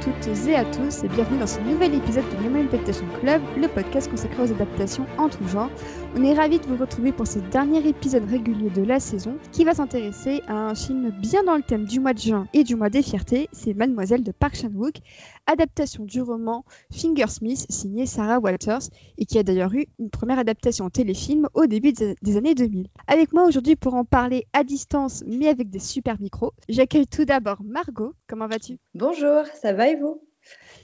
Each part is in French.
toutes et à tous et bienvenue dans ce nouvel épisode de Human Adaptation Club, le podcast consacré aux adaptations en tout genre. On est ravis de vous retrouver pour ce dernier épisode régulier de la saison qui va s'intéresser à un film bien dans le thème du mois de juin et du mois des fiertés, c'est Mademoiselle de Park Chan-wook, adaptation du roman Fingersmith signé Sarah Walters et qui a d'ailleurs eu une première adaptation en téléfilm au début des années 2000. Avec moi aujourd'hui pour en parler à distance mais avec des super micros, j'accueille tout d'abord Margot. Comment vas-tu? Bonjour, ça va et vous?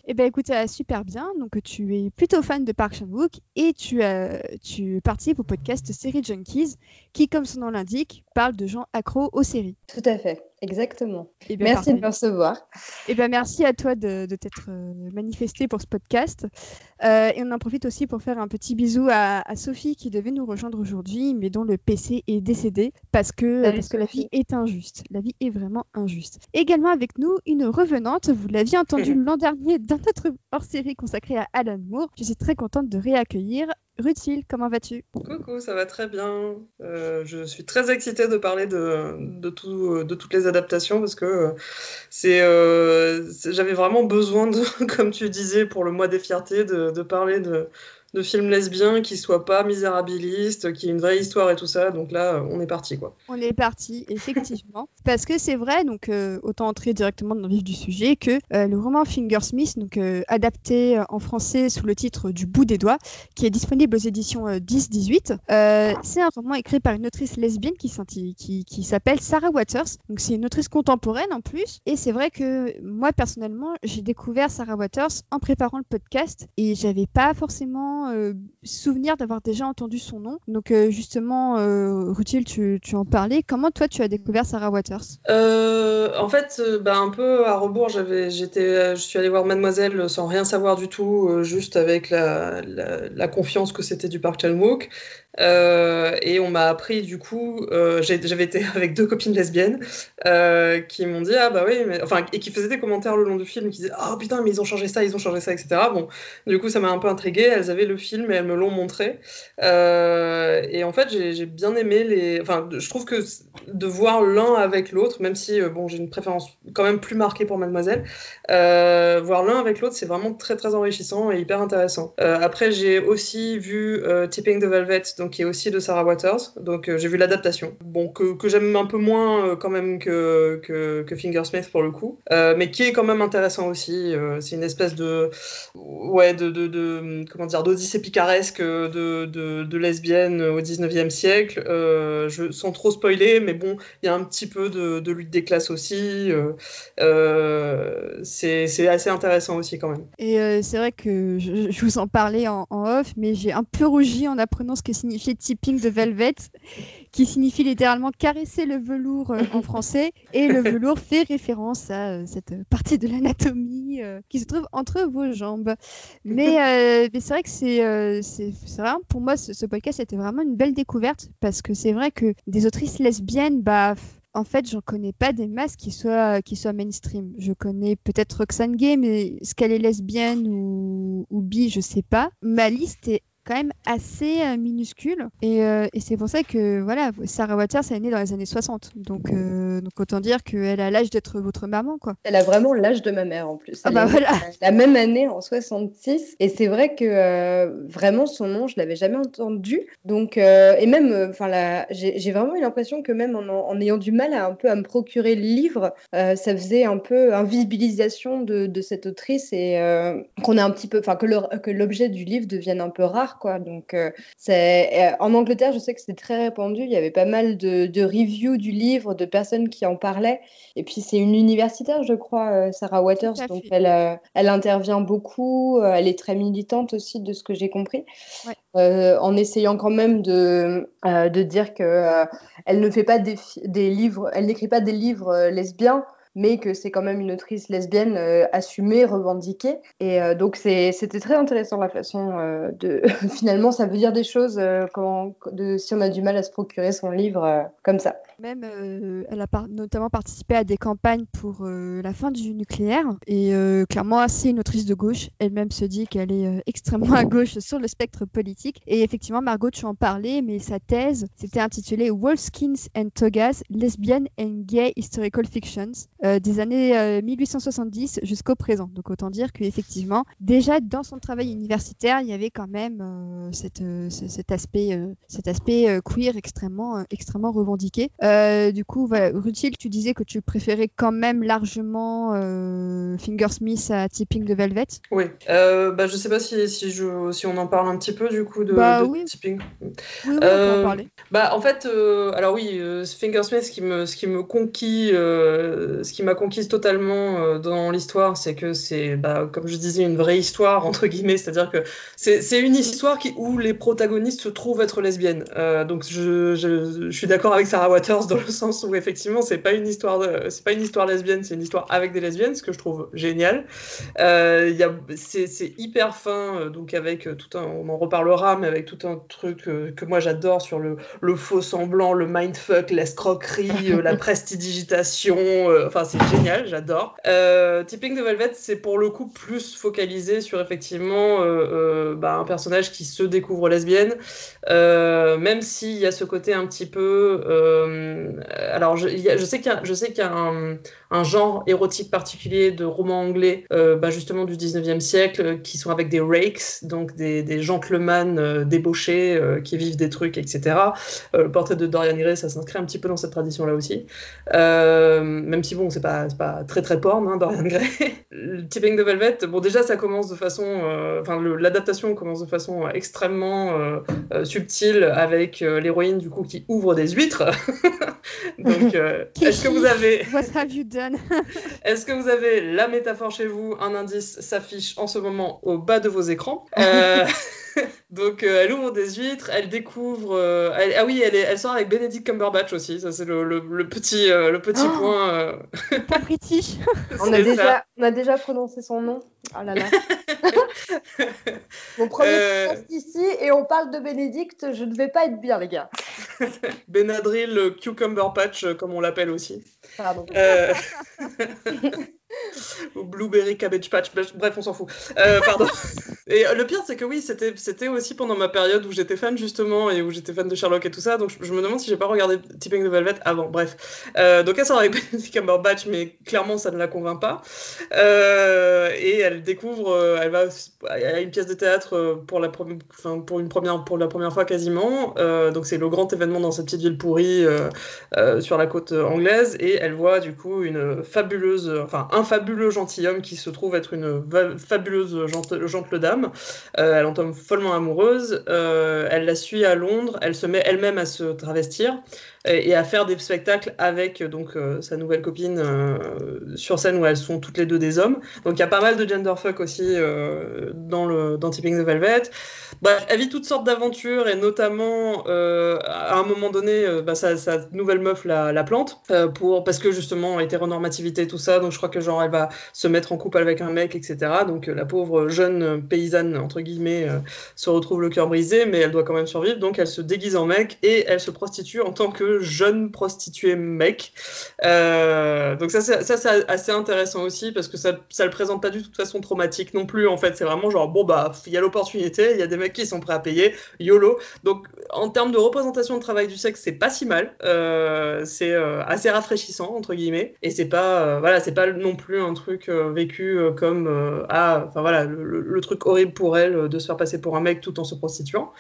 Eh bien, écoute, ça va super bien. Donc, tu es plutôt fan de Park Chan-wook et tu, as, tu participes au podcast Série Junkies, qui, comme son nom l'indique, parle de gens accros aux séries. Tout à fait. Exactement. Eh merci de me recevoir. Eh ben, merci à toi de, t'être euh, manifesté pour ce podcast. Euh, et on en profite aussi pour faire un petit bisou à, Sophie qui devait nous rejoindre aujourd'hui, mais dont le PC est décédé parce que, parce que la vie est injuste. La vie est vraiment injuste. Également avec nous, une revenante. Vous l'aviez entendu l'an dernier dans notre hors-série consacrée à Alan Moore. Je suis très contente de réaccueillir Ruthil, comment vas-tu? Coucou, ça va très bien. Euh, je suis très excitée de parler de, de, tout, de toutes les adaptations parce que euh, euh, j'avais vraiment besoin, comme tu disais, pour le mois des fiertés, de parler de, de films lesbiens qui soient pas misérabilistes, qui aient une vraie histoire et tout ça. Donc là, on est parti quoi. On est parti, effectivement. Parce que c'est vrai, donc euh, autant entrer directement dans le vif du sujet, que euh, le roman Fingersmith, donc euh, adapté en français sous le titre Du bout des doigts, qui est disponible aux éditions 10-18, c'est un roman écrit par une autrice lesbienne qui, qui, qui s'appelle Sarah Waters. Donc c'est une autrice contemporaine en plus. Et c'est vrai que moi personnellement, j'ai découvert Sarah Waters en préparant le podcast et j'avais pas forcément euh, souvenir d'avoir déjà entendu son nom. Donc euh, justement, euh, Rutil, tu, tu, en parlais. Comment toi tu as découvert Sarah Waters? En fait, bah, un peu à rebours, j'avais, j'étais, je suis allée voir Mademoiselle sans rien savoir du tout, juste avec la, confiance que c'était du Chan-wook. Euh, et on m'a appris du coup, euh, j'avais été avec deux copines lesbiennes euh, qui m'ont dit ah bah oui, enfin et qui faisaient des commentaires le long du film qui disaient ah oh, putain mais ils ont changé ça, ils ont changé ça, etc. Bon, du coup ça m'a un peu intriguée. Elles avaient film et elles me l'ont montré. et en fait j'ai bien aimé les, enfin je trouve que de voir l'un avec l'autre, même si bon j'ai une préférence quand même plus marquée pour Mademoiselle, voir l'un avec l'autre c'est vraiment très très enrichissant et hyper intéressant. après j'ai aussi vu Tipping the Velvet donc qui est aussi de Sarah Waters. Donc euh, j'ai vu l'adaptation, bon que, que j'aime un peu moins euh, quand même que, que, que, Fingersmith pour le coup, euh, mais qui est quand même intéressant aussi. c'est une espèce de ouais de, de, de comment dire d'odyssée picaresque de, de, de lesbienne au 19e siècle. je, sans trop spoiler, mais bon, il y a un petit peu de, lutte des classes aussi. c'est assez intéressant aussi quand même. Et c'est vrai que je, vous en parlais en, en off, mais j'ai un peu rougi en apprenant ce que signifiait tipping de velvet, qui signifie littéralement caresser le velours euh, en français. Et le velours fait référence à euh, cette partie de l'anatomie euh, qui se trouve entre vos jambes. Mais, c'est vrai que c'est, c'est, vraiment, pour moi, ce, podcast était vraiment une belle découverte parce que c'est vrai que des autrices lesbiennes, bah en fait, j'en connais pas des masses qui soient, qui soient mainstream. Je connais peut-être Roxane Gay, mais est-ce qu'elle est lesbienne ou, ou bi, je sais pas. Ma liste est quand même assez euh, minuscule. Et, euh, et c'est pour ça que voilà, Sarah Waters, elle est née dans les années 60. Donc, euh, donc autant dire qu'elle a l'âge d'être votre maman. Quoi. Elle a vraiment l'âge de ma mère en plus. Ah bah voilà. La même année en 66. Et c'est vrai que vraiment son nom, je l'avais jamais entendu. Donc, et même, enfin, j'ai vraiment eu l'impression que même en, en, ayant du mal à un peu à me procurer le livre, ça faisait un peu invisibilisation de, de cette autrice et qu'on a un petit peu, enfin, que l'objet du livre devienne un peu rare quoi. Donc, euh, c'est euh, en Angleterre, je sais que c'est très répandu. Il y avait pas mal de, de, reviews du livre, de personnes qui en parlaient. Et puis, c'est une universitaire, je crois, euh, Sarah Waters. Donc, elle, elle intervient beaucoup. elle est très militante aussi, de ce que j'ai compris. en essayant quand même de, de dire que elle ne fait pas des, des livres, elle n'écrit pas des livres lesbiens mais que c'est quand même une autrice lesbienne euh, assumée, revendiquée. Et euh, donc c'était très intéressant la façon euh, de... Finalement, ça veut dire des choses quand, si on a du mal à se procurer son livre comme ça. Même, elle a notamment participé à des campagnes pour la fin du nucléaire. Et clairement, c'est une autrice de gauche. Elle-même se dit qu'elle est extrêmement à gauche sur le spectre politique. Et effectivement, Margot, tu en parlais, mais sa thèse, c'était intitulée Wolfskins and Togas, Lesbian and Gay Historical Fictions. Des années 1870 jusqu'au présent. Donc autant dire qu'effectivement, déjà dans son travail universitaire, il y avait quand même cette, cet aspect, cet aspect queer extrêmement, extrêmement revendiqué. du coup, voilà, Rutil, tu disais que tu préférais quand même largement Fingersmith à Tipping de Velvet. Oui, bah, je sais pas si, si, je, si on en parle un petit peu du coup de, bah, de oui. Tipping. Oui, oui, on peut en parler. Bah, en fait, euh, alors oui, euh, Fingersmith, ce qui me, ce qui me conquis, euh, ce qui m'a conquise totalement euh, dans l'histoire, c'est que c'est, bah, comme je disais, une vraie histoire entre guillemets, c'est-à-dire que c'est une histoire qui, où les protagonistes se trouvent être lesbiennes. Euh, donc je, je, je suis d'accord avec Sarah Waters dans le sens où effectivement, c'est pas une histoire, c'est pas une histoire lesbienne, c'est une histoire avec des lesbiennes, ce que je trouve génial. Euh, c'est hyper fin, euh, donc avec tout un, on en reparlera, mais avec tout un truc que moi j'adore sur le, le faux semblant, le mindfuck, l'escroquerie, la prestidigitation, euh, c'est génial, j'adore. Euh, Tipping de Velvet, c'est pour le coup plus focalisé sur effectivement euh, euh, bah, un personnage qui se découvre lesbienne, euh, même s'il y a ce côté un petit peu... alors je, y a- je sais qu'il y a, un, genre érotique particulier de romans anglais, bah, justement du 19e siècle, qui sont avec des rakes, donc des, des gentlemen débauchés qui vivent des trucs, etc. Le portrait de Dorian Gray, ça s'inscrit un petit peu dans cette tradition-là aussi. Même si bon, c'est pas, c'est pas très très porn, hein, Dorian Gray. le Tipping de Velvet, bon déjà ça commence de façon, euh, enfin l'adaptation commence de façon extrêmement euh, euh, subtile avec euh, l'héroïne du coup qui ouvre des huîtres. Donc euh, est-ce que vous avez What have you done? Est-ce que vous avez la métaphore chez vous Un indice s'affiche en ce moment au bas de vos écrans. Donc, euh, elle ouvre des huîtres, elle découvre. euh, elle- ah oui, elle, est- elle sort avec Benedict Cumberbatch aussi. Ça, c'est le, le- le petit, euh, le petit Oh. point. euh, Pas british. On a, déjà, ça. on a déjà prononcé son nom. Oh là là. Mon premier Euh. podcast ici et on parle de Bénédicte. Je ne vais pas être bien, les gars. Benadryl Cucumber Patch, comme on l'appelle aussi. Pardon. Euh, Blueberry Cabbage Patch, bref, on s'en fout. Euh, pardon. Et le pire, c'est que oui, c'était aussi pendant ma période où j'étais fan justement et où j'étais fan de Sherlock et tout ça. Donc je, me demande si j'ai pas regardé Tipping de Velvet avant. Bref. Euh, donc elle sort avec Benedict Cumberbatch, mais clairement ça ne la convainc pas. Et elle découvre, elle va à une pièce de théâtre pour la, enfin, pour une première, pour la première fois quasiment. Donc c'est le grand événement dans cette petite ville pourrie sur la côte anglaise et elle voit du coup une fabuleuse, enfin un fabuleux gentilhomme qui se trouve être une fabuleuse gentle dame. Euh, elle en tombe follement amoureuse. Euh, elle la suit à Londres. Elle se met elle-même à se travestir et, à faire des spectacles avec donc euh, sa nouvelle copine sur scène où elles sont toutes les deux des hommes. Donc il y a pas mal de genderfuck aussi dans le dans Tipping the Velvet. Bref, elle vit toutes sortes d'aventures et notamment à un moment donné, bah, sa, nouvelle meuf la, la plante pour parce que justement hétéronormativité tout ça. Donc je crois que genre elle va se mettre en couple avec un mec, etc. Donc euh, la pauvre jeune paysanne entre guillemets euh, se retrouve le cœur brisé, mais elle doit quand même survivre. Donc elle se déguise en mec et elle se prostitue en tant que jeune prostituée mec. Euh, donc ça c'est assez intéressant aussi parce que ça ça le présente pas du tout de façon traumatique non plus. En fait c'est vraiment genre bon bah il y a l'opportunité, il y a des mecs qui sont prêts à payer, YOLO. Donc en termes de représentation de travail du sexe c'est pas si mal. C'est assez rafraîchissant entre guillemets et c'est pas euh, voilà c'est pas non plus un truc euh, vécu euh, comme ah enfin voilà le, truc horrible pour elle de se faire passer pour un mec tout en se prostituant.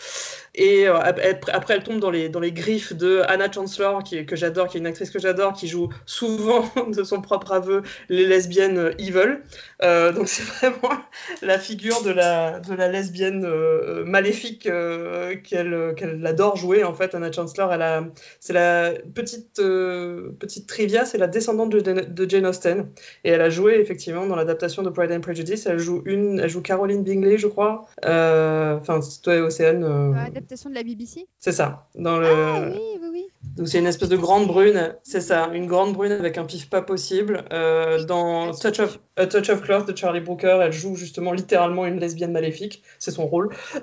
Et ap- ap- après, elle tombe dans les, dans les griffes de Anna Chancellor, qui, que j'adore, qui est une actrice que j'adore, qui joue souvent de son propre aveu les lesbiennes evil. Donc c'est vraiment la figure de la, de la lesbienne maléfique qu'elle qu'elle adore jouer. En fait, Anna Chancellor, elle a, c'est la petite, petite trivia, c'est la descendante de, de Jane Austen. Et elle a joué effectivement dans l'adaptation de Pride and Prejudice. Elle joue, une, elle joue Caroline Bingley, je crois. Euh, Enfin, toi et Océane. euh, Adaptation de la BBC. c'est ça. Dans le... Ah oui, oui, oui. Donc c'est une espèce de grande brune, c'est ça, une grande brune avec un pif pas possible. Euh, dans Touch of, A Touch of Cloth de Charlie Brooker, elle joue justement littéralement une lesbienne maléfique, c'est son rôle.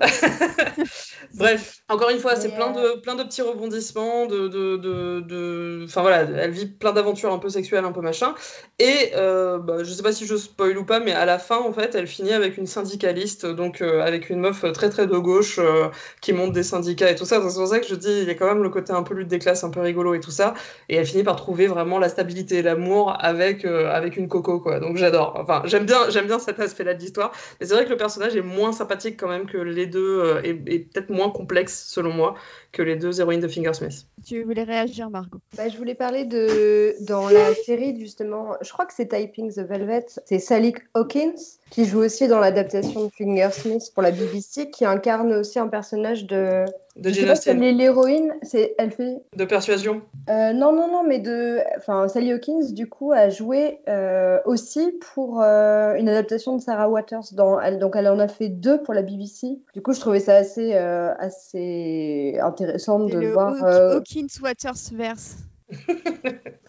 Bref, encore une fois, c'est plein de, plein de petits rebondissements, de, de, de, de- Enfin voilà, elle vit plein d'aventures un peu sexuelles, un peu machin. Et euh, bah, je sais pas si je spoil ou pas, mais à la fin, en fait, elle finit avec une syndicaliste, donc euh, avec une meuf très très de gauche euh, qui monte des syndicats et tout ça. C'est pour ça que je dis, il y a quand même le côté un peu lutte des classes un peu rigolo et tout ça. Et elle finit par trouver vraiment la stabilité et l'amour avec, euh, avec une Coco, quoi. Donc j'adore. Enfin, j'aime bien, j'aime bien cet aspect-là de l'histoire. Mais c'est vrai que le personnage est moins sympathique quand même que les deux, euh, et, et peut-être moins complexe selon moi que les deux héroïnes de Fingersmith. Tu voulais réagir, Margot bah, Je voulais parler de. Dans la série, justement, je crois que c'est Typing the Velvet, c'est Sally Hawkins qui joue aussi dans l'adaptation de Fingersmith pour la BBC, qui incarne aussi un personnage de. De Jane Austen. L'héroïne, c'est elle fait. De persuasion. Euh, non, non, non, mais de. Enfin, Sally Hawkins, du coup, a joué euh, aussi pour euh, une adaptation de Sarah Waters. Dans... Elle, donc, elle en a fait deux pour la BBC. Du coup, je trouvais ça assez, euh, assez intéressant de le voir. Euh, Hawkins Waters verse.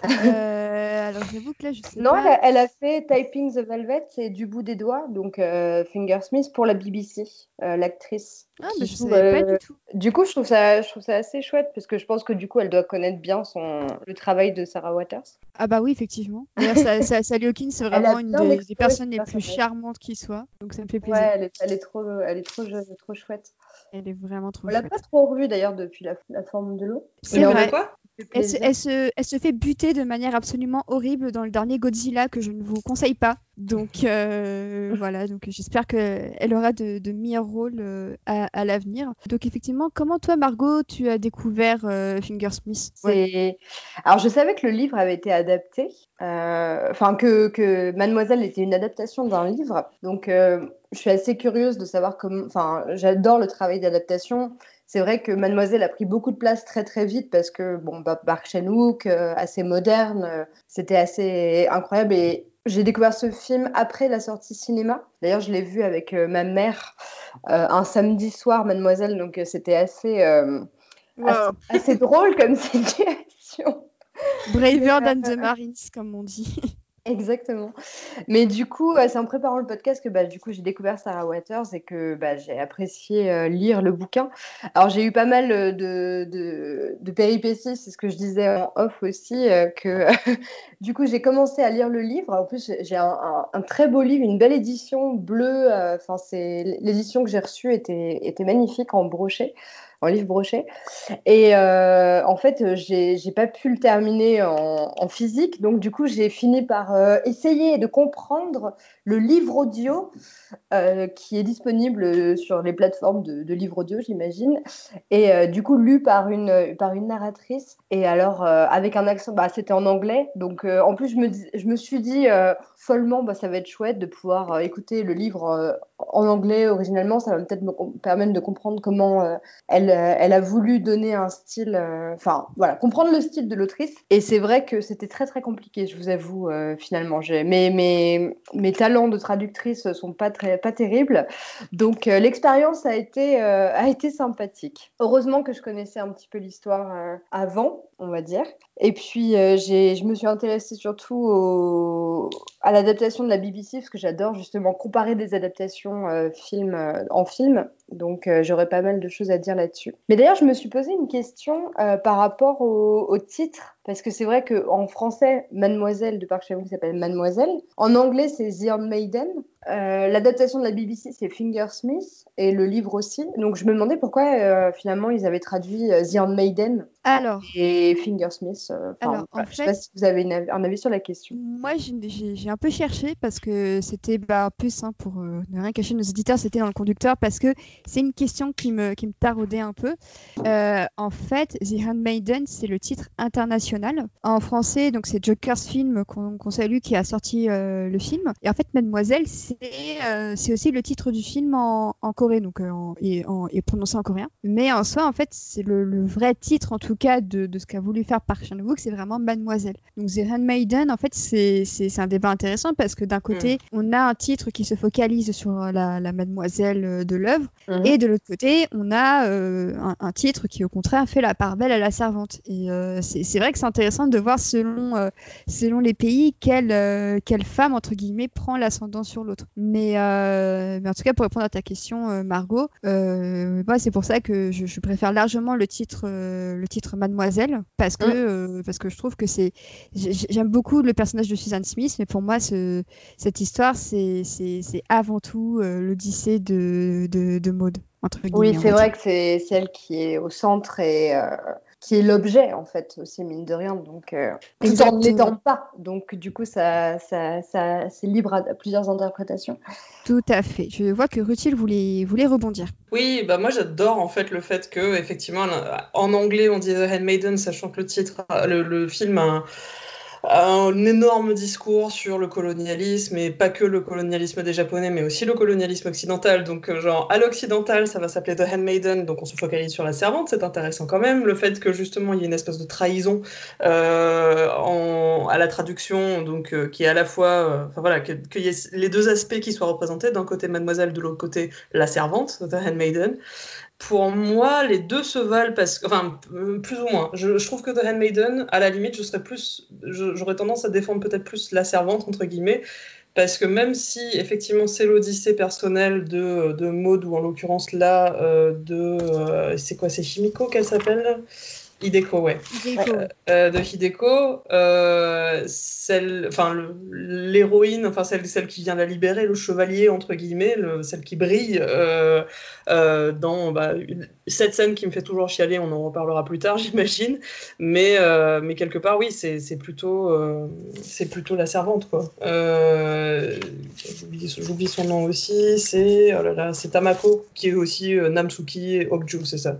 Euh, alors j'avoue que là je sais Non, elle pas. a, elle a fait Typing the Velvet, c'est du bout des doigts, donc euh, Fingersmith pour la BBC, euh, l'actrice. Ah, mais je joue, savais pas euh, du tout. Du coup, je trouve ça, je trouve ça assez chouette parce que je pense que du coup, elle doit connaître bien son le travail de Sarah Waters. Ah bah oui, effectivement. Sally Hawkins, c'est vraiment une des, personnes les plus charmantes qui soit. Donc ça me fait plaisir. Ouais, elle est, elle est trop, elle est trop, jeune, trop chouette. Elle est vraiment trop On l'a pas trop revue d'ailleurs depuis la, la forme de l'eau. C'est vrai. quoi Elle se, plaisir. elle, se, elle se fait buter de manière absolument horrible dans le dernier Godzilla que je ne vous conseille pas. Donc euh, voilà, donc j'espère qu'elle aura de, de meilleurs rôles euh, à, à l'avenir. Donc effectivement, comment toi Margot, tu as découvert euh, Fingersmith? Ouais. Alors, je savais que le livre avait été adapté, euh, enfin que, que Mademoiselle était une adaptation d'un livre. Donc, je suis assez curieuse de savoir comment. Enfin, j'adore le travail d'adaptation. C'est vrai que Mademoiselle a pris beaucoup de place très très vite parce que bon, bah, Park Chan-wook, euh, assez moderne, euh, c'était assez incroyable et j'ai découvert ce film après la sortie cinéma. D'ailleurs, je l'ai vu avec euh, ma mère euh, un samedi soir, Mademoiselle, donc c'était assez, euh, Wow. assez drôle comme situation. Braver than the Marines, comme on dit. Exactement. Mais du coup, euh, c'est en préparant le podcast que bah, du coup j'ai découvert Sarah Waters et que bah, j'ai apprécié euh, lire le bouquin. Alors j'ai eu pas mal euh, de, de, péripéties, c'est ce que je disais en off aussi, que du coup j'ai commencé à lire le livre. En plus j'ai un, un- très beau livre, une belle édition bleue. l'édition que j'ai reçue était, était magnifique en brochet, livre brochet. Et euh, en fait, j'ai j'ai pas pu le terminer en, en physique, donc du coup, j'ai fini par euh, essayer de comprendre le livre audio euh, qui est disponible sur les plateformes de, livres audio, j'imagine, et euh, du coup lu par une par une narratrice. Et alors euh, avec un accent, bah c'était en anglais, donc euh, en plus je me je me suis dit euh, follement, bah ça va être chouette de pouvoir euh, écouter le livre euh, en anglais originellement, ça va peut-être me permettre de comprendre comment euh, elle, euh, elle a voulu donner un style, euh, enfin voilà, comprendre le style de l'autrice. Et c'est vrai que c'était très très compliqué, je vous avoue, euh, finalement. J'ai- mes, mes talents de traductrice sont pas, très, pas terribles. Donc euh, l'expérience a, été, euh, a été sympathique. Heureusement que je connaissais un petit peu l'histoire euh, avant, on va dire. Et puis euh, je me suis intéressée surtout à l'adaptation de la BBC, parce que j'adore justement comparer des adaptations euh, film, euh, en film. Donc euh, j'aurais pas mal de choses à dire là-dessus. Mais d'ailleurs, je me suis posé une question par rapport au, titre, parce que c'est vrai qu'en français, Mademoiselle de Park Chan-wook s'appelle Mademoiselle. En anglais, c'est The Handmaiden. Euh, L'adaptation de la BBC, c'est Fingersmith, et le livre aussi. Donc je me demandais pourquoi euh, finalement ils avaient traduit euh, The Handmaiden Alors, et Fingersmith. Alors, en Je sais fait- pas si vous avez une un avis sur la question. Moi, j'ai un peu cherché parce que c'était bah, plus hein, pour ne rien cacher nos éditeurs, c'était dans le conducteur parce que c'est une question qui me, qui me taraudait un peu. En fait, The Handmaiden, c'est le titre international. En français, donc c'est Joker's Film qu'on qu'on salue qui a sorti le film. Et en fait, Mademoiselle, c'est euh, c'est aussi le titre du film en, en Corée, donc euh, en- et, en- et prononcé en coréen. Mais en soi, en fait, c'est le, le vrai titre en tout cas de, de ce qu'a voulu faire Park Chan-wook, c'est vraiment Mademoiselle. Donc The Handmaiden, en fait, c'est un débat intéressant parce que d'un côté, on a un titre qui se focalise sur la, la mademoiselle euh, de l'œuvre, Mhm. et de l'autre côté, on a euh, un, un titre qui, au contraire, fait la part belle à la servante. Et euh, c'est vrai que c'est intéressant de voir selon, euh, selon les pays quelle, euh, quelle femme, entre guillemets, prend l'ascendant sur l'autre. Mais, euh, mais en tout cas, pour répondre à ta question, euh, Margot, euh, moi, c'est pour ça que je, je préfère largement le titre, euh, le titre Mademoiselle, parce que, euh, parce que je trouve que c'est. j'ai- J'aime beaucoup le personnage de Susan Smith, mais pour moi, ce, cette histoire, c'est c'est- c'est avant tout euh, l'Odyssée de, de, de Maud, entre guillemets. Oui, c'est vrai que c'est celle qui est au centre et, euh, qui est l'objet en fait aussi mine de rien. Donc euh, tout en ne l'étant pas. Donc du coup ça, ça, ça c'est libre à, plusieurs interprétations. Tout à fait. Je vois que Rutil voulait, voulait rebondir. Oui bah moi j'adore en fait le fait que effectivement en anglais on dit The Handmaiden sachant que le titre le, le film a un énorme discours sur le colonialisme et pas que le colonialisme des Japonais, mais aussi le colonialisme occidental. Donc, euh, genre, à l'occidental, ça va s'appeler The Handmaiden, donc on se focalise sur la servante, c'est intéressant quand même. Le fait que justement il y ait une espèce de trahison euh, en, à la traduction, donc euh, qui est à la fois, enfin voilà, qu'il y ait les deux aspects qui soient représentés, d'un côté mademoiselle, de l'autre côté la servante, The Handmaiden pour moi, les deux se valent parce que, enfin, plus ou moins. Je, trouve que The Handmaiden, à la limite, je serais plus, j'aurais tendance à défendre peut-être plus la servante entre guillemets, parce que même si effectivement c'est l'odyssée personnelle de, de Maud ou en l'occurrence là euh, de, euh, c'est quoi, c'est Chimico qu'elle s'appelle? Hideko, ouais. Euh, euh, de Hideko, euh, celle, enfin l'héroïne, enfin celle, celle qui vient la libérer, le chevalier entre guillemets, le, celle qui brille dans bah, cette scène qui me fait toujours chialer. On en reparlera plus tard, j'imagine. Mais mais quelque part, oui, c'est plutôt c'est plutôt la servante quoi. J'oublie son nom aussi. C'est oh là là, c'est Tamako qui est aussi Namsuki et Okju, c'est ça.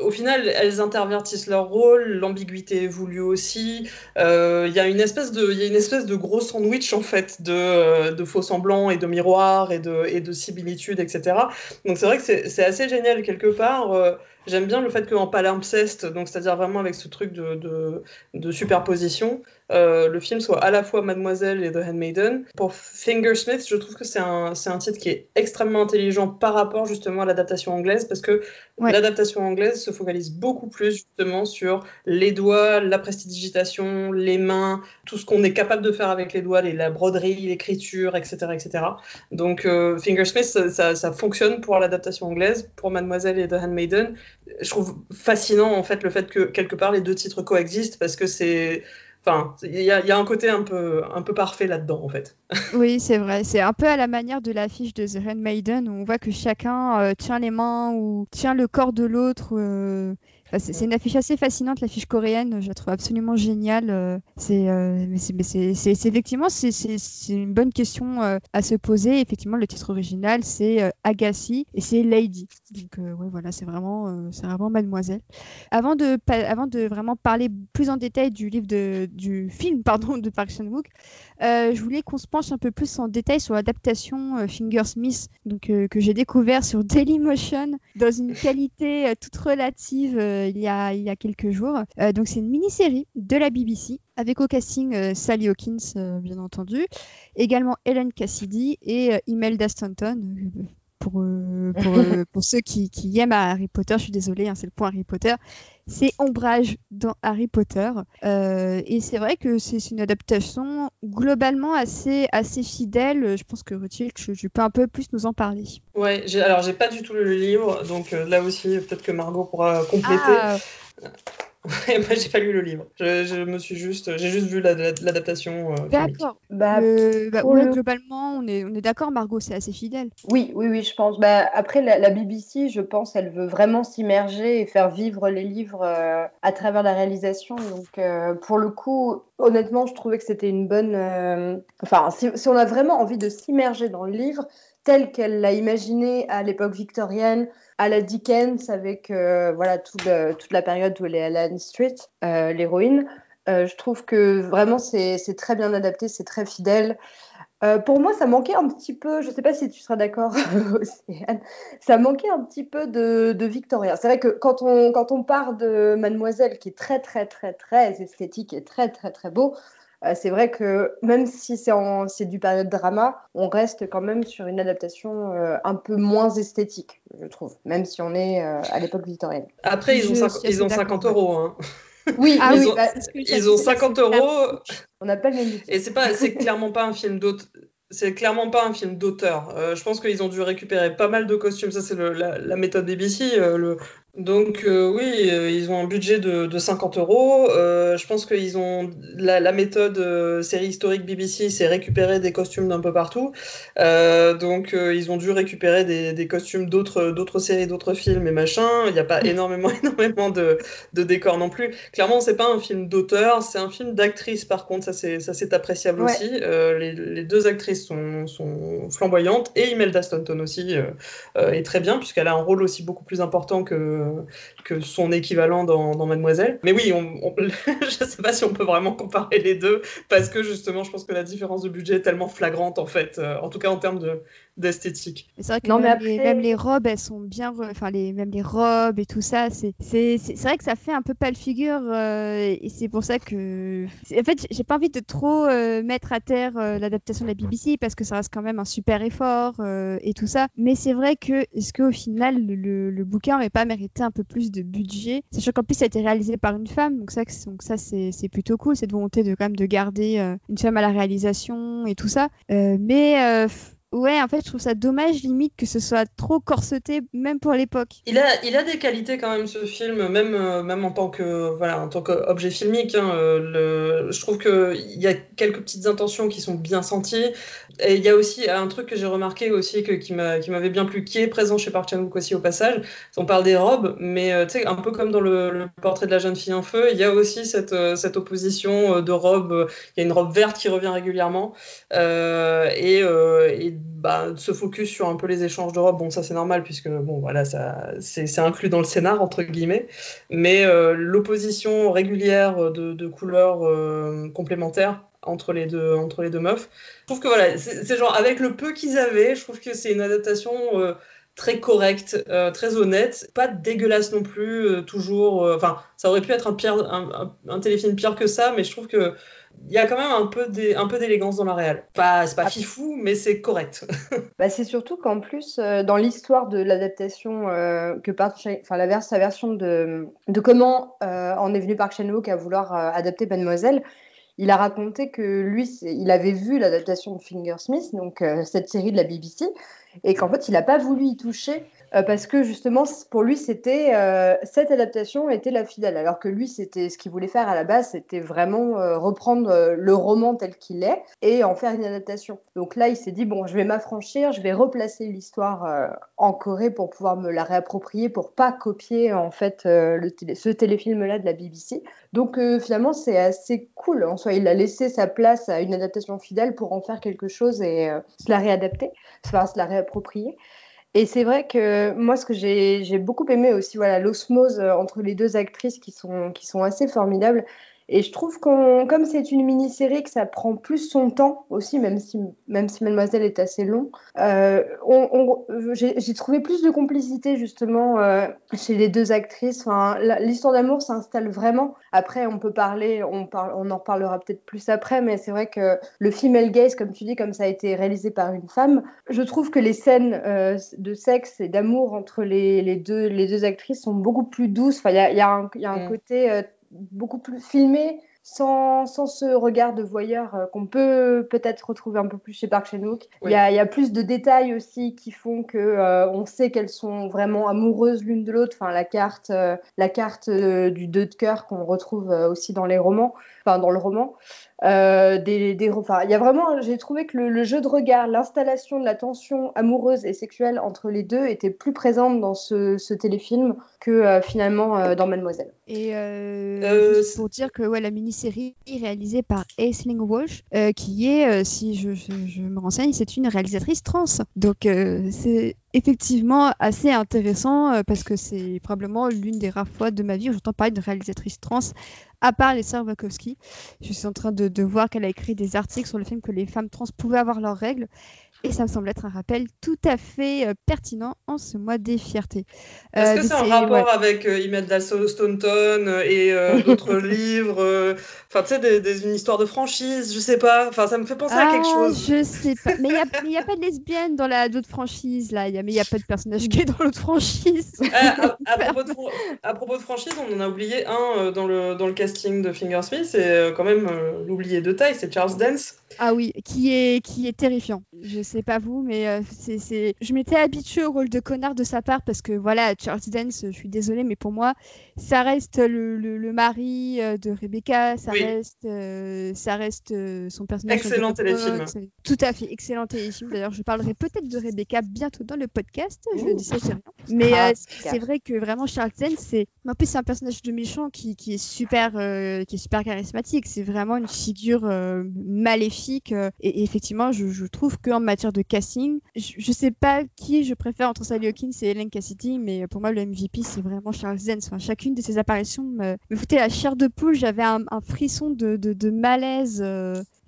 Au final, elles intervertissent leur rôle, l'ambiguïté évolue aussi. Euh, il y a une espèce de, y a une espèce de gros sandwich en fait de, euh, de faux semblants et de miroirs et de, et de similitudes, etc. Donc c'est vrai que c'est assez génial quelque part. Euh, J'aime bien le fait qu'en palimpseste, donc c'est-à-dire vraiment avec ce truc de, de superposition, euh, le film soit à la fois Mademoiselle et The Handmaiden. Pour Fingersmith, je trouve que c'est un, un, titre qui est extrêmement intelligent par rapport justement à l'adaptation anglaise, parce que l'adaptation anglaise se focalise beaucoup plus justement sur les doigts, la prestidigitation, les mains, tout ce qu'on est capable de faire avec les doigts, les, la broderie, l'écriture, etc., etc. Donc euh, Fingersmith, ça, ça, fonctionne pour l'adaptation anglaise. Pour Mademoiselle et The Handmaiden, je trouve fascinant en fait le fait que quelque part les deux titres coexistent parce que c'est Enfin, il y, a un côté un peu, un peu parfait là-dedans, en fait. Oui, c'est vrai. C'est un peu à la manière de l'affiche de The Handmaiden, où on voit que chacun euh, tient les mains ou tient le corps de l'autre. Euh, c'est une affiche assez fascinante, l'affiche coréenne. Je la trouve absolument géniale. Euh, euh, c'est effectivement c'est une bonne question euh, à se poser. Effectivement, le titre original c'est Agassi et c'est Lady. Donc voilà, c'est vraiment vraiment Mademoiselle. Avant de avant de vraiment parler plus en détail du livre de du film pardon de Park Chan Wook, je voulais qu'on se penche un peu plus en détail sur l'adaptation Fingersmith, donc que j'ai découvert sur Dailymotion dans une qualité toute relative il, y a, il y a quelques jours. Euh, donc c'est une mini-série de la BBC avec au casting euh, Sally Hawkins, euh, bien entendu, également Ellen Cassidy et Imelda Stanton. Pour, pour, pour, ceux qui, qui, aiment Harry Potter, je suis désolée, hein, c'est le point Harry Potter c'est Ombrage dans Harry Potter. Euh, et c'est vrai que c'est une adaptation globalement assez, assez fidèle. Je pense que Rutil, tu, peux un peu plus nous en parler. Ouais, alors j'ai pas du tout le livre, donc euh, là aussi, peut-être que Margot pourra compléter. Ah. Ouais, moi j'ai pas lu le livre. Je, me suis juste, j'ai juste vu l'adaptation. Euh, d'accord. Bah, bah globalement, on est, on est d'accord, Margot, c'est assez fidèle. Oui, oui, oui, je pense. Bah, après, la, BBC, je pense, elle veut vraiment s'immerger et faire vivre les livres euh, à travers la réalisation. Donc, euh, pour le coup, honnêtement, je trouvais que c'était une bonne. Enfin, si, si, on a vraiment envie de s'immerger dans le livre tel qu'elle l'a imaginé à l'époque victorienne, à la Dickens avec euh, voilà toute, la période où elle est à Anne Street, euh, l'héroïne. Euh, je trouve que vraiment c'est très bien adapté, c'est très fidèle. pour moi, ça manquait un petit peu, je ne sais pas si tu seras d'accord, ça manquait un petit peu de, de Victoria. C'est vrai que quand on, quand on part de Mademoiselle, qui est très, très, très, très esthétique et très, très, très beau, c'est vrai que même si c'est du période drama, on reste quand même sur une adaptation euh, un peu moins esthétique, je trouve, même si on est euh, à l'époque victorienne. Après, ils ont, ils ont 50 euros. Hein. Oui, ah ils, ont, bah, ils ont 50 euros. On n'a pas le même Et c'est pas, c'est clairement pas un film d'auteur c'est clairement pas un film d'auteur. je pense qu'ils ont dû récupérer pas mal de costumes. Ça, c'est la, méthode BBC. le, Donc oui, ils ont un budget de, de 50 euros. je pense qu'ils ont la, la méthode série historique BBC, c'est récupérer des costumes d'un peu partout. donc ils ont dû récupérer des, des costumes d'autres d'autres séries, d'autres films et machin. Il n'y a pas énormément énormément de, de décors non plus. Clairement, c'est pas un film d'auteur, c'est un film d'actrice. Par contre, ça c'est ça c'est appréciable aussi. Les, les, deux actrices sont, sont flamboyantes et Imelda Staunton aussi est très bien puisqu'elle a un rôle aussi beaucoup plus important que, que son équivalent dans, dans Mademoiselle. Mais oui, on, je ne sais pas si on peut vraiment comparer les deux parce que justement, je pense que la différence de budget est tellement flagrante en fait, euh, en tout cas en termes de, d'esthétique. C'est vrai que même, les, même, les, robes, elles sont bien, enfin les, même les robes et tout ça, c'est vrai que ça fait un peu pâle figure euh, et c'est pour ça que, en fait, j'ai pas envie de trop euh, mettre à terre l'adaptation de la BBC parce que ça reste quand même un super effort et tout ça. Mais c'est vrai que est-ce qu'au final le, le, bouquin n'aurait pas mérité un peu plus de budget, sachant qu'en plus ça a été réalisé par une femme, donc ça, donc ça c'est plutôt cool cette volonté de quand même de garder euh, une femme à la réalisation et tout ça. Euh, mais euh, ouais, en fait, je trouve ça dommage limite que ce soit trop corseté, même pour l'époque. Il a, il a des qualités quand même ce film, même, euh, même en tant que voilà, en tant qu'objet filmique. Hein, euh, je trouve que il y a quelques petites intentions qui sont bien senties. Il y a aussi un truc que j'ai remarqué aussi que, qui m'avait bien plu, qui est présent chez Park Chan-wook aussi au passage. On parle des robes, mais euh, tu sais, un peu comme dans le, portrait de la jeune fille en feu, il y a aussi cette, cette opposition de robes. Il y a une robe verte qui revient régulièrement et bah, se focus sur un peu les échanges de robes. Bon, ça c'est normal puisque bon, voilà, c'est, inclus dans le scénar entre guillemets. Mais euh, l'opposition régulière de, couleurs euh, complémentaires entre les deux entre les deux meufs. Je trouve que voilà, c'est, genre avec le peu qu'ils avaient, je trouve que c'est une adaptation. Euh, très correcte, très honnête, pas dégueulasse non plus, toujours. Enfin, ça aurait pu être un, téléfilm pire que ça, mais je trouve que il y a quand même un peu d'élégance dans la réelle. Pas, c'est pas ah. fifou, mais c'est correct. bah, c'est surtout qu'en plus, euh, dans l'histoire de l'adaptation euh, que part, enfin la sa version de, de comment euh, en est venu Park Chan-wook à vouloir adapter Mademoiselle, il a raconté que lui, il avait vu l'adaptation de Fingersmith, donc cette série de la BBC, et qu'en fait, il n'a pas voulu y toucher euh, parce que justement, pour lui, c'était euh, cette adaptation était la fidèle, alors que lui, c'était ce qu'il voulait faire à la base, c'était vraiment euh, reprendre le roman tel qu'il est et en faire une adaptation. Donc là, il s'est dit bon, je vais m'affranchir, je vais replacer l'histoire en Corée pour pouvoir me la réapproprier, pour pas copier en fait ce téléfilm-là de la BBC. Donc finalement, c'est assez cool. En soi, il a laissé sa place à une adaptation fidèle pour en faire quelque chose et se la réadapter, enfin se la réapproprier. Et c'est vrai que moi, ce que j'ai beaucoup aimé aussi, voilà, l'osmose euh, entre les deux actrices qui sont, qui sont assez formidables. Et je trouve qu'on, comme c'est une mini-série, que ça prend plus son temps aussi, même si, même si Mademoiselle est assez long. Euh, on, j'ai trouvé plus de complicité justement euh, chez les deux actrices. Enfin, L'histoire d'amour s'installe vraiment. Après, on peut parler, on, parle, on en reparlera peut-être plus après, mais c'est vrai que le female gaze, comme tu dis, comme ça a été réalisé par une femme, je trouve que les scènes euh, de sexe et d'amour entre les, les, deux, les deux actrices sont beaucoup plus douces. Enfin, il y a, y a, un, y a un mm. côté beaucoup plus filmé, sans, sans, ce regard de voyeur euh, qu'on peut peut-être retrouver un peu plus chez Park Chan-wook. Il, y a, plus de détails aussi qui font que euh, on sait qu'elles sont vraiment amoureuses l'une de l'autre. Enfin, la carte, euh, la carte du deux de cœur qu'on retrouve aussi dans les romans, enfin dans le roman. Euh, des, des, il y a vraiment, j'ai trouvé que le, jeu de regard, l'installation de la tension amoureuse et sexuelle entre les deux était plus présente dans ce, téléfilm que euh, finalement euh, dans Mademoiselle. Et pour dire que ouais, la mini-série réalisée par Aisling Walsh, qui est, si je, je, me renseigne, c'est une réalisatrice trans. Donc c'est effectivement assez intéressant parce que c'est probablement l'une des rares fois de ma vie où j'entends parler de réalisatrice trans à part les sœurs Wachowski. Je suis en train de, voir qu'elle a écrit des articles sur le fait que les femmes trans pouvaient avoir leurs règles. Et ça me semble être un rappel tout à fait euh, pertinent en ce mois des fiertés. Est-ce que euh, c'est un rapport avec euh, Imelda Staunton et d'autres livres Enfin, tu sais, des, des, une histoire de franchise, je sais pas. Enfin, ça me fait penser à quelque ah, chose. Je sais pas. Mais il n'y a, a, pas de lesbienne dans la d'autres franchise, là. Il y a jamais il n'y a pas de personnage gay dans l'autre franchise. à, à, propos de, franchise, on en a oublié un dans, le, dans le casting de Fingersmith, c'est quand même l'oublié de taille, c'est Charles Dance. Ah oui, qui est, qui est terrifiant. Je sais pas vous, mais c'est, je m'étais habituée au rôle de connard de sa part parce que voilà, Charles Dance, je suis désolée, mais pour moi, ça reste le, le, mari de Rebecca, ça reste, ça reste son personnage. Excellent téléfilm. Tout à fait, excellent téléfilm. D'ailleurs, je parlerai peut-être de Rebecca bientôt dans le podcast. Je dis ça, rien. Mais ah, euh, c'est vrai que vraiment Charles Zen, c'est en plus c'est un personnage de méchant qui, qui est super, euh, qui est super charismatique. C'est vraiment une figure euh, maléfique. Et, effectivement, je, je trouve qu'en matière de casting, je, sais pas qui je préfère entre Sally Hawkins et Ellen Cassidy, mais pour moi le MVP c'est vraiment Charles Zen. Enfin, chacune de ses apparitions me, me foutait la chair de poule. J'avais un, frisson de, malaise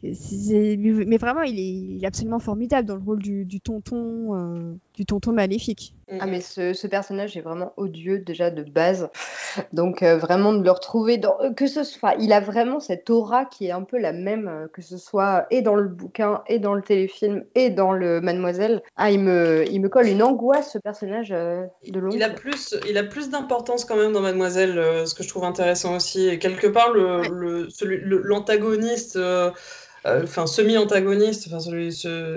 mais vraiment, il est, absolument formidable dans le rôle du, du tonton, euh, du tonton maléfique. Ah mais ce, ce, personnage est vraiment odieux déjà de base, donc euh, vraiment de le retrouver dans euh, que ce soit, il a vraiment cette aura qui est un peu la même que ce soit et dans le bouquin et dans le téléfilm et dans le Mademoiselle. Ah il me, il me colle une angoisse ce personnage de long. Il a plus, il a plus d'importance quand même dans Mademoiselle, ce que je trouve intéressant aussi. Et quelque part le, l'antagoniste. Euh, enfin semi-antagoniste, enfin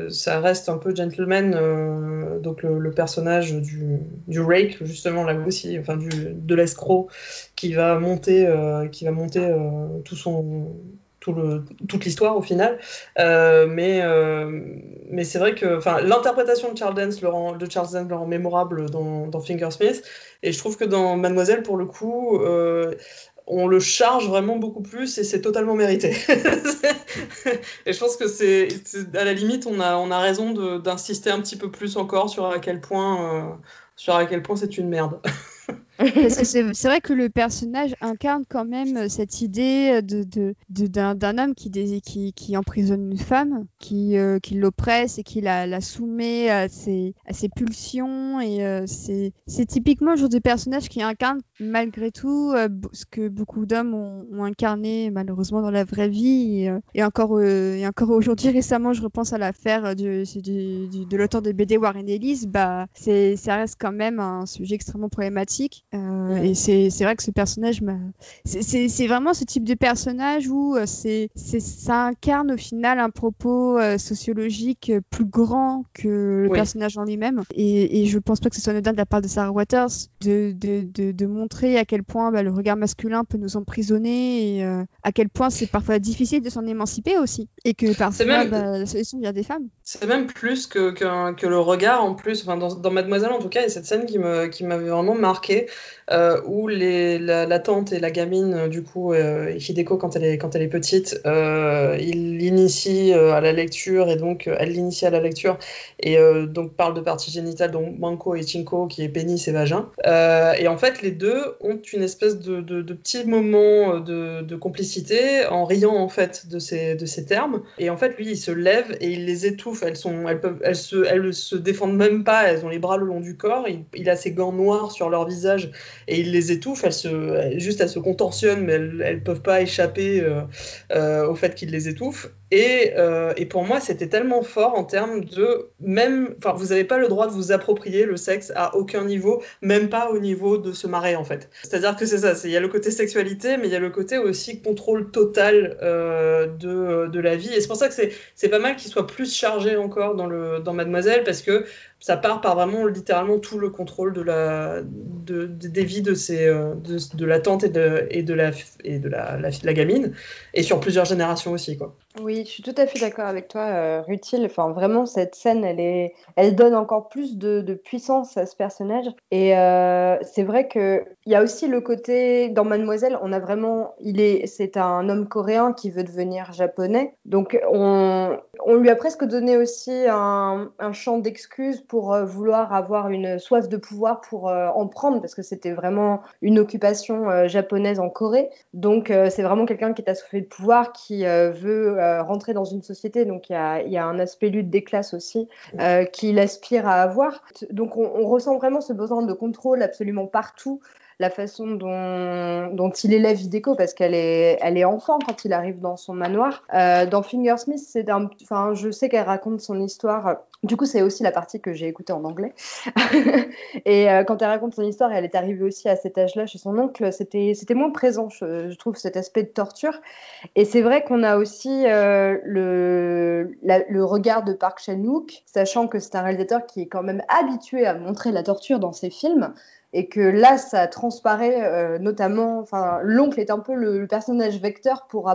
ça reste un peu gentleman, euh, donc le, personnage du, rake justement là aussi, enfin de l'escroc qui va monter, euh, qui va monter tout toute l'histoire au final. mais c'est vrai que l'interprétation de Charles Dance le rend, de Charles Dance mémorable dans Fingersmith. Et je trouve que dans Mademoiselle, pour le coup, on le charge vraiment beaucoup plus et c'est totalement mérité. et je pense que c'est à la limite, on a, on a raison d'insister un petit peu plus encore sur à quel point, euh, sur à quel point c'est une merde. c'est vrai que le personnage incarne quand même euh, cette idée de, d'un, homme qui, qui, qui, emprisonne une femme, qui, euh, qui l'oppresse et qui la, la soumet à ses, à ses pulsions. Et euh, c'est, typiquement le genre de personnage qui incarne malgré tout ce que beaucoup d'hommes ont, incarné malheureusement dans la vraie vie. Et, encore, et encore aujourd'hui, récemment, je repense à l'affaire du, de l'auteur de BD Warren Ellis. Bah, ça reste quand même un sujet extrêmement problématique. Euh, et c'est vrai que ce personnage, c'est vraiment ce type de personnage où euh, c'est ça incarne au final un propos euh, sociologique plus grand que le personnage en lui-même. Et, et, je pense pas que ce soit anodin de la part de Sarah Waters de, de, de, de montrer à quel point bah, le regard masculin peut nous emprisonner et à quel point c'est parfois difficile de s'en émanciper aussi. Et que parfois même... bah, la solution vient des femmes. C'est même plus que, que, le regard en plus. Enfin, dans, dans Mademoiselle en tout cas, il y a cette scène qui m'avait qui vraiment marqué. Euh, où la, tante et la gamine, euh, du coup, euh, Hideko, quand elle est, petite, il l'initie à la lecture et donc elle l'initie à la lecture et donc parle de parties génitales, donc Manko et Chinko, qui est pénis et vagin. et en fait, les deux ont une espèce de, de, de petit moment de, complicité en riant en fait de ces, termes. Et en fait, lui, il se lève et il les étouffe. Elles, sont, se défendent même pas, elles ont les bras le long du corps. Il, il a ses gants noirs sur leur visage et il les étouffe. Elles juste elles se contorsionnent, mais elles, ne peuvent pas échapper euh, euh, au fait qu'il les étouffe. Et, euh, et, pour moi, c'était tellement fort en termes de même, enfin, vous n'avez pas le droit de vous approprier le sexe à aucun niveau, même pas au niveau de se marrer en fait. C'est-à-dire que c'est ça, il y a le côté sexualité, mais il y a le côté aussi contrôle total de, de, la vie. Et c'est pour ça que c'est pas mal qu'il soit plus chargé encore dans, le, dans Mademoiselle, parce que ça part par vraiment littéralement tout le contrôle de la, de, des vies de, ces, euh, de, de, la tante et de, et de, la, et de la, la, gamine, et sur plusieurs générations aussi. Quoi. Oui, je suis tout à fait d'accord avec toi, euh, Rutil. Enfin, vraiment, cette scène, elle, est, elle donne encore plus de, de puissance à ce personnage. Et euh, c'est vrai qu'il y a aussi le côté, dans Mademoiselle, on a vraiment, il est, c'est un homme coréen qui veut devenir japonais. Donc, on, on lui a presque donné aussi un, un champ d'excuses pour euh, vouloir avoir une soif de pouvoir pour euh, en prendre, parce que c'était vraiment une occupation euh, japonaise en Corée. Donc c'est vraiment quelqu'un qui est assoiffé de pouvoir, qui veut rentrer dans une société. Donc il y a, un aspect lutte des classes aussi qu'il aspire à avoir. Donc on, on ressent vraiment ce besoin de contrôle absolument partout la façon dont, il élève Hideko, parce qu'elle est, elle est enfant quand il arrive dans son manoir. Euh, dans Fingersmith, c'est un, enfin, je sais qu'elle raconte son histoire. Du coup, c'est aussi la partie que j'ai écoutée en anglais. et euh, quand elle raconte son histoire, elle est arrivée aussi à cet âge-là chez son oncle. C'était, c'était moins présent, je, trouve, cet aspect de torture. Et c'est vrai qu'on a aussi euh, le, le regard de Park Chan-wook, sachant que c'est un réalisateur qui est quand même habitué à montrer la torture dans ses films et que là, ça transparaît euh, notamment. Enfin, l'oncle est un peu le, personnage vecteur pour,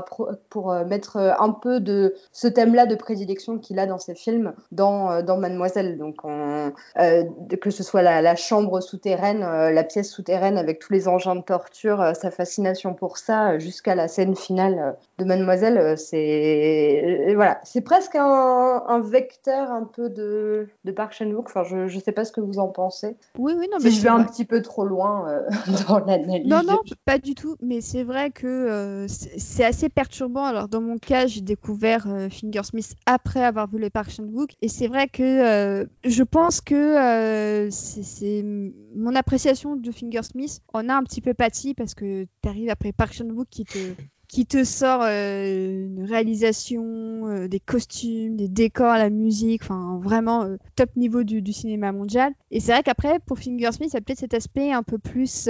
pour euh, mettre euh, un peu de ce thème-là de prédilection qu'il a dans ses films, dans, dans Mademoiselle. Donc, que ce soit la, chambre souterraine, la pièce souterraine avec tous les engins de torture, sa fascination pour ça, jusqu'à la scène finale de Mademoiselle, c'est voilà, c'est presque un, un, vecteur un peu de, de Park Chan-wook. Enfin, je ne sais pas ce que vous en pensez. Oui, oui, non, mais je vais un petit peu trop loin euh, dans l'analyse. Non, non, pas du tout. Mais c'est vrai que euh, c'est assez perturbant. Alors, dans mon cas, j'ai découvert euh, Fingersmith après avoir vu le Park Chan-wook. Et c'est vrai que je pense que c'est mon appréciation de Fingersmith en a un petit peu pâti parce que tu arrives après Park Chan-wook qui te qui te sort euh, une réalisation, euh, des costumes, des décors, la musique, enfin vraiment euh, top niveau du, cinéma mondial. Et c'est vrai qu'après, pour Fingersmith, il y a peut-être cet aspect un peu plus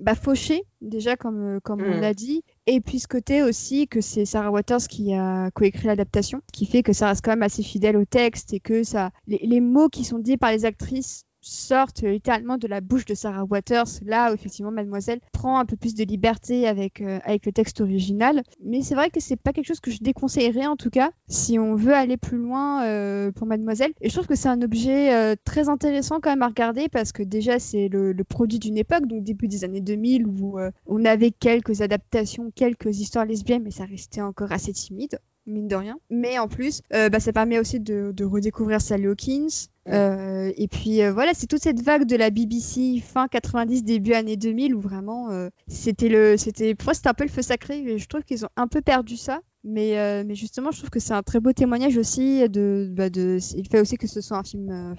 bah, fauché, déjà comme, comme on mm. l'a dit. Et puis ce côté aussi que c'est Sarah Waters qui a coécrit l'adaptation, qui fait que ça reste quand même assez fidèle au texte et que ça, les mots qui sont dits par les actrices sortent littéralement de la bouche de Sarah Waters, là où effectivement Mademoiselle prend un peu plus de liberté avec, euh, avec le texte original. Mais c'est vrai que c'est pas quelque chose que je déconseillerais en tout cas, si on veut aller plus loin euh, pour Mademoiselle. Et je trouve que c'est un objet euh, très intéressant quand même à regarder parce que déjà c'est le, produit d'une époque, donc début des années 2000, où on avait quelques adaptations, quelques histoires lesbiennes, mais ça restait encore assez timide mine de rien. Mais en plus, bah, ça permet aussi de redécouvrir Sally Hawkins, euh, et puis euh, voilà, c'est toute cette vague de la BBC fin 90, début années 2000 où vraiment euh, c'était le, c'était, pour moi c'était un peu le feu sacré. Je trouve qu'ils ont un peu perdu ça. Mais, euh, mais justement, je trouve que c'est un très beau témoignage aussi bah il fait aussi que ce soit euh,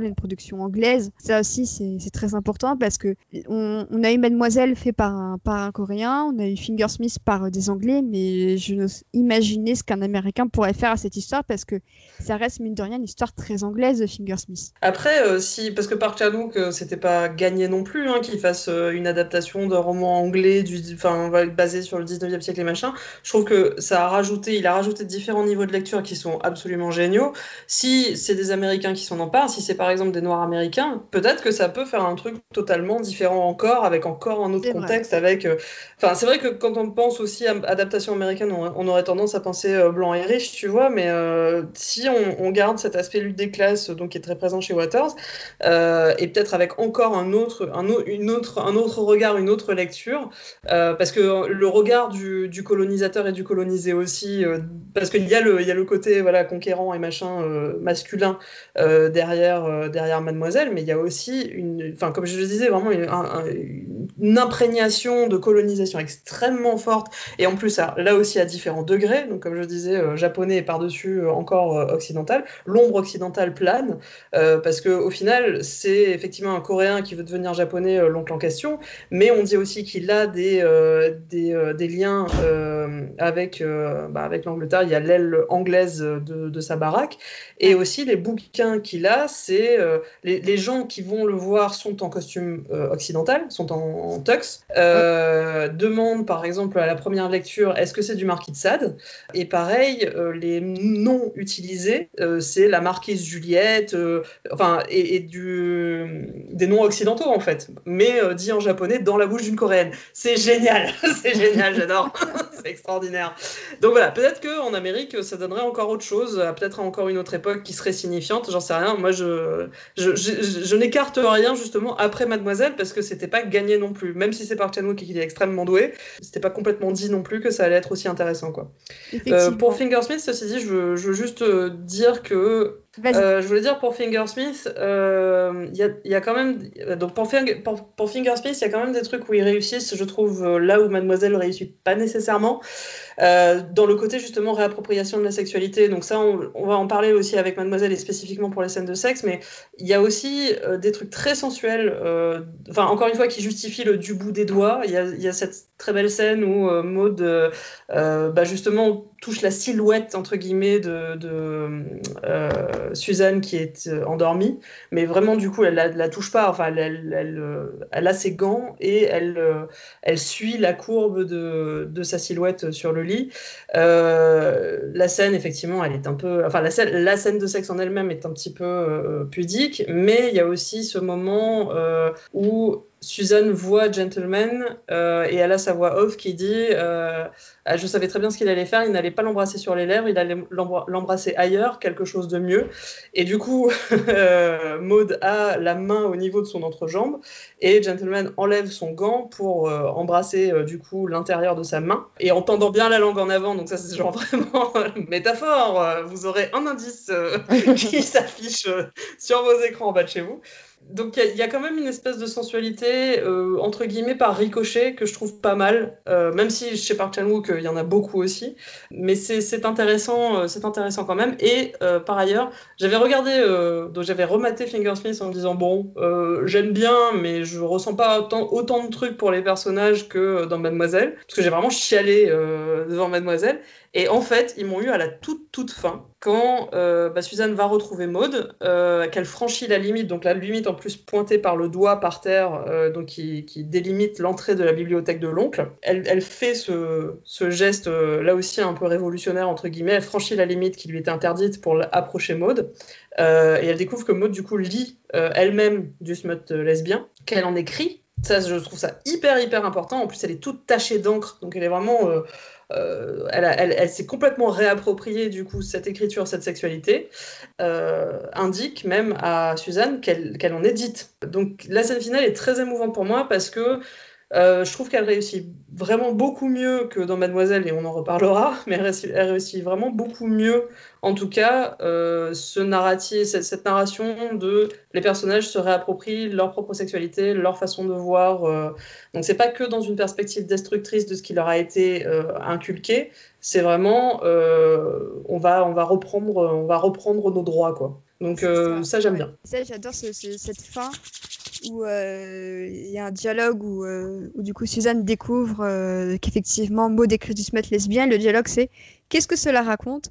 une production anglaise. Ça aussi, c'est très important parce que on, a eu Mademoiselle fait par un, Coréen, on a eu Fingersmith par euh, des Anglais, mais je n'ose imaginer ce qu'un Américain pourrait faire à cette histoire parce que ça reste mine de rien une histoire très anglaise de Fingersmith. Après, parce que Park Chan-wook, c'était pas gagné non plus hein, qu'il fasse une adaptation d'un roman anglais du, basé sur le 19e siècle et machin. Je trouve que ça a rajouté, il a rajouté différents niveaux de lecture qui sont absolument géniaux. Si c'est des Américains qui s'en emparent, si c'est par exemple des Noirs américains, peut-être que ça peut faire un truc totalement différent encore, avec encore un autre contexte. Avec, euh, enfin, c'est vrai que quand on pense aussi à adaptation américaine, on, aurait tendance à penser euh, blanc et riche, tu vois. Mais euh, si on, garde cet aspect lutte des classes, donc qui est très présent chez Waters, et peut-être avec encore un autre, un, une autre, un autre regard, une autre lecture, parce que le regard du, du colonisateur et du colonisé aussi, euh, parce qu'il y, a le, côté voilà, conquérant et machin euh, masculin euh, derrière, derrière Mademoiselle, mais il y a aussi, une, enfin, comme je le disais, vraiment une, imprégnation de colonisation extrêmement forte, et en plus, là aussi à différents degrés, donc comme je disais, japonais et par-dessus encore occidental, l'ombre occidentale plane, parce qu'au final, c'est effectivement un Coréen qui veut devenir japonais, l'oncle en question, mais on dit aussi qu'il a des, des liens avec euh, bah, avec l'Angleterre, il y a l'aile anglaise de, sa baraque. Et aussi, les bouquins qu'il a, c'est euh, les, gens qui vont le voir sont en costume euh, occidental, sont en, tux, demandent par exemple à la première lecture est-ce que c'est du Marquis de Sade? Et pareil, les noms utilisés, c'est la marquise Juliette, enfin, et, du, des noms occidentaux en fait, mais dit en japonais dans la bouche d'une coréenne. C'est génial, c'est génial, j'adore, c'est extraordinaire. Donc voilà, peut-être qu'en Amérique, ça donnerait encore autre chose, peut-être encore une autre époque qui serait signifiante, j'en sais rien. Moi, je, je, je, n'écarte rien justement après Mademoiselle parce que c'était pas gagné non plus. Même si c'est par Chan qui est extrêmement doué, c'était pas complètement dit non plus que ça allait être aussi intéressant. Quoi. Euh, pour Fingersmith, ceci dit, je veux, je veux juste euh, dire que je voulais dire pour Fingersmith, il y, a, y, a, quand même. Donc pour, Fingersmith, il y a quand même des trucs où ils réussissent, je trouve, là où Mademoiselle réussit pas nécessairement. Euh, dans le côté justement réappropriation de la sexualité, donc ça on, va en parler aussi avec Mademoiselle et spécifiquement pour les scènes de sexe, mais il y a aussi euh, des trucs très sensuels, euh, enfin encore une fois qui justifient le du bout des doigts. Il y a, cette très belle scène où Maud bah, justement touche la silhouette entre guillemets de Suzanne qui est endormie, mais vraiment du coup elle la, la touche pas, enfin elle, elle, a ses gants et elle, elle suit la courbe de, de sa silhouette sur le lit. Euh, la scène, effectivement, elle est un peu. Enfin, la scène, de sexe en elle-même est un petit peu euh, pudique, mais il y a aussi ce moment euh, où Suzanne voit Gentleman euh, et elle a sa voix off qui dit euh, ah, Je savais très bien ce qu'il allait faire, il n'allait pas l'embrasser sur les lèvres, il allait l'embrasser ailleurs, quelque chose de mieux. Et du coup, euh, Maud a la main au niveau de son entrejambe et Gentleman enlève son gant pour embrasser du coup l'intérieur de sa main. Et en tendant bien la langue en avant, donc ça c'est genre vraiment métaphore, vous aurez un indice qui s'affiche sur vos écrans en bas de chez vous donc il y, a quand même une espèce de sensualité euh, entre guillemets par ricochet que je trouve pas mal, euh, même si chez Park Chan Wook il y en a beaucoup aussi, mais c'est intéressant, euh, c'est intéressant quand même. Et par ailleurs, j'avais regardé, j'avais rematé Fingersmith en me disant bon, j'aime bien, mais je ressens pas autant, autant, de trucs pour les personnages que dans Mademoiselle, parce que j'ai vraiment chialé devant Mademoiselle. Et en fait, ils m'ont eu à la toute toute fin quand euh, bah, Suzanne va retrouver Maude, euh, qu'elle franchit la limite, donc la limite en plus pointée par le doigt par terre, euh, donc qui, délimite l'entrée de la bibliothèque de l'oncle. Elle, fait ce, geste là aussi un peu révolutionnaire entre guillemets. Elle franchit la limite qui lui était interdite pour approcher Maude. et elle découvre que Maude du coup lit elle-même du smut lesbien, qu'elle en écrit. Ça, je trouve ça hyper hyper important. En plus, elle est toute tachée d'encre, donc elle est vraiment euh, elle, s'est complètement réappropriée du coup cette écriture, cette sexualité, euh, indique même à Suzanne qu'elle en édite. Donc la scène finale est très émouvante pour moi parce que euh, je trouve qu'elle réussit vraiment beaucoup mieux que dans Mademoiselle, et on en reparlera, mais elle réussit, vraiment beaucoup mieux, en tout cas, euh, ce narratif, cette, narration de les personnages se réapproprient leur propre sexualité, leur façon de voir. Euh. donc c'est pas que dans une perspective destructrice de ce qui leur a été inculqué, c'est vraiment on va on va reprendre on va reprendre nos droits quoi. Donc ça, j'aime bien. Ça j'adore cette fin où euh, il y a un dialogue où, euh, où, du coup Suzanne découvre euh, qu'effectivement Maud écrit du smut lesbien. Le dialogue c'est qu'est-ce que cela raconte?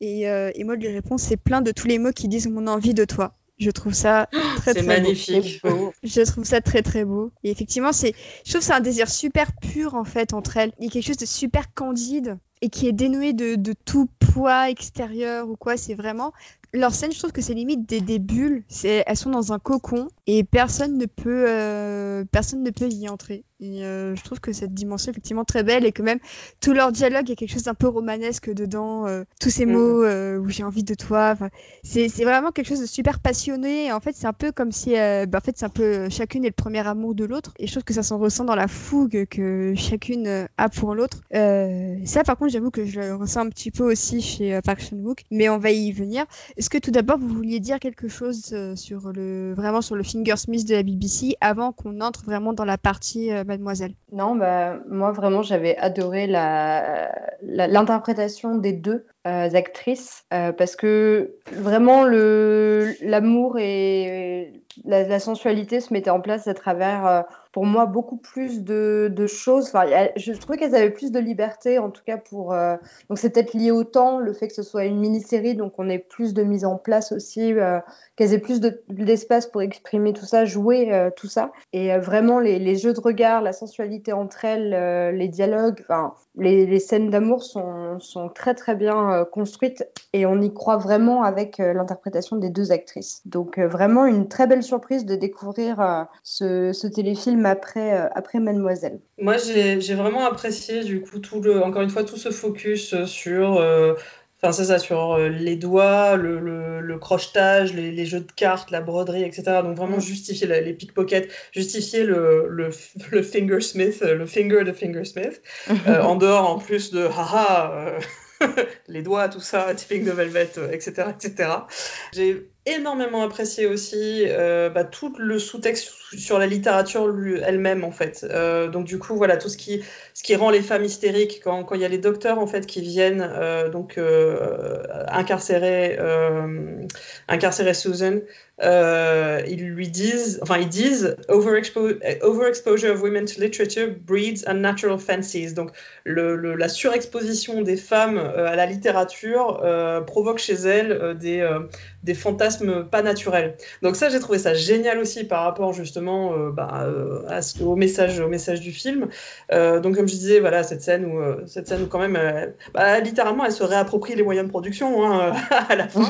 Et, et Maud lui répond c'est plein de tous les mots qui disent mon envie de toi. Je trouve ça très très magnifique. beau. Je trouve ça très très beau. Et effectivement, c'est, je trouve c'est un désir super pur en fait entre elles. Il y a quelque chose de super candide et qui est dénué de, de tout poids extérieur ou quoi. C'est vraiment leur scène, je trouve que c'est limite des, des bulles. Elles sont dans un cocon et personne ne peut, euh, personne ne peut y entrer. Et euh, je trouve que cette dimension est effectivement très belle et que même tout leur dialogue, il y a quelque chose d'un peu romanesque dedans. Euh, tous ces mm. mots où j'ai envie de toi. C'est vraiment quelque chose de super passionné. en fait, c'est un peu comme si, bah, en fait, c'est un peu chacune est le premier amour de l'autre. Et je trouve que ça s'en ressent dans la fougue que chacune a pour l'autre. ça, par contre, j'avoue que je le ressens un petit peu aussi chez Park Chan-wook, mais on va y venir. Est-ce que tout d'abord vous vouliez dire quelque chose euh, sur le vraiment sur le Fingersmith de la BBC avant qu'on entre vraiment dans la partie euh, Mademoiselle? Non, bah moi vraiment j'avais adoré l'interprétation des deux actrices parce que vraiment l'amour et la, sensualité se mettaient en place à travers pour moi beaucoup plus de, choses. Enfin, je trouvais qu'elles avaient plus de liberté, en tout cas pour. Euh, donc c'est peut-être lié au temps, le fait que ce soit une mini-série, donc on ait plus de mise en place aussi, euh, qu'elles aient plus d'espace pour exprimer tout ça, jouer euh, tout ça. Et vraiment les, les, jeux de regard, la sensualité entre elles, les dialogues, enfin les, les scènes d'amour sont, sont, très très bien construites et on y croit vraiment avec l'interprétation des deux actrices. Donc vraiment une très belle surprise de découvrir ce, ce téléfilm après, euh, après Mademoiselle. Moi, j'ai vraiment apprécié, du coup, tout le, encore une fois, tout ce focus sur. Euh, enfin, c'est ça, sur euh, les doigts, le, le, crochetage, les, jeux de cartes, la broderie, etc. Donc vraiment justifier les pickpockets, justifier le, le, le fingersmith, le finger de fingersmith, en dehors en plus de haha, les doigts, tout ça, Tipping de Velvet, etc., etc. J'ai énormément apprécié aussi euh, bah, tout le sous-texte sur la littérature elle-même en fait. Euh, donc du coup voilà tout ce qui ce qui rend les femmes hystériques quand il y a les docteurs en fait qui viennent euh, donc incarcérer incarcérer Susan ils lui disent enfin ils disent overexposure of women to literature breeds unnatural fancies donc la surexposition des femmes à la littérature provoque chez elles des des fantasmes pas naturels. Donc ça, j'ai trouvé ça génial aussi par rapport justement euh, bah, euh, à au, message, au message du film. Euh, donc comme je disais, voilà, cette scène où, cette scène quand même, bah, littéralement, elle se réapproprie les moyens de production hein, à la fin.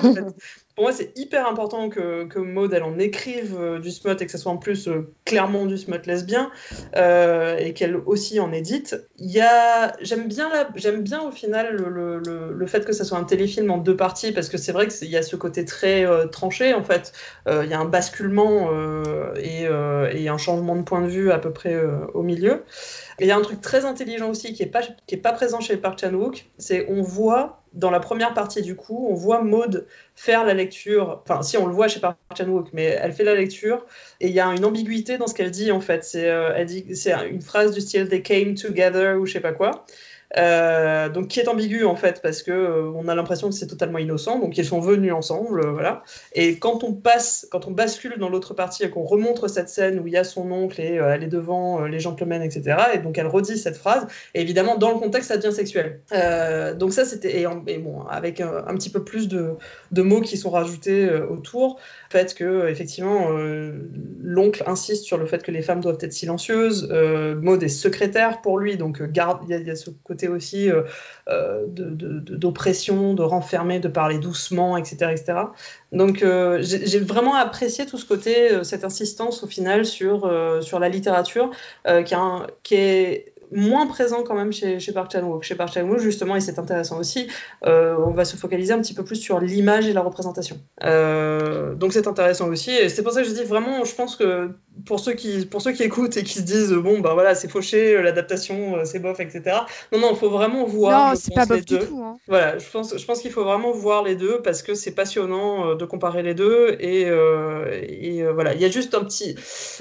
Moi, c'est hyper important que, que Maud, elle en écrive euh, du smut et que ce soit en plus euh, clairement du smut lesbien euh, et qu'elle aussi en édite. A... J'aime bien, la... bien au final le, le, fait que ça soit un téléfilm en deux parties parce que c'est vrai qu'il y a ce côté très tranché en fait. Il y a un basculement et, et, un changement de point de vue à peu près au milieu. Et il y a un truc très intelligent aussi qui n'est pas, pas présent chez Park Chan-wook, c'est on voit dans la première partie du coup, on voit Maud faire la lecture. Enfin, si on le voit chez Park Chan-wook, mais elle fait la lecture et il y a une ambiguïté dans ce qu'elle dit en fait. C'est, euh, une phrase du style "They came together" ou je sais pas quoi. Euh, donc qui est ambigu en fait parce que euh, on a l'impression que c'est totalement innocent. Donc ils sont venus ensemble euh, voilà. Et quand on passe quand on bascule dans l'autre partie et qu'on remontre cette scène où il y a son oncle et elle est devant les gentlemen etc et donc elle redit cette phrase évidemment dans le contexte ça devient sexuel. Donc ça c'était et, bon avec un, petit peu plus de, mots qui sont rajoutés autour fait que effectivement l'oncle insiste sur le fait que les femmes doivent être silencieuses Maud est secrétaire pour lui donc garde il y, a ce côté aussi euh, euh, d'oppression, de, renfermer, de parler doucement, etc. etc. Donc euh, j'ai vraiment apprécié tout ce côté, cette insistance au final sur, la littérature, qui est moins présent quand même chez, chez Park Chan-wook. Chez Park Chan-wook, justement, et c'est intéressant aussi, euh, on va se focaliser un petit peu plus sur l'image et la représentation. Euh, donc c'est intéressant aussi. Et c'est pour ça que je dis vraiment, je pense que pour ceux qui, pour ceux qui écoutent et qui se disent, bon, bah voilà, c'est fauché, l'adaptation, euh, c'est bof, etc. Non, non, il faut vraiment voir. Non, c'est pas bof du tout. Hein. Voilà, je pense, je pense qu'il faut vraiment voir les deux parce que c'est passionnant de comparer les deux. Et, et voilà, il y a juste un petit.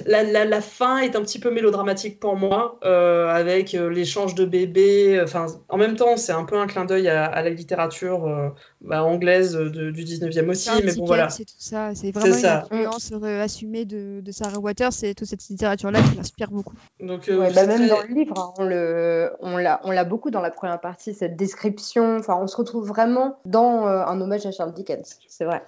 La, la, la, fin est un petit peu mélodramatique pour moi, avec avec euh, l'échange de bébés. Euh, enfin, en même temps, c'est un peu un clin d'œil à, la littérature euh, bah, anglaise du 19e aussi. mais bon, voilà. C'est tout ça. C'est vraiment une influence assumée de, de, Sarah Waters. C'est toute cette littérature-là qui m'inspire beaucoup. Donc, bah, même dans le livre, hein, on le, on l'a beaucoup dans la première partie, cette description. Enfin, on se retrouve vraiment dans un hommage à Charles Dickens. C'est vrai.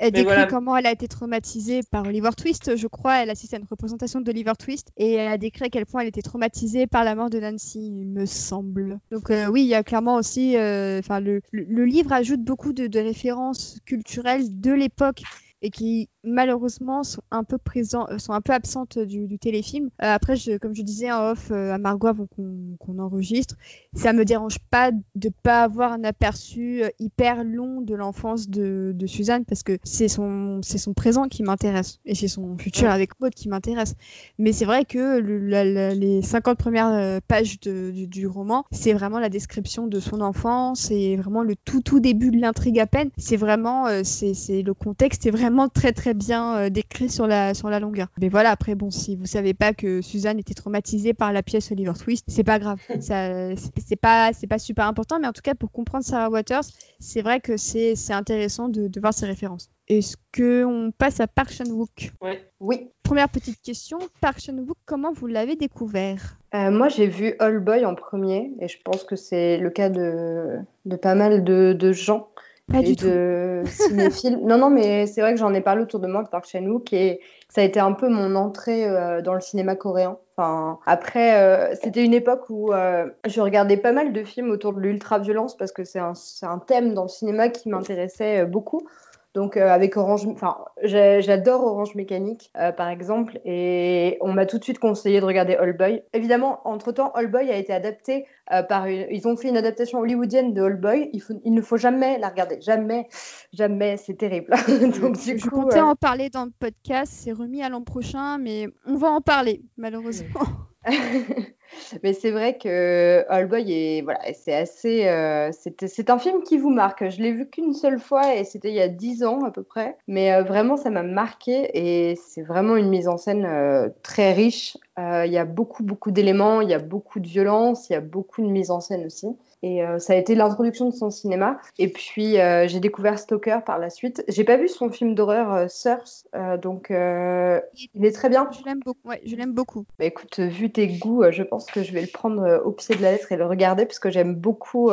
Elle, décrit comment elle a été traumatisée par Oliver Twist, je crois. Elle assiste à une représentation d'Oliver Twist et elle a décrit à quel point elle était traumatisée par la mort de Nancy, il me semble. Donc euh, oui, il y a clairement aussi, euh, enfin le, le, livre ajoute beaucoup de, de références culturelles de l'époque et qui malheureusement sont un peu présents, euh, sont un peu absentes du, téléfilm. Euh, après, je, comme je disais en off euh, à Margot avant qu'on enregistre, ça me dérange pas de pas avoir un aperçu hyper long de l'enfance de, de, Suzanne parce que c'est son, c'est son présent qui m'intéresse et c'est son futur avec Maud qui m'intéresse. Mais c'est vrai que les 50 premières pages du, du, roman, c'est vraiment la description de son enfance et vraiment le tout tout début de l'intrigue à peine. C'est vraiment, c'est le contexte est vraiment très très bien euh, décrit sur la, sur la longueur. Mais voilà, après, bon, si vous savez pas que Suzanne était traumatisée par la pièce Oliver Twist, c'est pas grave. c'est pas, c'est pas super important, mais en tout cas, pour comprendre Sarah Waters, c'est vrai que c'est intéressant de, de voir ces références. Est-ce qu'on passe à Park Chan-wook? Oui. Première petite question, Park Chan-wook, comment vous l'avez découvert? Euh, Moi, j'ai vu All Boy en premier, et je pense que c'est le cas de, de pas mal de, de gens. Pas du de cinéphiles. non, non, mais c'est vrai que j'en ai parlé autour de moi de Park Chan-wook et ça a été un peu mon entrée euh, dans le cinéma coréen. Enfin, après, euh, c'était une époque où euh, je regardais pas mal de films autour de l'ultra-violence parce que c'est un, un, thème dans le cinéma qui m'intéressait beaucoup. Donc euh, avec Orange, enfin j'adore Orange Mécanique euh, par exemple, et on m'a tout de suite conseillé de regarder All Boy. Évidemment, entre temps, All Boy a été adapté euh, par une... ils ont fait une adaptation hollywoodienne de All Boy. Il, faut... il ne faut jamais la regarder, jamais, jamais, c'est terrible. Donc du je coup, comptais en parler dans le podcast, c'est remis à l'an prochain, mais on va en parler malheureusement. Mais c'est vrai que All Boy est voilà, c'est assez, euh, c'est un film qui vous marque. Je l'ai vu qu'une seule fois et c'était il y a dix ans à peu près. Mais euh, vraiment, ça m'a marqué et c'est vraiment une mise en scène euh, très riche. Il y a beaucoup beaucoup d'éléments, il y a beaucoup de violence, il y a beaucoup de mise en scène aussi. Et euh, ça a été l'introduction de son cinéma. Et puis euh, j'ai découvert Stoker par la suite. J'ai pas vu son film d'horreur euh, Source, donc il est très bien. Je l'aime beaucoup. Ouais, je l'aime beaucoup. Bah, écoute, vu tes goûts, je pense que je vais le prendre au pied de la lettre et le regarder parce que j'aime beaucoup.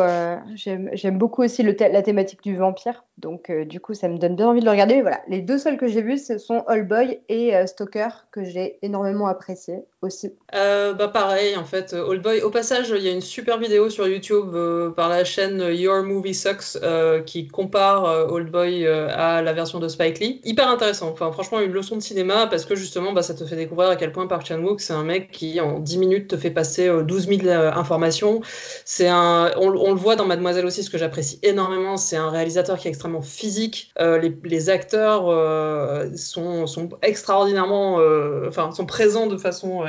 j'aime beaucoup aussi le la thématique du vampire. Donc du coup, ça me donne bien envie de le regarder. Mais voilà, les deux seuls que j'ai vus, ce sont All Boy et Stoker que j'ai énormément apprécié aussi. bah pareil, en fait, All Boy. Au passage, il y a une super vidéo sur YouTube euh, par la chaîne Your Movie Sucks euh, qui compare euh, Old Boy à la version de Spike Lee. Hyper intéressant. Enfin, franchement, une leçon de cinéma parce que justement, bah, ça te fait découvrir à quel point Park Chan-wook, c'est un mec qui en 10 minutes te fait passer 12 000 informations. C'est un, on, le voit dans Mademoiselle aussi, ce que j'apprécie énormément, c'est un réalisateur qui est extrêmement physique. les, acteurs sont, sont, extraordinairement, enfin, sont présents de façon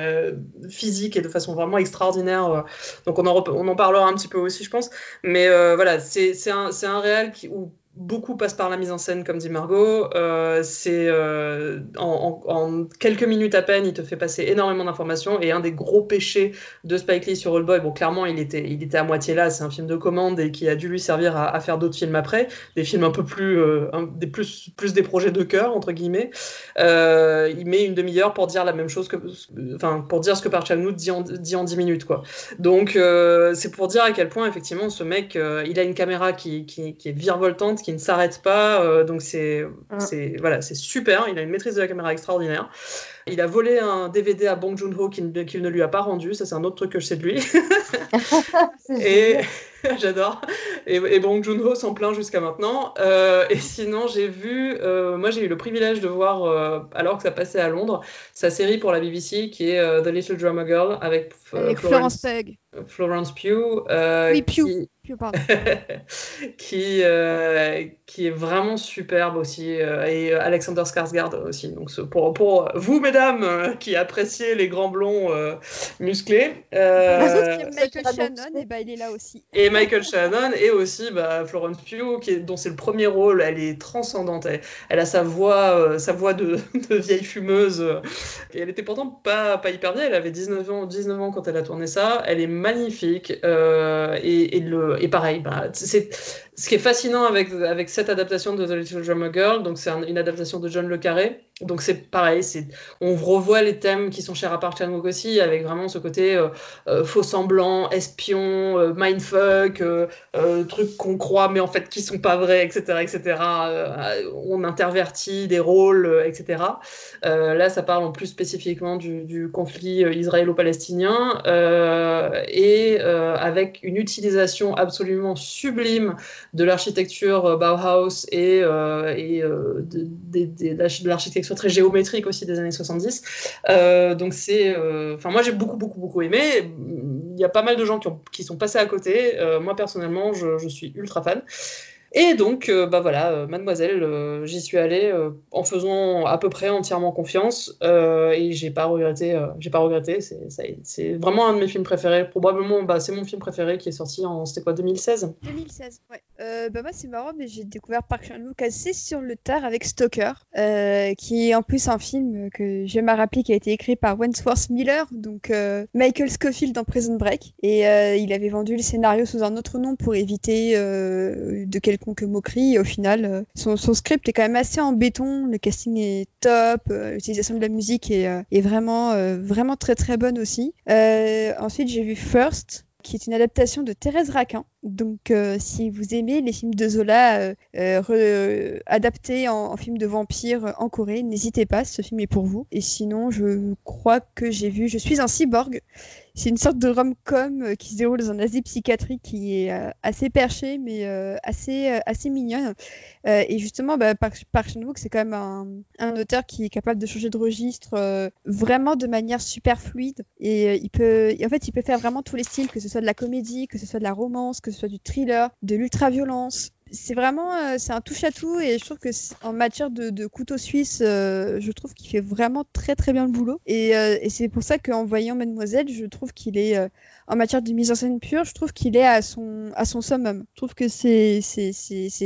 physique et de façon vraiment extraordinaire. Donc on en, on en parlera un petit peu aussi je pense. Mais euh, voilà, c'est un, un réel qui, où beaucoup passe par la mise en scène, comme dit Margot. Euh, c'est euh, en, quelques minutes à peine, il te fait passer énormément d'informations. Et un des gros péchés de Spike Lee sur Old Boy, bon, clairement, il était, il était à moitié là. C'est un film de commande et qui a dû lui servir à, faire d'autres films après, des films un peu plus, euh, des plus, des projets de cœur entre guillemets. il met une demi-heure pour dire la même chose que, enfin, pour dire ce que Park dit en, 10 minutes, quoi. Donc, c'est pour dire à quel point effectivement ce mec, il a une caméra qui, qui, qui est virevoltante qui ne s'arrête pas. Euh, donc c'est c'est voilà, c'est super. Il a une maîtrise de la caméra extraordinaire. Il a volé un DVD à Bong Joon-ho qu'il ne lui a pas rendu. Ça, c'est un autre truc que je sais de lui. et j'adore. Et, et, Bong Joon-ho s'en plaint jusqu'à maintenant. Euh, et sinon, j'ai vu, euh, moi, j'ai eu le privilège de voir, alors que ça passait à Londres, sa série pour la BBC qui est The Little Drummer Girl avec, Florence Pugh. Florence Pugh. oui, Pugh. qui, euh, qui est vraiment superbe aussi, euh, et Alexander Skarsgård aussi. Donc pour, pour vous, mesdames, euh, qui appréciez les grands blonds musclés. Michael Shannon, et bah, il est là aussi. Et Michael Shannon, et aussi bah, Florence Pugh, qui est, dont c'est le premier rôle, elle est transcendante. Elle, a sa voix, sa voix de, de, vieille fumeuse, et elle était pourtant pas, pas hyper vieille, elle avait 19 ans, 19 ans quand elle a tourné ça. Elle est magnifique, et, et le et pareil, bah, c'est ce qui est fascinant avec, cette adaptation de The Little Drummer Girl, donc c'est une adaptation de John Le Carré. Donc c'est pareil, c'est on revoit les thèmes qui sont chers à Park Chan-wook aussi, avec vraiment ce côté euh, euh, faux semblant, espion, euh, mindfuck, trucs qu'on croit mais en fait qui sont pas vrais, etc., etc. on intervertit des rôles, etc. là, ça parle en plus spécifiquement du conflit israélo-palestinien et avec une utilisation absolument sublime de l'architecture euh, Bauhaus et, euh, et euh, de, l'architecture très géométrique aussi des années 70. donc c'est, enfin moi j'ai beaucoup beaucoup beaucoup aimé. Il y a pas mal de gens qui, ont, qui sont passés à côté. moi personnellement, je, je suis ultra fan. Et donc, bah voilà, Mademoiselle, j'y suis allée en faisant à peu près entièrement confiance et j'ai pas regretté. j'ai pas regretté. C'est vraiment un de mes films préférés. Probablement, bah, c'est mon film préféré qui est sorti en c'était quoi 2016. 2016, ouais. Bah moi c'est marrant, mais j'ai découvert Park Chan-wook assez sur le tard avec Stalker, qui est en plus un film que j'aime à rappeler qui a été écrit par Wentworth Miller, donc Michael Scofield dans Prison Break, et il avait vendu le scénario sous un autre nom pour éviter de quelconque moquerie. Et au final, euh, son, script est quand même assez en béton. Le casting est top. Euh, l'utilisation de la musique est, euh, est vraiment, vraiment très très bonne aussi. ensuite, j'ai vu First qui est une adaptation de Thérèse Raquin. Donc, si vous aimez les films de Zola adaptés en, en, film de vampire en Corée, n'hésitez pas, ce film est pour vous. Et sinon, je crois que j'ai vu Je suis un cyborg, c'est une sorte de rom-com euh, qui se déroule dans un asile psychiatrique qui est euh, assez perché, mais euh, assez, assez mignonne. et justement, bah, Park, Chan-wook, c'est quand même un, auteur qui est capable de changer de registre vraiment de manière super fluide. Et il peut, en fait, il peut faire vraiment tous les styles, que ce soit de la comédie, que ce soit de la romance, que ce soit du thriller, de l'ultra-violence c'est vraiment euh, c'est un touche à tout et je trouve que en matière de, couteau suisse, euh, je trouve qu'il fait vraiment très très bien le boulot. Et, euh, et c'est pour ça qu'en voyant Mademoiselle, je trouve qu'il est en matière de mise en scène pure, je trouve qu'il est à son, à summum. Je trouve que c'est,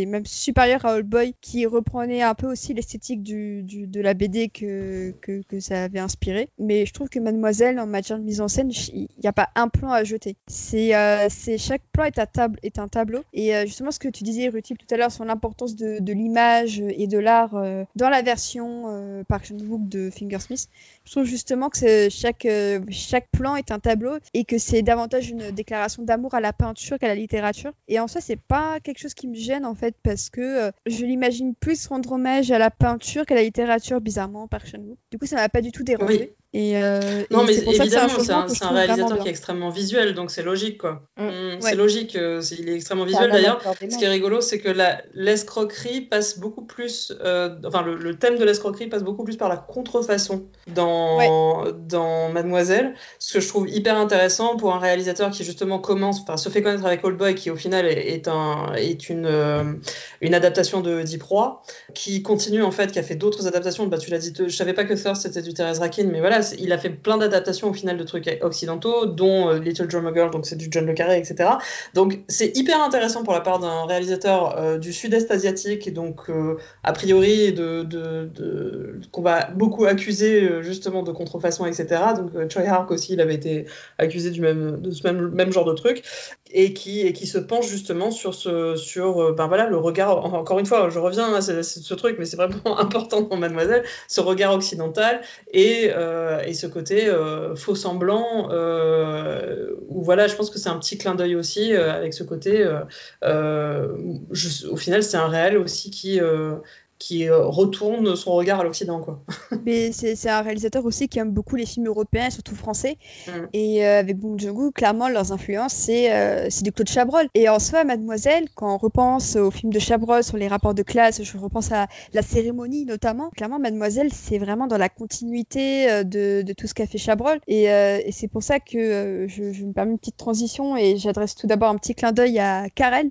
même supérieur à Old Boy, qui reprenait un peu aussi l'esthétique de la BD que, ça avait inspiré. Mais je trouve que Mademoiselle, en matière de mise en scène, il n'y a pas un plan à jeter. C'est, euh, chaque plan est, un tableau. Et euh, justement, ce que tu disais, Rutil, tout à l'heure, sur l'importance de, l'image et de l'art euh, dans la version euh, Park Book de Fingersmith, je trouve justement que chaque, chaque plan est un tableau et que c'est davantage une déclaration d'amour à la peinture qu'à la littérature. Et en soi, c'est pas quelque chose qui me gêne en fait parce que euh, je l'imagine plus rendre hommage à la peinture qu'à la littérature, bizarrement, par Chan Du coup, ça m'a pas du tout dérangé. Et, euh, non, mais évidemment, c'est un, un, réalisateur qui est extrêmement visuel, donc c'est logique, quoi. Mm. Mm, c'est logique, euh, il est extrêmement visuel. D'ailleurs, ce qui est rigolo, c'est que l'escroquerie passe beaucoup plus, euh, enfin, le, thème de l'escroquerie passe beaucoup plus par la contrefaçon dans, dans Mademoiselle, ce que je trouve hyper intéressant pour un réalisateur qui justement commence, enfin, se fait connaître avec Old Boy, qui au final est, un, est une, une adaptation de Deep Roy, qui continue en fait, qui a fait d'autres adaptations. Bah, tu l'as dit, je savais pas que Thirst c'était du Thérèse Rakin, mais voilà il a fait plein d'adaptations au final de trucs occidentaux, dont euh, Little Drummer Girl, donc c'est du John Le Carré, etc. Donc c'est hyper intéressant pour la part d'un réalisateur euh, du sud-est asiatique, et donc euh, a priori de, qu'on va beaucoup accuser justement de contrefaçon, etc. Donc Choi Hark aussi, il avait été accusé du même, de ce même, même genre de truc et qui, et qui se penche justement sur, ce, sur ben voilà, le regard, encore une fois, je reviens à ce, truc, mais c'est vraiment important dans Mademoiselle, ce regard occidental et, et ce côté euh, faux semblant, euh, où voilà, je pense que c'est un petit clin d'œil aussi avec ce côté, au final, c'est un réel aussi qui qui euh, retourne son regard à l'Occident. quoi. Mais c'est un réalisateur aussi qui aime beaucoup les films européens, surtout français. Mm. Et euh, avec Bong Joon-ho, clairement, leurs influences, c'est euh, du Claude Chabrol. Et en soi, Mademoiselle, quand on repense au film de Chabrol sur les rapports de classe, je repense à la cérémonie notamment, clairement, Mademoiselle, c'est vraiment dans la continuité euh, de, de tout ce qu'a fait Chabrol. Et, et c'est pour ça que je, je, me permets une petite transition et j'adresse tout d'abord un petit clin d'œil à Karel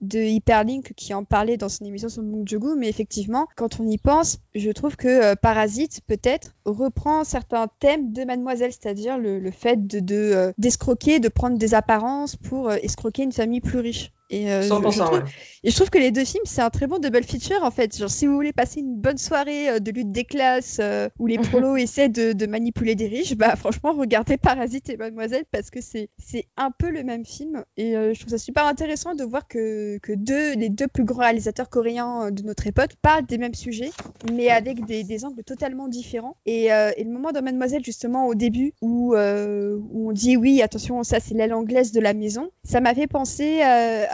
de Hyperlink qui en parlait dans son émission sur Bong Joon-ho, mais effectivement, quand on y pense, je trouve que euh, Parasite, peut-être, reprend certains thèmes de Mademoiselle, c'est-à-dire le, fait de, euh, d'escroquer, de prendre des apparences pour euh, escroquer une famille plus riche. Et, euh, je, trouve, et je trouve que les deux films, c'est un très bon double feature en fait. Genre, si vous voulez passer une bonne soirée euh, de lutte des classes euh, où les prolos essaient de, de, manipuler des riches, bah franchement, regardez Parasite et Mademoiselle parce que c'est un peu le même film. Et je trouve ça super intéressant de voir que, que deux, les deux plus grands réalisateurs coréens de notre époque parlent des mêmes sujets, mais avec des, des angles totalement différents. Et, et, le moment dans Mademoiselle, justement, au début, où, où on dit oui, attention, ça c'est l'aile anglaise de la maison, ça m'a fait penser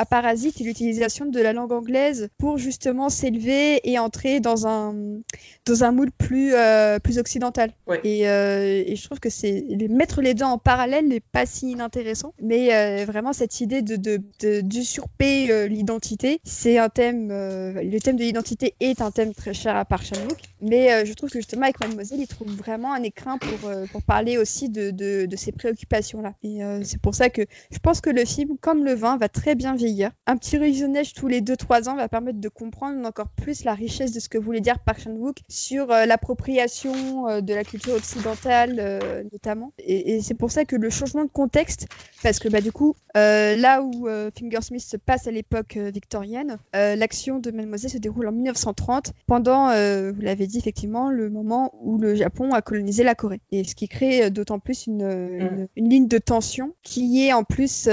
à parasite et l'utilisation de la langue anglaise pour justement s'élever et entrer dans un, dans un moule plus, euh, plus occidental. Et, euh, et, je trouve que c'est mettre les deux en parallèle n'est pas si inintéressant, mais euh, vraiment cette idée de d'usurper l'identité, c'est un thème, le thème de l'identité est un thème très cher à Park Chan-wook, mais je trouve que justement avec Mademoiselle, il trouve vraiment un écrin pour, pour parler aussi de, de, de ces préoccupations-là. Et c'est pour ça que je pense que le film, comme le vin, va très bien vieillir un petit revisionnage tous les 2-3 ans va permettre de comprendre encore plus la richesse de ce que voulait dire Park Chan-wook sur euh, l'appropriation euh, de la culture occidentale euh, notamment. Et, c'est pour ça que le changement de contexte, parce que bah, du coup, là où Fingersmith se passe à l'époque victorienne, l'action de Mademoiselle se déroule en 1930, pendant, vous l'avez dit effectivement, le moment où le Japon a colonisé la Corée. Et ce qui crée d'autant plus une, mm. une, ligne de tension qui est en plus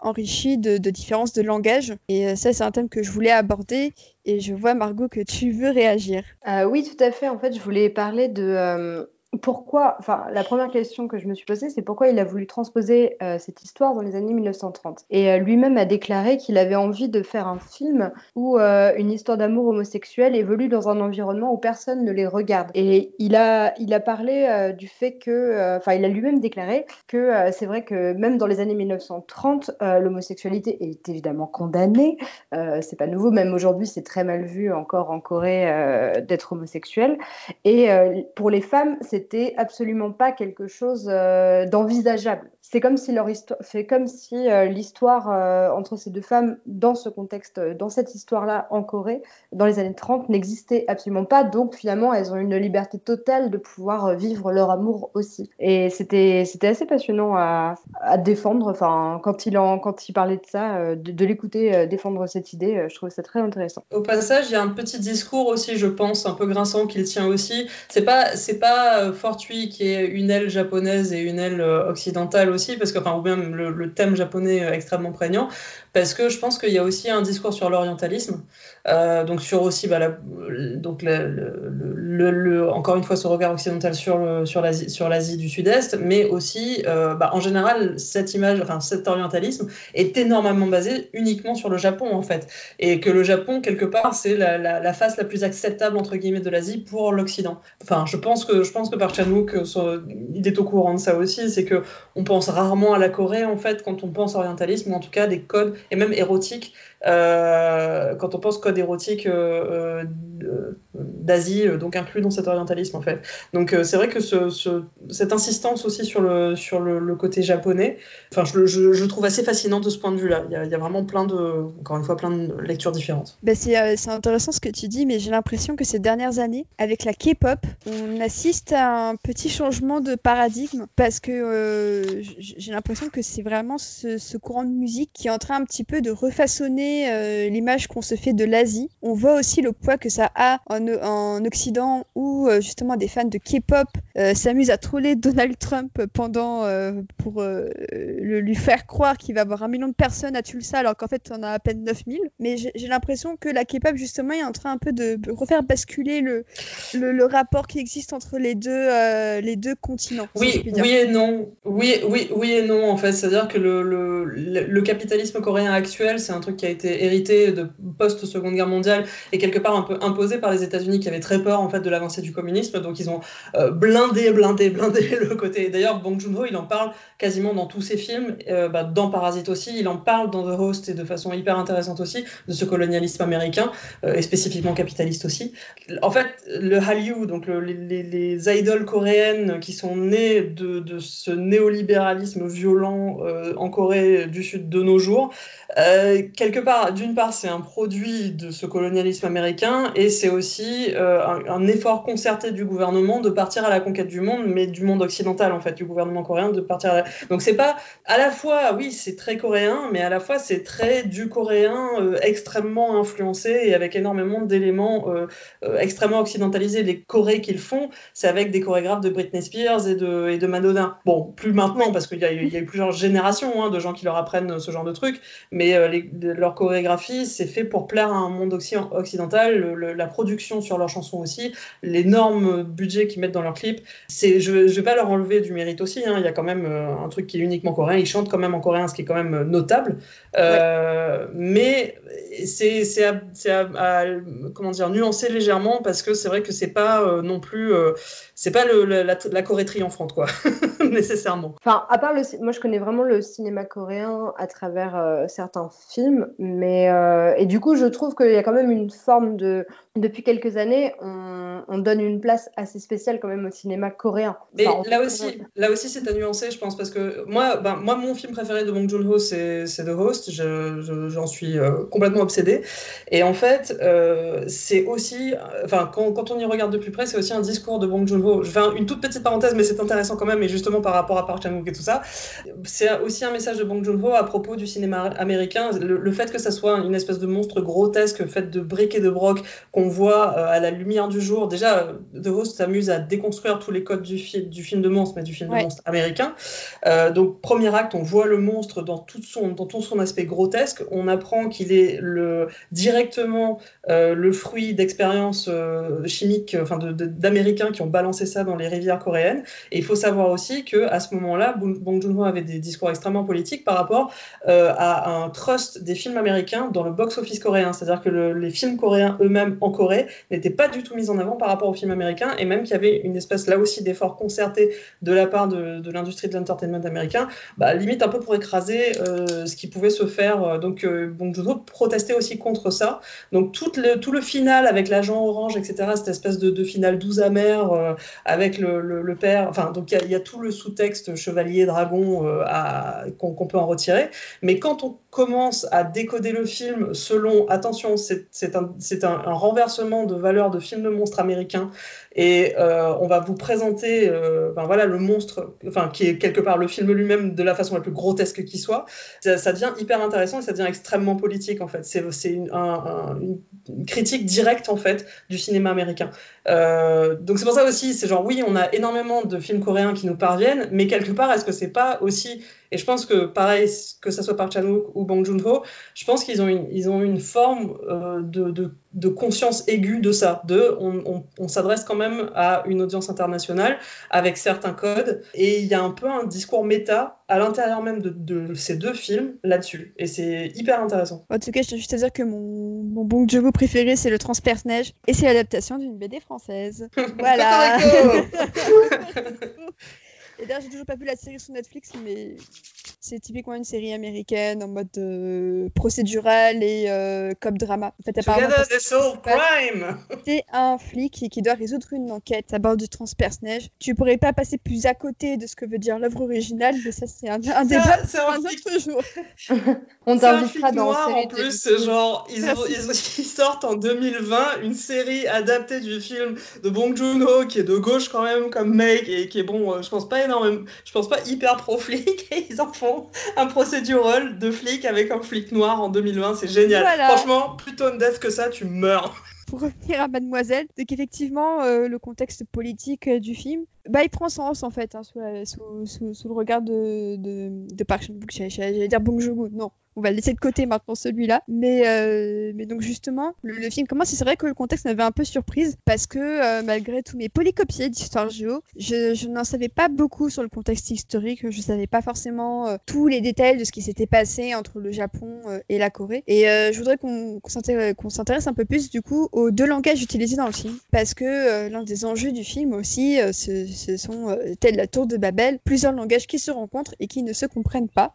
enrichie de, de différences de langage. Et euh, ça, c'est un thème que je voulais aborder. Et je vois, Margot, que tu veux réagir. Euh, oui, tout à fait. En fait, je voulais parler de, euh, pourquoi, enfin, la première question que je me suis posée, c'est pourquoi il a voulu transposer euh, cette histoire dans les années 1930. Et euh, lui-même a déclaré qu'il avait envie de faire un film où euh, une histoire d'amour homosexuel évolue dans un environnement où personne ne les regarde. Et il a, il a parlé du fait que, enfin, il a lui-même déclaré que c'est vrai que même dans les années 1930, l'homosexualité est évidemment condamnée. c'est pas nouveau, même aujourd'hui, c'est très mal vu encore en Corée d'être homosexuel. Et pour les femmes, c'est c'était absolument pas quelque chose d'envisageable c'est comme si leur histoire, c'est comme si euh, l'histoire euh, entre ces deux femmes dans ce contexte, euh, dans cette histoire-là en Corée, dans les années 30, n'existait absolument pas. Donc finalement, elles ont une liberté totale de pouvoir vivre leur amour aussi. Et c'était, c'était assez passionnant à, défendre. Enfin, quand il en, quand il parlait de ça, de, l'écouter défendre cette idée, je trouvais ça très intéressant. Au passage, il y a un petit discours aussi, je pense, un peu grinçant qu'il tient aussi. C'est pas, c'est pas fortuit qui est une aile japonaise et une aile occidentale aussi parce que, enfin, ou bien le, thème japonais euh, extrêmement prégnant, parce que je pense qu'il y a aussi un discours sur l'orientalisme, euh, donc sur aussi, bah, donc le, encore une fois, ce regard occidental sur sur l'Asie, sur l'Asie du Sud-Est, mais aussi, euh, bah, en général, cette image, enfin, cet orientalisme est énormément basé uniquement sur le Japon en fait, et que le Japon quelque part c'est la, face la plus acceptable entre guillemets de l'Asie pour l'Occident. Enfin, je pense que je pense que par Chanouk, il est au courant de ça aussi, c'est que on pense rarement à la Corée en fait quand on pense orientalisme, ou en tout cas des codes et même érotiques euh, quand on pense code érotique euh, euh, d'Asie, donc inclus dans cet orientalisme en fait. Donc c'est vrai que ce, cette insistance aussi sur le, sur le, côté japonais, je, je, trouve assez fascinant de ce point de vue-là. Il, y a vraiment plein de, encore une fois, plein de lectures différentes. Ben c'est intéressant ce que tu dis, mais j'ai l'impression que ces dernières années, avec la K-pop, on assiste à un petit changement de paradigme parce que j'ai l'impression que c'est vraiment ce, ce courant de musique qui est en train un petit peu de refaçonner euh, l'image qu'on se fait de l'Asie, on voit aussi le poids que ça a en, Occident où euh, justement des fans de K-pop euh, s'amusent à troller Donald Trump pendant pour le, lui faire croire qu'il va avoir un million de personnes à Tulsa alors qu'en fait on a à peine 9000. Mais j'ai l'impression que la K-pop justement est en train un peu de refaire basculer le, le, rapport qui existe entre les deux, les deux continents. Oui, oui et non. Oui, oui, oui et non en fait. C'est-à-dire que le, capitalisme coréen actuel, c'est un truc qui a été hérité de post-seconde guerre mondiale et quelque part un peu imposé par les États-Unis qui avaient très peur en fait de l'avancée du communisme. Donc ils ont euh, blindé, blindé, blindé le côté. D'ailleurs, Bong Joon-ho, il en parle quasiment dans tous ses films, euh, bah, dans Parasite aussi, il en parle dans The Host et de façon hyper intéressante aussi de ce colonialisme américain euh, et spécifiquement capitaliste aussi. En fait, le Hallyu, donc les, les, idoles coréennes qui sont nées de, de ce néolibéralisme violent en Corée du Sud de nos jours, quelque part d'une part, c'est un produit de ce colonialisme américain et c'est aussi euh, un, effort concerté du gouvernement de partir à la conquête du monde, mais du monde occidental en fait, du gouvernement coréen de partir. À la... Donc c'est pas à la fois, oui, c'est très coréen, mais à la fois c'est très du coréen euh, extrêmement influencé et avec énormément d'éléments euh, extrêmement occidentalisés. Les chorés qu'ils font, c'est avec des chorégraphes de Britney Spears et de, et de Madonna. Bon, plus maintenant parce qu'il y, a eu plusieurs générations hein, de gens qui leur apprennent ce genre de trucs, mais les, leurs chorégraphie, c'est fait pour plaire à un monde occidental, la production sur leurs chansons aussi, l'énorme budget qu'ils mettent dans leurs clips. Je ne vais pas leur enlever du mérite aussi, hein. il y a quand même euh, un truc qui est uniquement coréen, ils chantent quand même en coréen, ce qui est quand même notable. Euh, mais c'est, à, comment dire, nuancer légèrement parce que c'est vrai que c'est pas euh, non plus, c'est pas le, la, la, Corée triomphante, quoi, nécessairement. Enfin, à part le, moi je connais vraiment le cinéma coréen à travers certains films, mais euh, et du coup, je trouve qu'il y a quand même une forme de. Depuis quelques années, on, donne une place assez spéciale quand même au cinéma coréen. Mais là, aussi, là aussi, c'est à nuancer, je pense, parce que moi, ben, moi mon film préféré de Bong Joon-ho, c'est The Host. J'en suis euh, complètement obsédée. Et en fait, euh, c'est aussi. Enfin, quand, quand, on y regarde de plus près, c'est aussi un discours de Bong Joon-ho. Je fais une toute petite parenthèse, mais c'est intéressant quand même, et justement par rapport à Park Chan-wook et tout ça. C'est aussi un message de Bong Joon-ho à propos du cinéma américain. Le, le fait que ça soit une espèce de monstre grotesque fait de briques et de broc qu'on voit euh, à la lumière du jour. Déjà, The Host s'amuse à déconstruire tous les codes du, du film de monstre, mais du film de monstre américain. Euh, donc, premier acte, on voit le monstre dans tout son, dans tout son aspect grotesque. On apprend qu'il est le, directement euh, le fruit d'expériences chimiques, enfin d'Américains qui ont balancé ça dans les rivières coréennes. Et il faut savoir aussi que à ce moment-là, Bong Joon-ho avait des discours extrêmement politiques par rapport à un trust des films américains dans le box-office coréen. C'est-à-dire que les films coréens eux-mêmes en Corée n'étaient pas du tout mis en avant par rapport aux films américains et même qu'il y avait une espèce là aussi d'effort concerté de la part de, l'industrie de l'entertainment américain, bah, limite un peu pour écraser euh, ce qui pouvait se faire. Donc euh, Bong Joon-ho protestait aussi contre ça. Donc tout le, final avec l'agent orange, etc., cette espèce de, de finale douce amère, euh, avec le, le, père. Enfin, donc il y, a tout le sous-texte chevalier dragon qu'on peut en retirer. Mais quand on commence à décoder le film selon, attention, c'est un, renversement de valeur de film de monstre américain et euh, on va vous présenter euh, ben voilà, le monstre, enfin, qui est quelque part le film lui-même de la façon la plus grotesque qui soit. Ça, devient hyper intéressant et ça devient extrêmement politique en fait. C'est une, une, critique directe en fait du cinéma américain. Euh, donc c'est pour ça aussi, c'est genre oui, on a énormément de films coréens qui nous parviennent, mais quelque part, est-ce que c'est pas aussi et je pense que pareil, que ce soit par Chan-wook ou Bong Joon-ho, je pense qu'ils ont une, ont une forme de, de, conscience aiguë de ça. De, on, on, on s'adresse quand même à une audience internationale avec certains codes, et il y a un peu un discours méta à l'intérieur même de, de, ces deux films là-dessus. Et c'est hyper intéressant. En tout cas, je tiens juste à dire que mon, mon Bong Joon-ho préféré, c'est le Transperce-Neige, et c'est l'adaptation d'une BD française. Voilà. Et d'ailleurs, j'ai toujours pas vu la série sur Netflix, mais c'est typiquement une série américaine en mode euh, procédural et euh, comme drama. En fait, apparemment, c'est un flic qui, qui, doit résoudre une enquête à bord du transperce-neige. Tu pourrais pas passer plus à côté de ce que veut dire l'œuvre originale, mais ça, c'est un, un débat pour un, un autre jour. On t'invitera dans noir, en plus, c'est genre, ils, ils, sortent en 2020 une série adaptée du film de Bong Joon-ho, qui est de gauche quand même, comme mec, et qui est bon, euh, je pense pas énormément, je pense pas hyper pro-flic, et ils en font un procédural de flic avec un flic noir en 2020, c'est génial. Franchement, plus tone death que ça, tu meurs pour revenir à Mademoiselle, c'est qu'effectivement, euh, le contexte politique euh, du film, bah, il prend sens en fait, hein, sous, le regard de, Park Chan-wook. J'allais dire Bong Joon-ho, non, on va le laisser de côté maintenant celui-là. Mais, euh, donc justement, le, film commence c'est vrai que le contexte m'avait un peu surprise parce que euh, malgré tous mes polycopiés d'histoire géo, je, n'en savais pas beaucoup sur le contexte historique. Je savais pas forcément euh, tous les détails de ce qui s'était passé entre le Japon et la Corée. Et je voudrais qu'on s'intéresse un peu plus du coup aux deux langages utilisés dans le film parce que l'un des enjeux du film aussi, ce, ce, sont tels la tour de Babel, plusieurs langages qui se rencontrent et qui ne se comprennent pas.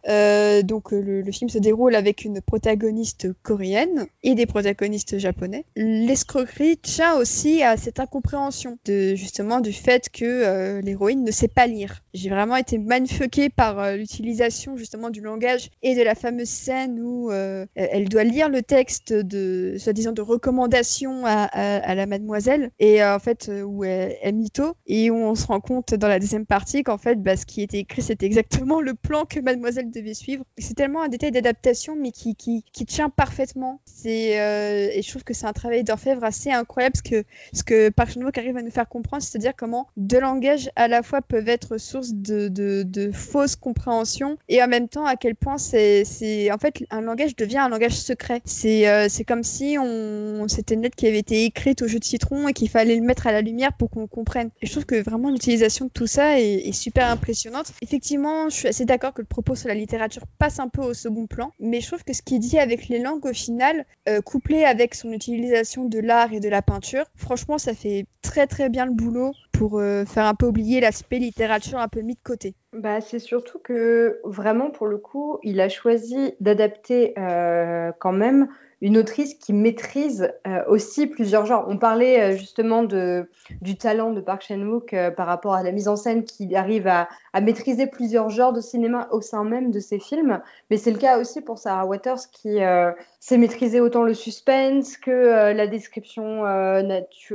donc le, le film se déroule avec une protagoniste coréenne et des protagonistes japonais. L'escroquerie tient aussi à cette incompréhension de justement du fait que euh, l'héroïne ne sait pas lire. J'ai vraiment été mindfuckée par euh, l'utilisation justement du langage et de la fameuse scène où euh, elle doit lire le texte de soi-disant de recommandation à, la mademoiselle et en fait où elle, est mytho et où on se compte dans la deuxième partie qu'en fait bah, ce qui était écrit c'était exactement le plan que mademoiselle devait suivre. C'est tellement un détail d'adaptation mais qui, tient parfaitement. Euh, et je trouve que c'est un travail d'orfèvre assez incroyable parce que ce que Park chan arrive à nous faire comprendre, c'est-à-dire comment deux langages à la fois peuvent être source de, fausses compréhensions et en même temps à quel point c'est, en fait un langage devient un langage secret. C'est, euh, c'est comme si c'était une lettre qui avait été écrite au jeu de citron et qu'il fallait le mettre à la lumière pour qu'on comprenne. Et je trouve que vraiment l'utilisation de tout ça est, super impressionnante. Effectivement, je suis assez d'accord que le propos sur la littérature passe un peu au second plan, mais je trouve que ce qu'il dit avec les langues, au final, euh, couplé avec son utilisation de l'art et de la peinture, franchement, ça fait très très bien le boulot pour euh, faire un peu oublier l'aspect littérature un peu mis de côté. Bah, c'est surtout que vraiment, pour le coup, il a choisi d'adapter euh, quand même une autrice qui maîtrise euh, aussi plusieurs genres. On parlait euh, justement de, du talent de Park Chan-wook euh, par rapport à la mise en scène qui arrive à, à, maîtriser plusieurs genres de cinéma au sein même de ses films, mais c'est le cas aussi pour Sarah Waters qui sait maîtriser autant le suspense que la description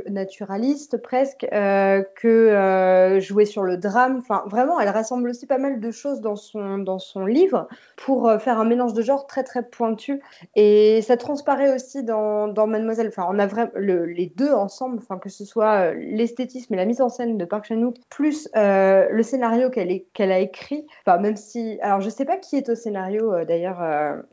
naturaliste presque, que jouer sur le drame. Enfin, vraiment, elle rassemble aussi pas mal de choses dans son, dans son livre pour faire un mélange de genres très très pointu et ça transparaît aussi dans, dans Mademoiselle. Enfin, on a vraiment les deux ensemble, enfin, que ce soit euh, l'esthétisme et la mise en scène de Park Chan-wook, plus euh, le scénario qu'elle qu'elle a écrit. Enfin, même si, alors je sais pas qui est au scénario euh, d'ailleurs.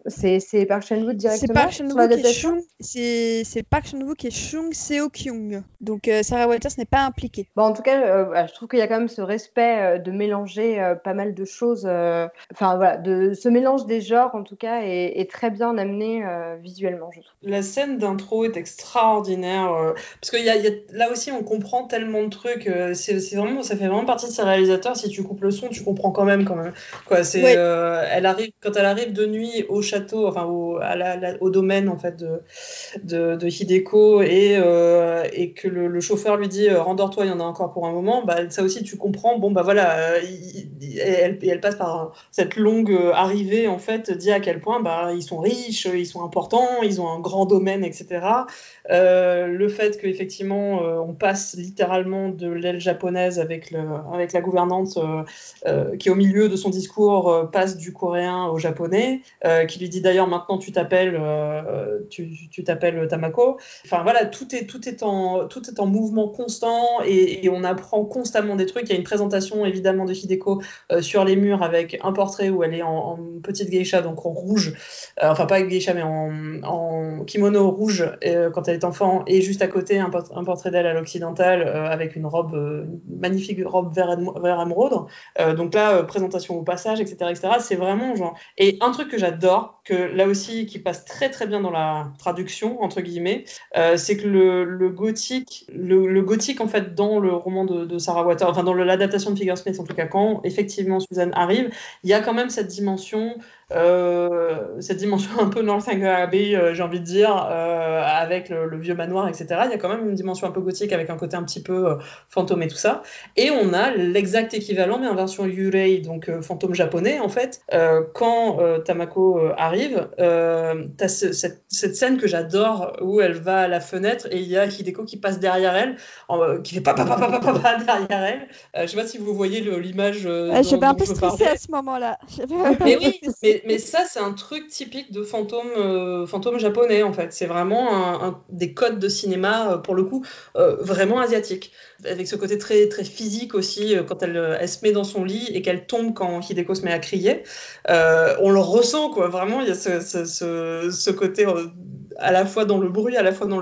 c'est Park Chan-wook directement. C'est Park Chan-wook et Chung. C'est Park Chan-wook et Chung Seo Kyung. Donc Sarah Walters n'est pas impliquée. Bon, en tout cas, je trouve qu'il y a quand même ce respect de mélanger pas mal de choses. Enfin voilà, de ce mélange des genres en tout cas est, est très bien amené visuellement visuellement, je trouve. La scène d'intro est extraordinaire euh, parce que y a, y a, là aussi on comprend tellement de trucs. Euh, c'est vraiment, ça fait vraiment partie de ces réalisateurs. Si tu coupes le son, tu comprends quand même quand même. Quoi, c'est, ouais. euh, elle arrive quand elle arrive de nuit au château, enfin au, à la, la, au domaine en fait de, de, de Hideko et, euh, et que le, le, chauffeur lui dit rendors-toi, il y en a encore pour un moment. Bah, ça aussi tu comprends. Bon bah voilà, il, elle, elle, passe par cette longue arrivée en fait, dit à quel point bah ils sont riches, ils sont importants, ils ont un grand domaine, etc. Euh, le fait qu'effectivement euh, on passe littéralement de l'aile japonaise avec, le, avec la gouvernante euh, euh qui au milieu de son discours euh, passe du coréen au japonais, euh, qui lui dit d'ailleurs maintenant tu t'appelles Tamako. Enfin voilà, tout est, tout est, en, tout est en mouvement constant et, on apprend constamment des trucs. Il y a une présentation évidemment de Hideko sur les murs avec un portrait où elle est en, petite geisha, donc en rouge, enfin pas geisha mais en, kimono rouge quand elle est enfant, et juste à côté un, port un portrait d'elle à l'occidental euh, avec une robe, euh, magnifique robe vert, vert émeraude. Euh, donc là, présentation au passage, etc. etc. C'est vraiment genre. Et un truc que j'adore, que là aussi qui passe très très bien dans la traduction, entre guillemets, c'est que le, gothique, le, gothique en fait dans le roman de, de Sarah Water, enfin dans l'adaptation de Figure Smith en tout cas, quand effectivement Suzanne arrive, il y a quand même cette dimension euh, cette dimension un peu Northanger Abbey, euh, j'ai envie de dire, euh, avec le, le, vieux manoir, etc. Il y a quand même une dimension un peu gothique avec un côté un petit peu fantôme et tout ça. Et on a l'exact équivalent, mais en version Yurei, donc fantôme japonais, en fait. quand Tamako arrive, tu as ce, cette, cette, scène que j'adore où elle va à la fenêtre et il y a Hideko qui passe derrière elle, en, qui fait papa, papa, derrière elle. je sais pas si vous voyez l'image. Euh, J'avais un peu stressé à ce moment-là. Mais oui, mais mais ça, c'est un truc typique de fantôme, euh, fantôme japonais, en fait. C'est vraiment un, des codes de cinéma, euh, pour le coup, euh, vraiment asiatique. Avec ce côté très, très physique aussi, quand elle, se met dans son lit et qu'elle tombe quand Hideko se met à crier. On le ressent, quoi. Vraiment, il y a ce côté à la fois dans le bruit, à la fois dans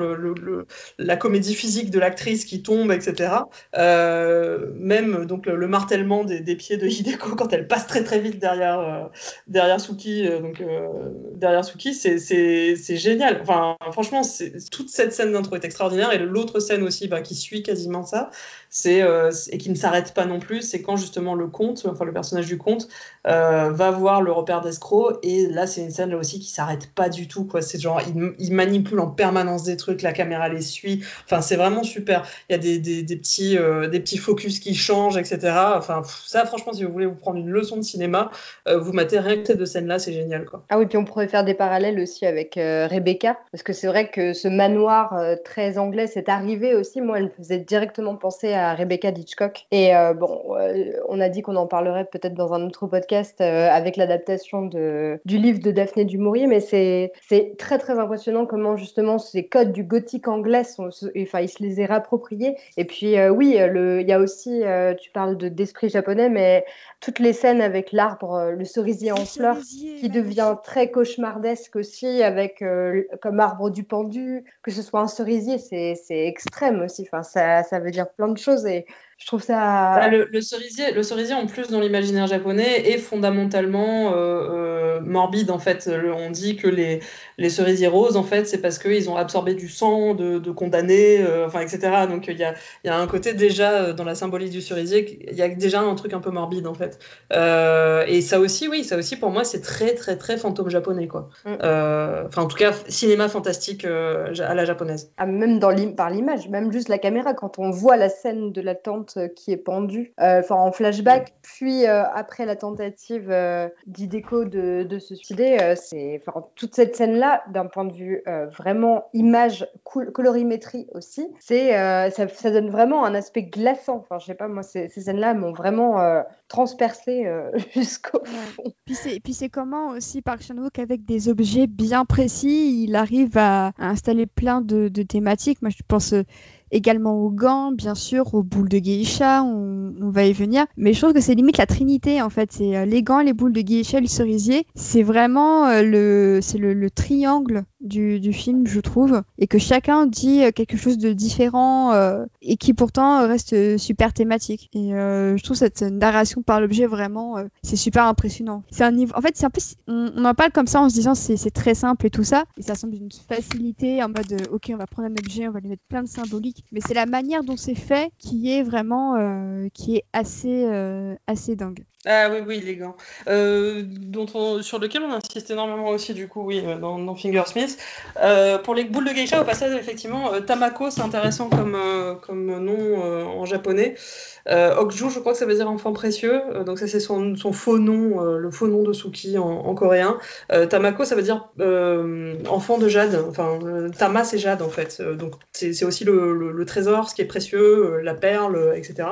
la comédie physique de l'actrice qui tombe, etc. Euh, même donc le, le martèlement des, pieds de Hideko quand elle passe très très vite derrière euh, derrière Suki, euh, donc derrière Suki, c'est génial. Enfin, franchement, toute cette scène d'intro est extraordinaire et l'autre scène aussi bah, qui suit quasiment ça, c'est euh, et qui ne s'arrête pas non plus, c'est quand justement le comte, enfin le personnage du comte, va voir le repère d'escroc et là c'est une scène là aussi qui s'arrête pas du tout quoi. C'est genre il, manipule en permanence des trucs, la caméra les suit. Enfin, c'est vraiment super. Il y a des, petits, euh, des petits focus qui changent, etc. Enfin, ça, franchement, si vous voulez vous prendre une leçon de cinéma, euh, vous matez rien que ces deux scènes-là, c'est génial. Quoi. Ah oui, puis on pourrait faire des parallèles aussi avec euh, Rebecca, parce que c'est vrai que ce manoir euh, très anglais, c'est arrivé aussi. Moi, elle me faisait directement penser à Rebecca d'Hitchcock. Et euh, bon, on a dit qu'on en parlerait peut-être dans un autre podcast avec l'adaptation du livre de Daphné du Maurier, mais c'est très, très impressionnant comment justement ces codes du gothique anglais sont, enfin, il se les est réappropriés. Et puis euh, oui, il y a aussi, euh, tu parles de d'esprit japonais, mais toutes les scènes avec l'arbre, euh, le cerisier en fleurs, qui devient très cauchemardesque aussi, avec euh, comme arbre du pendu, que ce soit un cerisier, c'est extrême aussi. Enfin, ça, ça veut dire plein de choses et je trouve ça. Bah, le, cerisier, en plus, dans l'imaginaire japonais, est fondamentalement euh, euh, morbide. En fait, on dit que les, les cerisiers roses, en fait, c'est parce qu'ils ont absorbé du sang de, de condamnés, euh, enfin, etc. Donc, il y a, y a un côté déjà dans la symbolique du cerisier, il y a déjà un truc un peu morbide, en fait. et ça aussi, oui, ça aussi, pour moi, c'est très, très, très fantôme japonais, quoi. Mm. Enfin, en tout cas, cinéma fantastique à la japonaise. Ah, même dans par l'image, même juste la caméra, quand on voit la scène de la tente euh, qui est pendue, euh, enfin en flashback, puis euh, après la tentative d'Ideco de, de, se suicider, c'est toute cette scène-là, d'un point de vue vraiment image, colorimétrie aussi, c'est ça, ça, donne vraiment un aspect glaçant. Enfin, je sais pas, moi, ces, ces scènes-là m'ont vraiment transpercé jusqu'au fond. Ouais. Puis c'est comment aussi Park Chan-wook avec des objets bien précis, il arrive à, à installer plein de, de, thématiques. Moi, je pense également aux gants, bien sûr, aux boules de geisha, on, va y venir. Mais je trouve que c'est limite la trinité, en fait. C'est euh, les gants, les boules de geisha, le cerisier. C'est vraiment euh, le, c'est le, le, triangle du, film, je trouve, et que chacun dit quelque chose de différent et qui pourtant reste super thématique. Et je trouve cette narration par l'objet vraiment, c'est super impressionnant. C'est un niveau, en fait, c'est un peu, on, on, en parle comme ça en se disant c'est très simple et tout ça, et ça semble une facilité en mode ok, on va prendre un objet, on va lui mettre plein de symboliques, mais c'est la manière dont c'est fait qui est vraiment, qui est assez, assez dingue. Ah oui, oui, élégant. Euh, dont sur lequel on insiste énormément aussi, du coup, oui, euh, dans, Fingersmith. Euh, pour les boules de geisha, au passage, effectivement, Tamako, c'est intéressant comme, comme nom en japonais. Okju, je crois que ça veut dire enfant précieux. donc, ça, c'est son, faux nom, le faux nom de Suki en, coréen. Tamako, ça veut dire enfant de jade. Enfin, Tama, c'est jade, en fait. donc, c'est aussi le, trésor, ce qui est précieux, la perle, etc.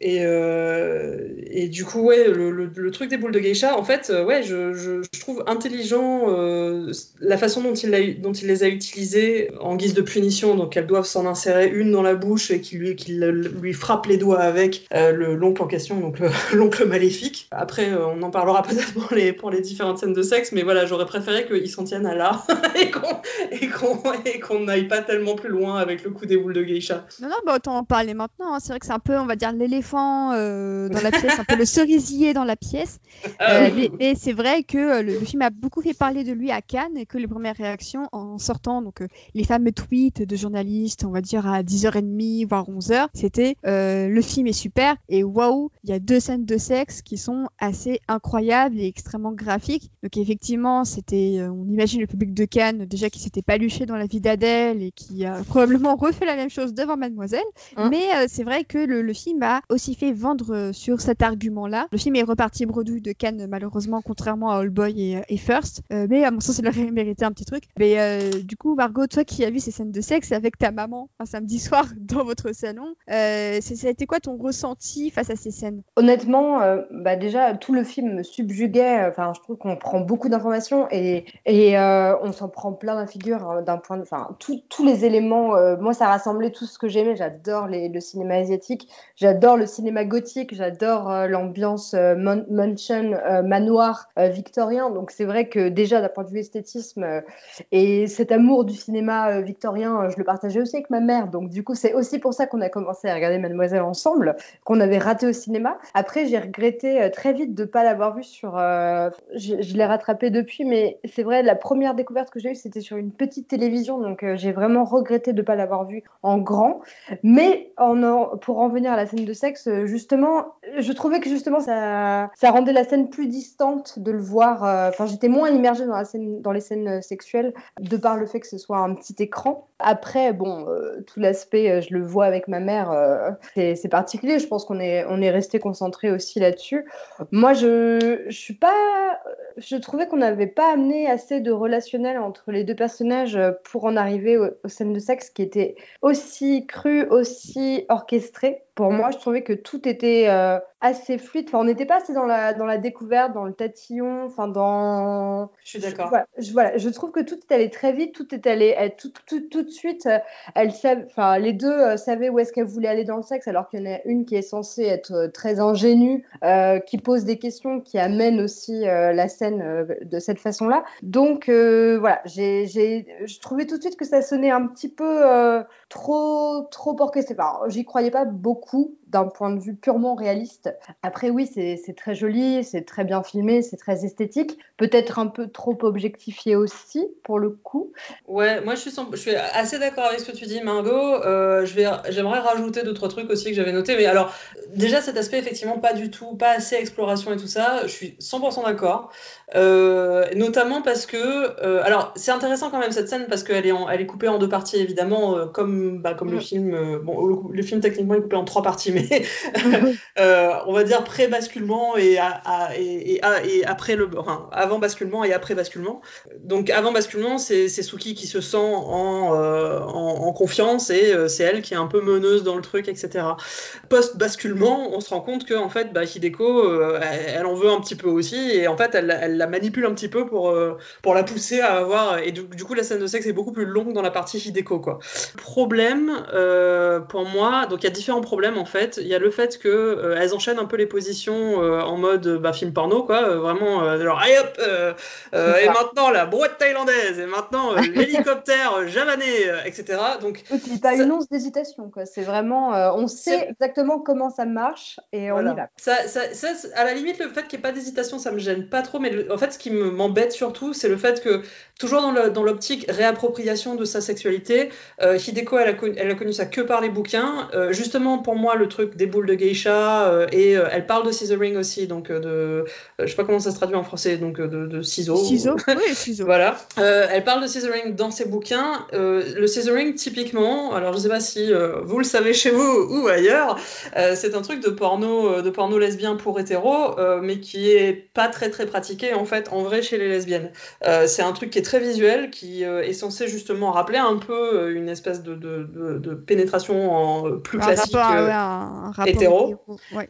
Et, euh, et, du coup, ouais, le, truc des boules de geisha, en fait, euh, ouais, je, trouve intelligent euh, la façon dont il, les a utilisées en guise de punition. Donc, elles doivent s'en insérer une dans la bouche et qu'il lui, frappe les doigts avec le l'oncle en question, donc l'oncle maléfique. Après, on en parlera peut-être pour les, différentes scènes de sexe, mais voilà, j'aurais préféré qu'ils s'en tiennent à là et qu'on et qu'on n'aille pas tellement plus loin avec le coup des boules de geisha. Non, non, bah autant en parler maintenant. Hein. C'est vrai que c'est un peu, on va dire, l'éléphant euh, dans la pièce, un peu le cerisier dans la pièce. Ah euh, mais, c'est vrai que euh, le, film a beaucoup fait parler de lui à Cannes et que les premières réactions en sortant, donc les fameux tweets de journalistes, on va dire à 10h30 voire 11h, c'était le film est super et waouh, il y a deux scènes de sexe qui sont assez incroyables et extrêmement graphiques. Donc effectivement, c'était, on imagine le public de Cannes déjà qui s'était paluché dans la vie d'Adèle et qui a probablement refait la même chose devant Mademoiselle. Hein mais c'est vrai que le, le film a aussi fait vendre euh, sur cet argument-là. Le film est reparti bredouille de Cannes, malheureusement, contrairement à All Boy et, euh, First. Euh, mais à mon sens, il aurait mérité un petit truc. Mais du coup, Margot, toi qui as vu ces scènes de sexe avec ta maman un samedi soir dans votre salon, été quoi ton ressenti face à ces scènes? Honnêtement, bah déjà, tout le film me subjuguait. Enfin, je trouve qu'on prend beaucoup d'informations et, et on s'en prend plein la figure hein, d'un point de. Enfin, tous les éléments. moi, ça rassemblait tout ce que j'aimais. J'adore le cinéma asiatique. J'adore le cinéma gothique, j'adore euh, l'ambiance euh, mansion, euh, manoir victorien. Donc c'est vrai que déjà d'un point de vue esthétisme et cet amour du cinéma victorien, je le partageais aussi avec ma mère. Donc du coup c'est aussi pour ça qu'on a commencé à regarder Mademoiselle ensemble, qu'on avait raté au cinéma. Après j'ai regretté très vite de ne pas l'avoir vu sur. je, l'ai rattrapé depuis, mais c'est vrai la première découverte que j'ai eue c'était sur une petite télévision, donc j'ai vraiment regretté de ne pas l'avoir vu en grand. Mais pour en venir à la scène de sexe justement, je trouvais que justement ça, ça rendait la scène plus distante de le voir. Euh, enfin, j'étais moins immergée dans, la scène, dans les scènes sexuelles de par le fait que ce soit un petit écran. Après, bon, euh, tout l'aspect, euh, je le vois avec ma mère, c'est particulier. Je pense qu'on est, on est resté concentré aussi là-dessus. Moi, je, je suis pas, je trouvais qu'on n'avait pas amené assez de relationnel entre les deux personnages pour en arriver aux scènes de sexe qui étaient aussi crues, aussi orchestrées pour moi, je trouvais que tout était euh, assez fluide. Enfin, on n'était pas assez dans la, dans la découverte, dans le tatillon, enfin dans. Je suis d'accord. Je, voilà, je, trouve que tout est allé très vite, tout est allé tout, tout, tout, de suite. Euh, elle enfin, les deux euh, savaient où est-ce qu'elle voulait aller dans le sexe, alors qu'il y en a une qui est censée être très ingénue, qui pose des questions, qui amène aussi la scène de cette façon-là. Donc voilà, j'ai, je trouvais tout de suite que ça sonnait un petit peu trop, trop orchestré. Enfin, j'y croyais pas beaucoup d'un point de vue purement réaliste. Après, oui, c'est très joli, c'est très bien filmé, c'est très esthétique. Peut-être un peu trop objectifié aussi, pour le coup. Ouais, moi, je suis, je suis assez d'accord avec ce que tu dis, Margot. Euh, J'aimerais rajouter d'autres trucs aussi que j'avais notés. Mais alors, déjà, cet aspect, effectivement, pas du tout, pas assez exploration et tout ça, je suis 100% d'accord. Euh, notamment parce que, euh, alors c'est intéressant quand même cette scène parce qu'elle est, elle est coupée en deux parties évidemment, euh, comme, bah, comme le film. bon, le, film techniquement est coupé en trois parties, mais on va dire pré-basculement et, et, et, après le, enfin, avant basculement et après basculement. Donc avant basculement, c'est Suki qui se sent en, en, confiance et c'est elle qui est un peu meneuse dans le truc, etc. Post basculement, on se rend compte que en fait, bah, Hideko, elle, en veut un petit peu aussi et en fait, elle, elle la manipule un petit peu pour, euh, pour la pousser à avoir. Et du, coup, la scène de sexe est beaucoup plus longue dans la partie Hideko. Quoi. Problème, euh, pour moi, donc il y a différents problèmes en fait. Fait. Il y a le fait que elles enchaînent un peu les positions en mode bah, film porno, quoi. vraiment, genre, allez hop, et maintenant la boîte thaïlandaise, et maintenant l'hélicoptère javanais, etc. Donc, pas une once d'hésitation, quoi. C'est vraiment, on sait exactement comment ça marche et on y va. Ça, ça, ça, à la limite, le fait qu'il n'y ait pas d'hésitation, ça me gêne pas trop, mais en fait, ce qui m'embête surtout, c'est le fait que, toujours dans l'optique réappropriation de sa sexualité, euh, Hideko, elle a, connu, elle a, connu, ça que par les bouquins. Euh, justement, pour moi, le truc des boules de geisha, euh, et elle parle de scissoring aussi, donc de. je sais pas comment ça se traduit en français, donc de, de ciseaux. Ciseaux, oui, ciseaux. voilà. elle parle de scissoring dans ses bouquins. le scissoring, typiquement, alors je sais pas si vous le savez chez vous ou ailleurs, c'est un truc de porno, de porno lesbien pour hétéro, mais qui est pas très très pratiqué en fait en vrai chez les lesbiennes. c'est un truc qui est très visuel, qui euh, est censé justement rappeler un peu euh, une espèce de, de, de, pénétration en, euh, plus classique un hétéro.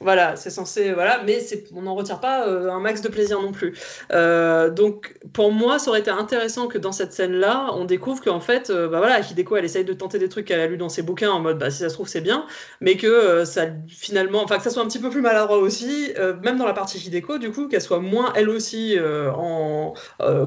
Voilà, c'est censé, voilà, mais on n'en retire pas un max de plaisir non plus. donc pour moi, ça aurait été intéressant que dans cette scène-là, on découvre qu'en fait, bah voilà, Hideko, elle essaye de tenter des trucs qu'elle a lu dans ses bouquins en mode, bah si ça se trouve c'est bien, mais que ça finalement, enfin que ça soit un petit peu plus maladroit aussi, même dans la partie Hideko, du coup, qu'elle soit moins elle aussi en,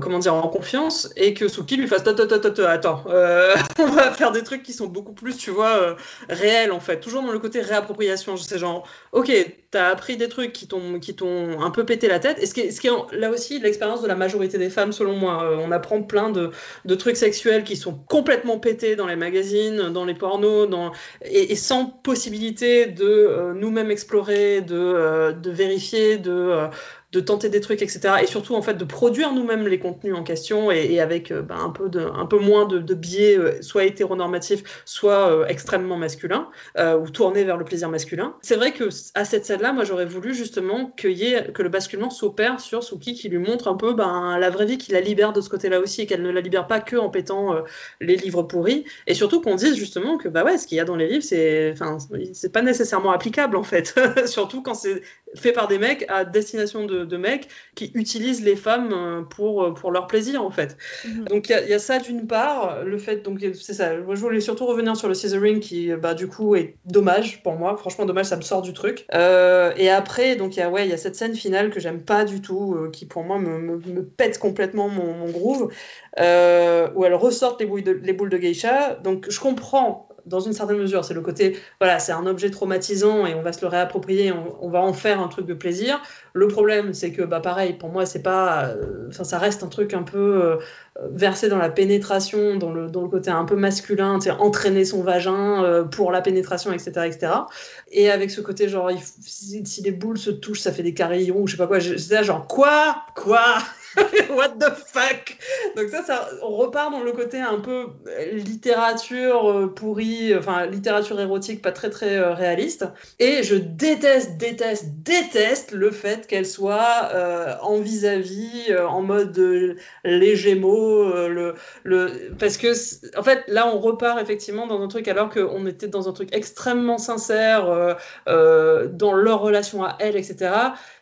comment dire, en confiance et que Suki lui fasse attends, euh, on va faire des trucs qui sont beaucoup plus, tu vois, euh, réels en fait. Toujours dans le côté réappropriation. Je sais, genre, ok, t'as appris des trucs qui t'ont un peu pété la tête. Et ce qui est, ce qui là aussi l'expérience de la majorité des femmes, selon moi. Euh, on apprend plein de, trucs sexuels qui sont complètement pétés dans les magazines, dans les pornos, et, sans possibilité de nous-mêmes explorer, de, de vérifier, de de tenter des trucs, etc. Et surtout, en fait, de produire nous-mêmes les contenus en question et, avec euh, bah, un, peu un peu moins de, biais, euh, soit hétéronormatifs, soit euh, extrêmement masculins, ou tournés vers le plaisir masculin. C'est vrai que à cette scène-là, moi, j'aurais voulu justement que, que le basculement s'opère sur Suki qui lui montre un peu ben, la vraie vie, qui la libère de ce côté-là aussi, et qu'elle ne la libère pas que en pétant les livres pourris. Et surtout qu'on dise justement que, bah ouais, ce qu'il y a dans les livres, c'est, c'est pas nécessairement applicable, en fait. surtout quand c'est fait par des mecs à destination de de, mecs qui utilisent les femmes euh, pour, euh, pour leur plaisir, en fait. Mhm. Donc, il y, a ça d'une part, le fait, donc, c'est ça. je voulais surtout revenir sur le scissoring qui, bah, du coup, est dommage pour moi. Franchement, dommage, ça me sort du truc. Euh, et après, donc, il y, a, ouais, y a cette scène finale que j'aime pas du tout, qui, pour moi, me, me, pète complètement mon, mon groove, où elle ressortent les, boules de, les boules de geisha. Donc, je comprends dans une certaine mesure. C'est le côté, voilà, c'est un objet traumatisant et on va se le réapproprier, on, va en faire un truc de plaisir. Le problème, c'est que, bah, pareil, pour moi, c'est pas, euh, ça reste un truc un peu euh, versé dans la pénétration, dans le, dans le côté un peu masculin, tu entraîner son vagin euh, pour la pénétration, etc., etc. Et avec ce côté, genre, si, si, les boules se touchent, ça fait des carillons, ou je sais pas quoi. C'est là, genre, quoi, quoi? What the fuck? Donc ça, ça, on repart dans le côté un peu euh, littérature euh, pourrie, enfin littérature érotique pas très très euh, réaliste. Et je déteste, déteste, déteste le fait qu'elle soit en vis-à-vis, en mode les Gémeaux, le, le, parce que en fait là on repart effectivement dans un truc alors qu'on était dans un truc extrêmement sincère dans leur relation à elle, etc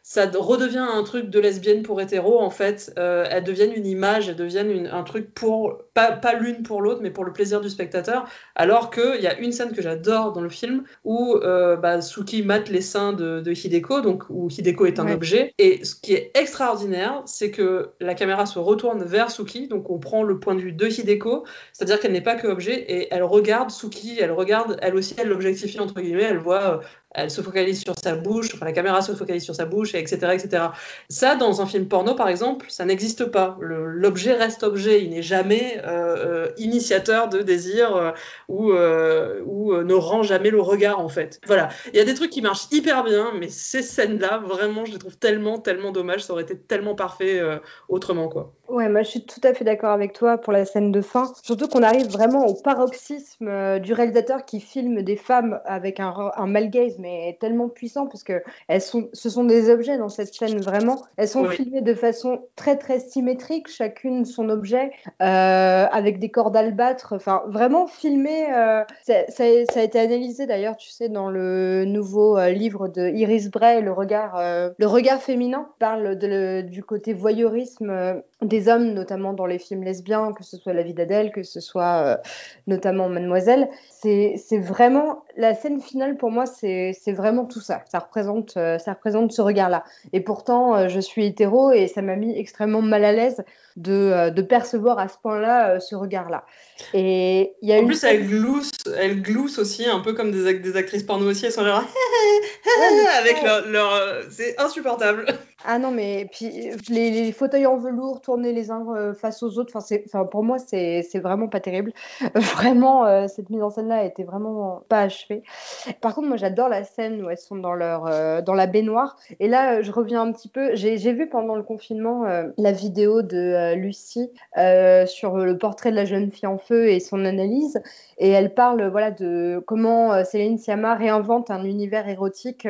ça redevient un truc de lesbienne pour hétéro en fait. Euh, elles deviennent une image, elles deviennent un truc pour pas, pas l'une pour l'autre, mais pour le plaisir du spectateur. Alors qu'il y a une scène que j'adore dans le film où euh, bah, Suki mate les seins de, Hideko, donc où Hideko est un objet. Et ce qui est extraordinaire, c'est que la caméra se retourne vers Suki, donc on prend le point de vue de Hideko, c'est-à-dire qu'elle n'est pas que objet et elle regarde Suki, elle regarde, elle aussi, elle l'objectifie entre guillemets, elle voit euh, elle se focalise sur sa bouche, enfin la caméra se focalise sur sa bouche, etc., etc. Ça, dans un film porno, par exemple, ça n'existe pas. L'objet reste objet, il n'est jamais euh, euh, initiateur de désir euh, ou, ne rend jamais le regard, en fait. Voilà, il y a des trucs qui marchent hyper bien, mais ces scènes-là, vraiment, je les trouve tellement, tellement dommages, ça aurait été tellement parfait autrement, quoi. Ouais, moi je suis tout à fait d'accord avec toi pour la scène de fin. Surtout qu'on arrive vraiment au paroxysme du réalisateur qui filme des femmes avec un, un mais tellement puissant parce que elles sont, ce sont des objets dans cette scène vraiment. Elles sont filmées de façon très très symétrique, chacune son objet, euh, avec des cordes albâtres. Enfin, vraiment filmé. Euh, ça, ça, a été analysé d'ailleurs, tu sais, dans le nouveau euh, livre de Iris Bray, le regard, le regard féminin, parle de, du côté voyeurisme des hommes, notamment dans les films lesbiens, que ce soit La vie d'Adèle, que ce soit notamment Mademoiselle. C'est vraiment la scène finale pour moi, c'est c'est vraiment tout ça. Ça représente, ça représente ce regard-là. Et pourtant, je suis hétéro et ça m'a mis extrêmement mal à l'aise de, de percevoir à ce point-là ce regard-là. Et il y a en plus, elle glousse, elle glousse aussi, un peu comme des, des actrices porno aussi. Elles sont genre avec leur, leur... c'est insupportable. Ah non, mais puis les, fauteuils en velours tournés les uns euh, face aux autres, enfin, pour moi, c'est vraiment pas terrible. vraiment, euh, cette mise en scène-là était vraiment pas achevée. Par contre, moi, j'adore la scène où elles sont dans, leur, euh, dans la baignoire. Et là, je reviens un petit peu. J'ai vu pendant le confinement la vidéo de Lucie sur le portrait de la jeune fille en feu et son analyse. Et elle parle voilà, de comment Céline Sciamma réinvente un univers érotique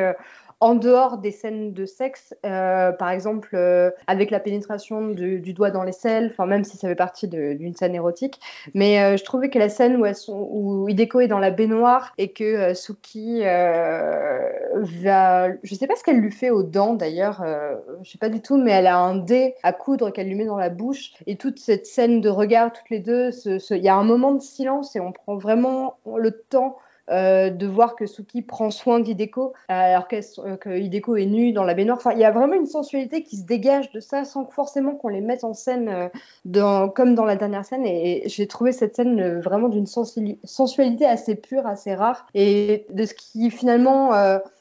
en dehors des scènes de sexe, euh, par exemple euh, avec la pénétration du, doigt dans les selles, enfin même si ça fait partie d'une scène érotique, mais euh, je trouvais que la scène où, elles sont, Hideko est dans la baignoire et que Suki va, je sais pas ce qu'elle lui fait aux dents d'ailleurs, je sais pas du tout, mais elle a un dé à coudre qu'elle lui met dans la bouche. Et toute cette scène de regard toutes les deux, il y a un moment de silence et on prend vraiment le temps euh, de voir que Suki prend soin d'Hideko alors euh, que Hideko est nu dans la baignoire. Enfin, il y a vraiment une sensualité qui se dégage de ça sans forcément qu'on les mette en scène euh, dans, comme dans la dernière scène. Et, j'ai trouvé cette scène vraiment d'une sensualité assez pure, assez rare et de ce qui finalement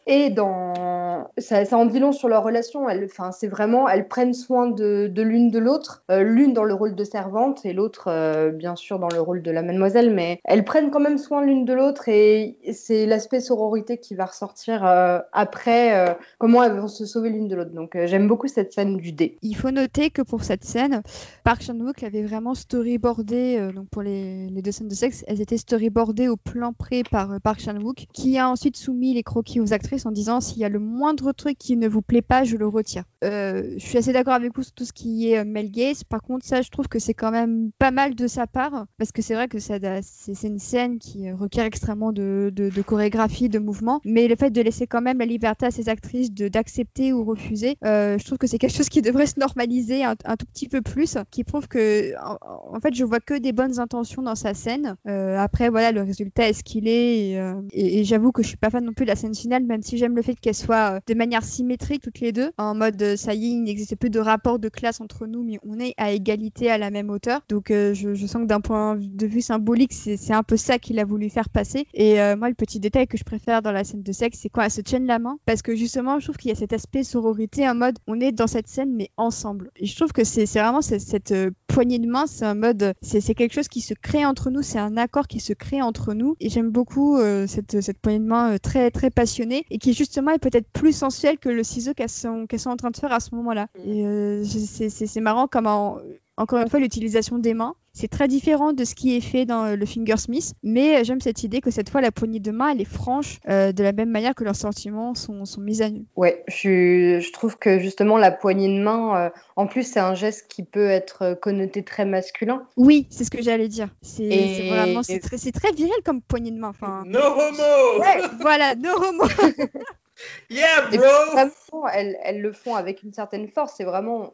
et dans ça, en dit long sur leur relation. Elles, c'est vraiment, elles prennent soin de, de l'une de l'autre, euh, l'une dans le rôle de servante et l'autre, euh, bien sûr, dans le rôle de la mademoiselle. Mais elles prennent quand même soin l'une de l'autre et c'est l'aspect sororité qui va ressortir euh, après comment elles vont se sauver l'une de l'autre. Donc, j'aime beaucoup cette scène du dé. Il faut noter que pour cette scène, Park Chan-wook avait vraiment storyboardé donc pour les, les, deux scènes de sexe, elles étaient storyboardées au plan près par Park Chan-wook, qui a ensuite soumis les croquis aux actrices en disant s'il y a le moindre truc qui ne vous plaît pas, je le retire. Euh, je suis assez d'accord avec vous sur tout ce qui est euh, Mel Gaze. Par contre, ça, je trouve que c'est quand même pas mal de sa part parce que c'est vrai que c'est une scène qui euh, requiert extrêmement de, chorégraphie, de mouvement. Mais le fait de laisser quand même la liberté à ces actrices d'accepter ou refuser, je trouve que c'est quelque chose qui devrait se normaliser un, tout petit peu plus, qui prouve que en, fait, je vois que des bonnes intentions dans sa scène. après, voilà, le résultat est ce qu'il est. Et, et j'avoue que je suis pas fan non plus de la scène finale, même si j'aime le fait qu'elles soient euh, de manière symétrique toutes les deux, en mode euh, ça y est, il n'existe plus de rapport de classe entre nous, mais on est à égalité à la même hauteur. Donc euh, je, sens que d'un point de vue symbolique, c'est un peu ça qu'il a voulu faire passer. Et moi, le petit détail que je préfère dans la scène de sexe, c'est quand elle se tienne la main, parce que justement, je trouve qu'il y a cet aspect sororité, en mode on est dans cette scène, mais ensemble. Et je trouve que c'est vraiment cette, poignée de main, c'est un mode, c'est quelque chose qui se crée entre nous, c'est un accord qui se crée entre nous. Et j'aime beaucoup cette, poignée de main très très passionnée qui justement est peut-être plus sensuel que le ciseau qu'elles sont, sont en train de faire à ce moment-là. Mm. Et euh, c'est marrant comment, encore une fois, l'utilisation des mains c'est très différent de ce qui est fait dans le Fingersmith, mais j'aime cette idée que cette fois la poignée de main elle est franche euh, de la même manière que leurs sentiments sont, sont mis à nu. Ouais, je, je, trouve que justement la poignée de main, euh, en plus c'est un geste qui peut être connoté très masculin. Oui, c'est ce que j'allais dire. C'est vraiment c'est très, très, viril comme poignée de main. Enfin, no homo. Ouais, voilà, no homo. Yeah, bro! elles, elles, le font avec une certaine force. C'est vraiment.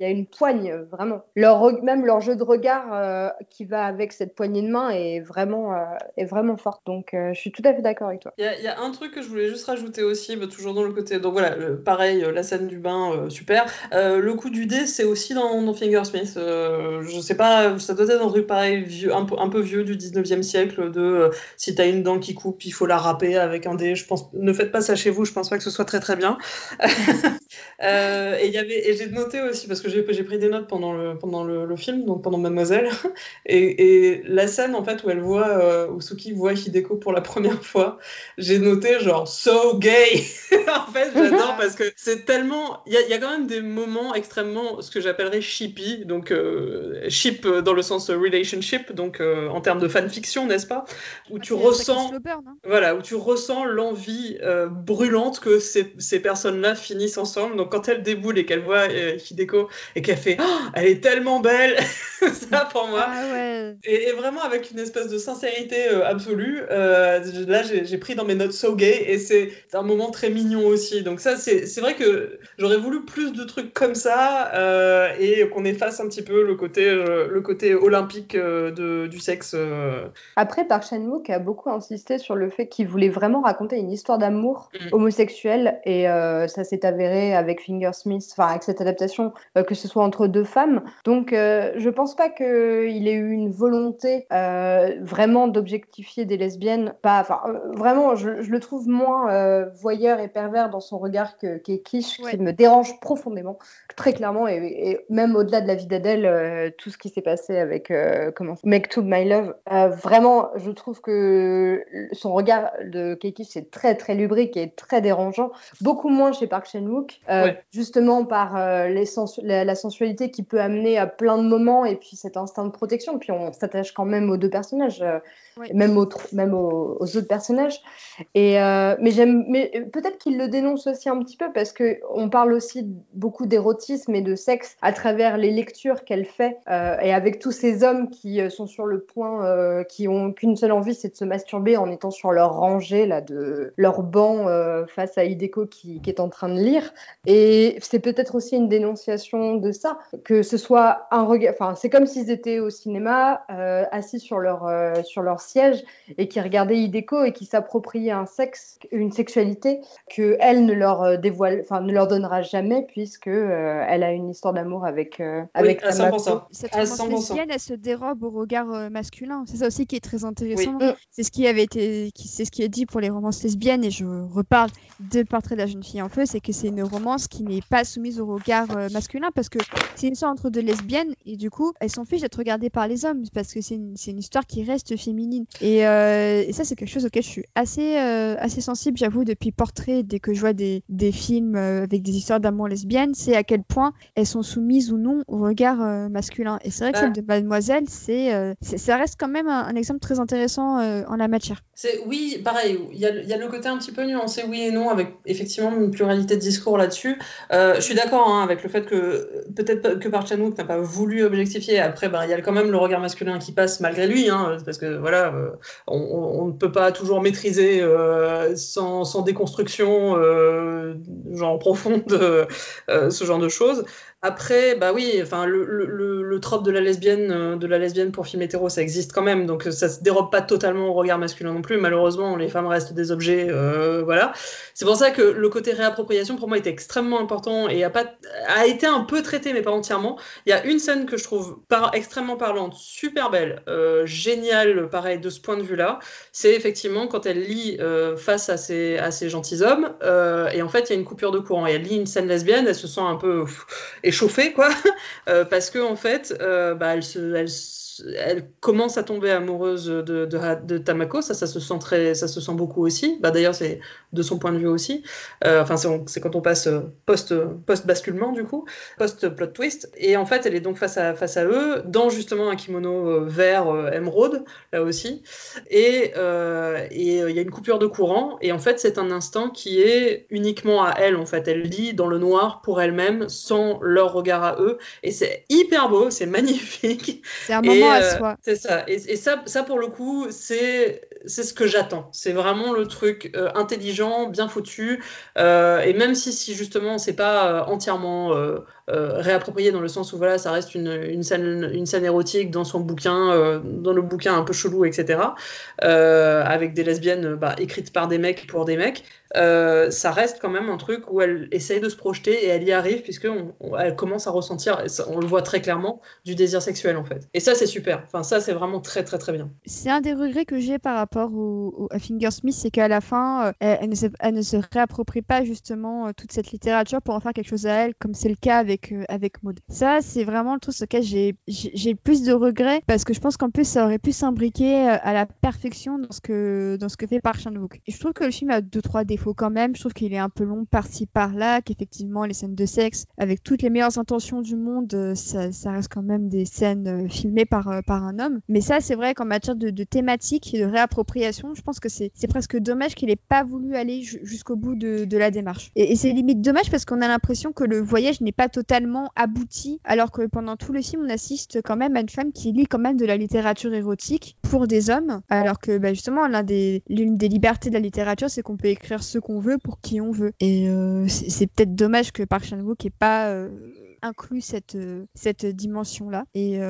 Il y a une poigne, vraiment. Leur, même leur jeu de regard euh, qui va avec cette poignée de main est vraiment, euh, est vraiment forte. Donc, euh, je suis tout à fait d'accord avec toi. Il y, a un truc que je voulais juste rajouter aussi, bah, toujours dans le côté. Donc, voilà, pareil, la scène du bain, super. le coup du dé, c'est aussi dans, dans Fingersmith. je sais pas, ça doit être un truc pareil, vieux, un, peu, un peu vieux du 19e siècle, de si t'as une dent qui coupe, il faut la râper avec un dé. Je pense, ne faites pas ça chez vous, je pense pas que ce soit très très bien. euh, et et j'ai noté aussi parce que j'ai pris des notes pendant le pendant le, film, donc pendant Mademoiselle, et, et, la scène en fait où elle voit euh, où Suki voit Hideko pour la première fois, j'ai noté genre so gay. en fait, j'adore parce que c'est tellement, il y, y, a quand même des moments extrêmement ce que j'appellerais shippy, donc euh, ship dans le sens relationship, donc euh, en termes de fanfiction, n'est-ce pas, où tu ressens, voilà, où tu ressens l'envie brûlante brûlante que ces, ces personnes-là finissent ensemble. Donc quand elle déboule et qu'elle voit euh, Hideko et qu'elle fait oh, elle est tellement belle, ça pour moi. Ah ouais. Et, et vraiment avec une espèce de sincérité euh, absolue. Euh, là, j'ai pris dans mes notes so gay et c'est un moment très mignon aussi. Donc ça, c'est vrai que j'aurais voulu plus de trucs comme ça euh, et qu'on efface un petit peu le côté, le côté olympique de, du sexe. Après, Park Chan-wook a beaucoup insisté sur le fait qu'il voulait vraiment raconter une histoire d'amour Mm. homosexuel et euh, ça s'est avéré avec Fingersmith, enfin avec cette adaptation, euh, que ce soit entre deux femmes. Donc, euh, je pense pas qu'il ait eu une volonté euh, vraiment d'objectifier des lesbiennes. Pas, enfin, euh, vraiment, je, je le trouve moins euh, voyeur et pervers dans son regard que Ouais. qui me dérange profondément, très clairement, et, et même au-delà de la vie d'Adèle, euh, tout ce qui s'est passé avec euh, comment Make to My Love, euh, vraiment, je trouve que son regard de Kekish est très très lubrique et très dérangeant, beaucoup moins chez Park Chan-wook, euh, Justement par euh, la, la sensualité qui peut amener à plein de moments et puis cet instinct de protection. Puis on s'attache quand même aux deux personnages, même, aux, autres personnages. Et euh, mais mais euh, peut-être qu'il le dénonce aussi un petit peu parce que on parle aussi beaucoup d'érotisme et de sexe à travers les lectures qu'elle fait euh, et avec tous ces hommes qui sont sur le point, qui ont qu'une seule envie, c'est de se masturber en étant sur leur rangée là de leur banc face à Hideko qui, qui est en train de lire. Et c'est peut-être aussi une dénonciation de ça, que ce soit un regard, enfin c'est comme s'ils étaient au cinéma assis sur leur sur leur siège et qui regardaient Hideko et qui s'appropriaient un sexe, une sexualité que elle ne leur euh, dévoile, enfin ne leur donnera jamais puisque euh, elle a une histoire d'amour avec euh, avec oui, à Tamako. 100%. Cette À romance 100%. lesbienne, elle se dérobe au regard euh, masculin. C'est ça aussi qui est très intéressant. Oui. Mm. C'est ce qui avait été, c'est ce qui est dit pour les romances lesbiennes, et je reparle de Portrait de la jeune fille en feu, c'est que c'est une romance qui n'est pas soumise au regard masculin parce que c'est une histoire entre deux lesbiennes et du coup elles s'en fichent d'être regardées par les hommes parce que c'est une, c'est une histoire qui reste féminine. Et, euh, et ça c'est quelque chose auquel je suis assez, euh, assez sensible, j'avoue, depuis Portrait, dès que je vois des, des films euh, avec des histoires d'amour lesbiennes, c'est à quel point elles sont soumises ou non au regard masculin. Et c'est vrai que celle de Mademoiselle, c'est, ça reste quand même un, un exemple très intéressant en la matière. C'est oui, pareil. Il y, a, y a le côté un petit peu nuancé, oui et non, avec effectivement une pluralité de discours là-dessus. Je suis d'accord hein, avec le fait que peut-être que Park Chan-wook n'a pas voulu objectifier. Après, bah, il y a quand même le regard masculin qui passe malgré lui, hein, parce que voilà, euh, on, ne peut pas toujours maîtriser euh, sans, sans déconstruction, euh, genre profonde, ce genre de choses. Après, bah oui, enfin le, le, trope de la lesbienne, euh, de la lesbienne pour film hétéro, ça existe quand même, donc euh, ça se dérobe pas totalement au regard masculin non plus. Malheureusement, les femmes restent des objets, euh, voilà. C'est pour ça que le côté réappropriation pour moi était extrêmement important et a pas a été un peu traité, mais pas entièrement. Il y a une scène que je trouve extrêmement parlante, super belle, géniale, pareil de ce point de vue-là. C'est effectivement quand elle lit face à ces à ces gentilshommes et en fait il y a une coupure de courant elle lit une scène lesbienne, elle se sent un peu échauffée quoi, euh, parce que en fait, euh, bah, elle se, elle, se- elle commence à tomber amoureuse de, Tamako, ça, ça se sent très, ça se sent beaucoup aussi. Bah, d'ailleurs, c'est de son point de vue aussi. Euh, enfin, c'est, quand on passe euh, post, post basculement du coup, post plot twist. Et en fait, elle est donc face à face à eux dans justement un kimono euh, vert émeraude là aussi. Et il y a une coupure de courant. Et en fait, c'est un instant qui est uniquement à elle. En fait, elle lit dans le noir pour elle-même, sans leur regard à eux. Et c'est hyper beau, c'est magnifique. C'est un Et, à euh, soi. C'est ça. Et, et ça, ça, pour le coup, c'est ce que j'attends. C'est vraiment le truc euh, intelligent, bien foutu. Euh, et même si, si justement, c'est pas entièrement euh, dans le sens où voilà, ça reste une, scène, une scène érotique dans son bouquin, euh, dans le bouquin un peu chelou, etc. euh, avec des lesbiennes bah, écrites par des mecs pour des mecs. Euh, ça reste quand même un truc où elle essaye de se projeter et elle y arrive puisque elle commence à ressentir, on le voit très clairement, du désir sexuel en fait. Et ça c'est super. Enfin ça c'est vraiment très très très bien. C'est un des regrets que j'ai par rapport au, au- à Fingersmith, c'est qu'à la fin, elle, ne se, elle ne se réapproprie pas justement toute cette littérature pour en faire quelque chose à elle, comme c'est le cas avec, euh, avec Maud. Ça, c'est vraiment le truc sur lequel j'ai le plus de regrets, parce que je pense qu'en plus, ça aurait pu s'imbriquer euh, à la perfection dans ce que, dans ce que fait Park Chan-wook. Je trouve que le film a deux, trois défauts quand même. Je trouve qu'il est un peu long par-ci, par-là, qu'effectivement, les scènes de sexe, avec toutes les meilleures intentions du monde, euh, ça, reste quand même des scènes filmées par par, un homme. Mais ça, c'est vrai qu'en matière de, de, thématique et de réappropriation, je pense que c'est presque dommage qu'il ait pas voulu aller jusqu'au bout de, de, la démarche. Et, et c'est limite dommage parce qu'on a l'impression que le voyage n'est pas totalement abouti, alors que pendant tout le film, on assiste quand même à une femme qui lit quand même de la littérature érotique pour des hommes, alors que bah, justement, l'une des, libertés de la littérature, c'est qu'on peut écrire ce qu'on veut pour qui on veut. Et euh, c'est peut-être dommage que Park Chan-wook n'ait pas euh, inclus cette, euh, cette dimension-là. Et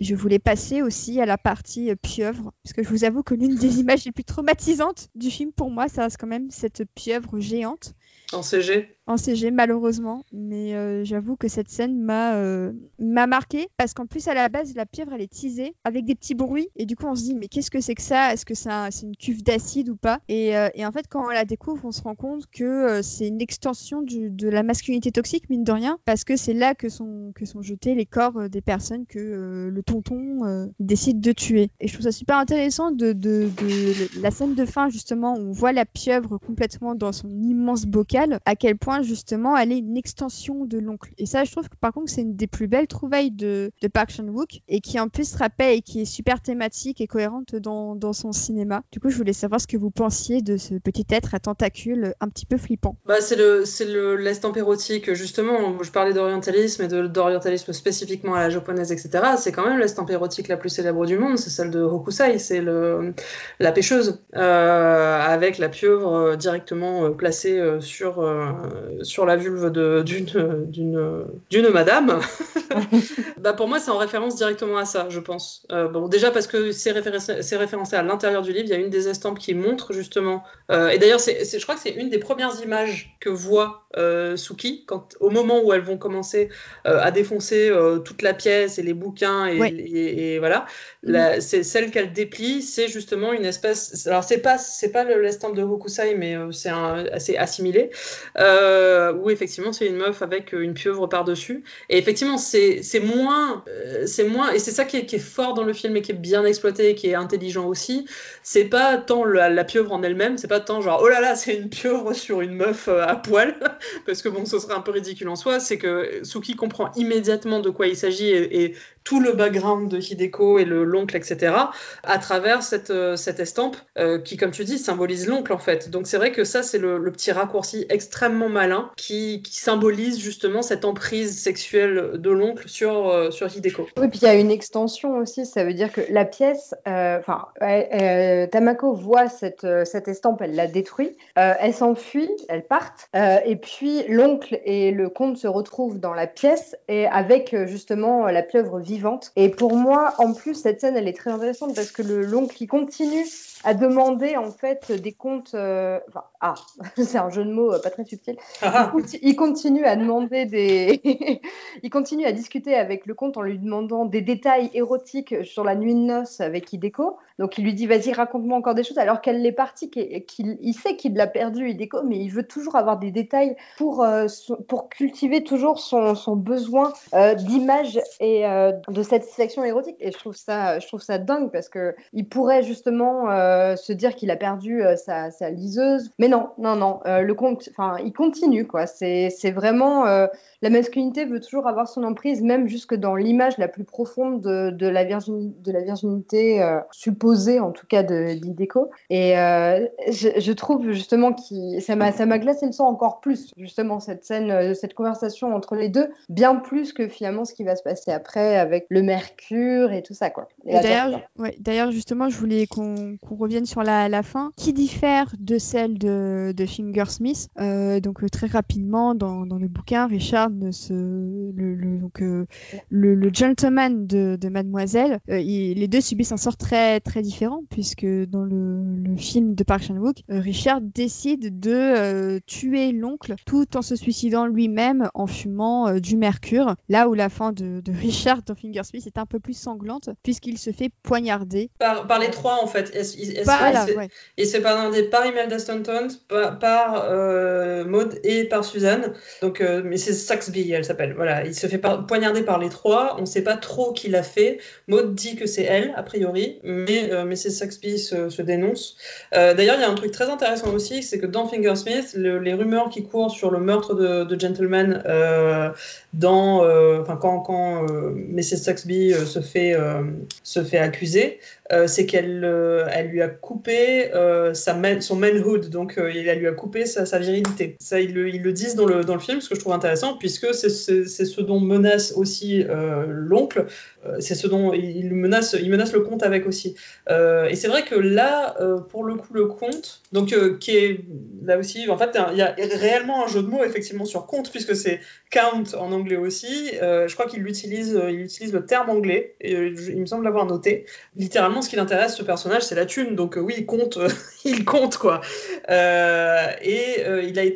je voulais passer aussi à la partie pieuvre, parce que je vous avoue que l'une des images les plus traumatisantes du film pour moi, ça reste quand même cette pieuvre géante. En CG en CG malheureusement, mais euh, j'avoue que cette scène m'a euh, m'a marqué parce qu'en plus à la base la pieuvre elle est teasée avec des petits bruits. Et du coup on se dit mais qu'est-ce que c'est que ça? Est-ce que c'est une cuve d'acide ou pas? Et, euh, et, en fait quand on la découvre on se rend compte que c'est une extension du, de la masculinité toxique mine de rien parce que c'est là que sont que sont jetés les corps des personnes que le tonton décide de tuer. Et je trouve ça super intéressant de, de, de, la scène de fin justement où on voit la pieuvre complètement dans son immense bocal à quel point justement elle est une extension de l'oncle. Et ça, je trouve que par contre, c'est une des plus belles trouvailles de, de Park Chan-wook et qui en plus rappelle et qui est super thématique et cohérente dans, dans, son cinéma. Du coup, je voulais savoir ce que vous pensiez de ce petit être à tentacules un petit peu flippant. Bah, c'est le c'est le l'estampe érotique justement. Je parlais d'orientalisme et d'orientalisme spécifiquement à la japonaise, etc. C'est quand même l'estampe érotique la plus célèbre du monde. C'est celle de Hokusai. C'est la pêcheuse euh, avec la pieuvre directement placée sur sur la vulve d'une madame, bah pour moi, c'est en référence directement à ça, je pense. Euh, bon, déjà parce que c'est référencé, référencé, à l'intérieur du livre, il y a une des estampes qui montre justement. Euh, et d'ailleurs, je crois que c'est une des premières images que voit euh, Suki quand, au moment où elles vont commencer à défoncer toute la pièce et les bouquins et, voilà. Mm-hmm. C'est celle qu'elle déplie, c'est justement une espèce. Alors c'est pas c'est pas l'estampe de Hokusai, mais c'est assez assimilé. Euh, où effectivement c'est une meuf avec une pieuvre par-dessus. Et effectivement, c'est moins, euh, c'est moins, et c'est ça qui est, fort dans le film et qui est bien exploité et qui est intelligent aussi. C'est pas tant la, pieuvre en elle-même, c'est pas tant genre oh là là, c'est une pieuvre sur une meuf euh, à poil, parce que bon, ce serait un peu ridicule en soi. C'est que Suki comprend immédiatement de quoi il s'agit et, tout le background de Hideko et le l'oncle, etc., à travers cette, estampe qui, comme tu dis, symbolise l'oncle en fait. Donc c'est vrai que ça, c'est le, le, petit raccourci extrêmement qui, symbolise justement cette emprise sexuelle de l'oncle sur, euh, sur Hideko. Oui, puis il y a une extension aussi, ça veut dire que la pièce, euh, enfin, Tamako voit cette, euh, cette estampe, elle la détruit, elle s'enfuit, elle part, et puis l'oncle et le comte se retrouvent dans la pièce et avec justement la pieuvre vivante. Et pour moi, en plus, cette scène, elle est très intéressante parce que l'oncle, il continue à demander en fait des comptes. Enfin, ah, c'est un jeu de mots pas très subtil. Ah, ah. il, continue à demander des. il continue à discuter avec le comte en lui demandant des détails érotiques sur la nuit de noces avec Hideko. Donc il lui dit vas-y raconte-moi encore des choses alors qu'elle est partie, qu'il il sait qu'il l'a perdu Hideko, mais il veut toujours avoir des détails pour, euh, pour cultiver toujours son, son besoin euh, d'image et euh, de satisfaction érotique. Et je trouve ça, je trouve ça dingue parce que il pourrait justement se dire qu'il a perdu sa, sa, liseuse, mais non, non, non. le comte, enfin il continue quoi. C'est vraiment la masculinité veut toujours avoir son emprise, même jusque dans l'image la plus profonde de, de la, virginité, de la virginité euh, supposée, en tout cas de l'Idéco. Et euh, je, trouve justement que ça m'a glacé le sang encore plus, justement, cette scène, euh, cette conversation entre les deux, bien plus que finalement ce qui va se passer après avec le mercure et tout ça. quoi. D'ailleurs, ouais, justement, je voulais qu'on revienne sur la, fin, qui diffère de celle de, de Fingersmith? donc, très rapidement, dans, le bouquin, Richard le, donc, euh, le, gentleman de, Mademoiselle, euh, les deux subissent un sort très très différent puisque dans le, film de Park Chan-wook, euh, Richard décide de tuer l'oncle tout en se suicidant lui-même en fumant du mercure. Là où la fin de, Richard dans Fingersmith est un peu plus sanglante puisqu'il se fait poignarder. Par les trois en fait. Il, se fait poignarder par Imelda Stanton, par, par Maud et par Suzanne. Donc, mais c'est ça elle s'appelle. Voilà. il se fait poignarder par les trois. On ne sait pas trop qui l'a fait. Maud dit que c'est elle, a priori, mais euh, Mrs. Saxby se, dénonce. Euh, d'ailleurs, il y a un truc très intéressant aussi, c'est que dans Fingersmith, les rumeurs qui courent sur le meurtre de, Gentleman, euh, dans, quand, quand Mrs. Saxby se, fait, se fait accuser, c'est qu'elle elle lui a coupé sa son manhood, donc elle lui a coupé sa, virilité. Ça, ils le, disent dans le, dans le film, ce que je trouve intéressant, puisque c'est ce dont menace aussi l'oncle, c'est ce dont il menace le compte avec aussi. Euh, et c'est vrai que là, euh, pour le coup, le compte, donc euh, qui est là aussi, en fait, il y a réellement un jeu de mots effectivement sur compte puisque c'est count en anglais aussi. je crois qu'il utilise, il utilise le terme anglais et il me semble l'avoir noté. Littéralement, ce qui l'intéresse ce personnage, c'est la thune. Donc oui, il compte, il compte quoi. et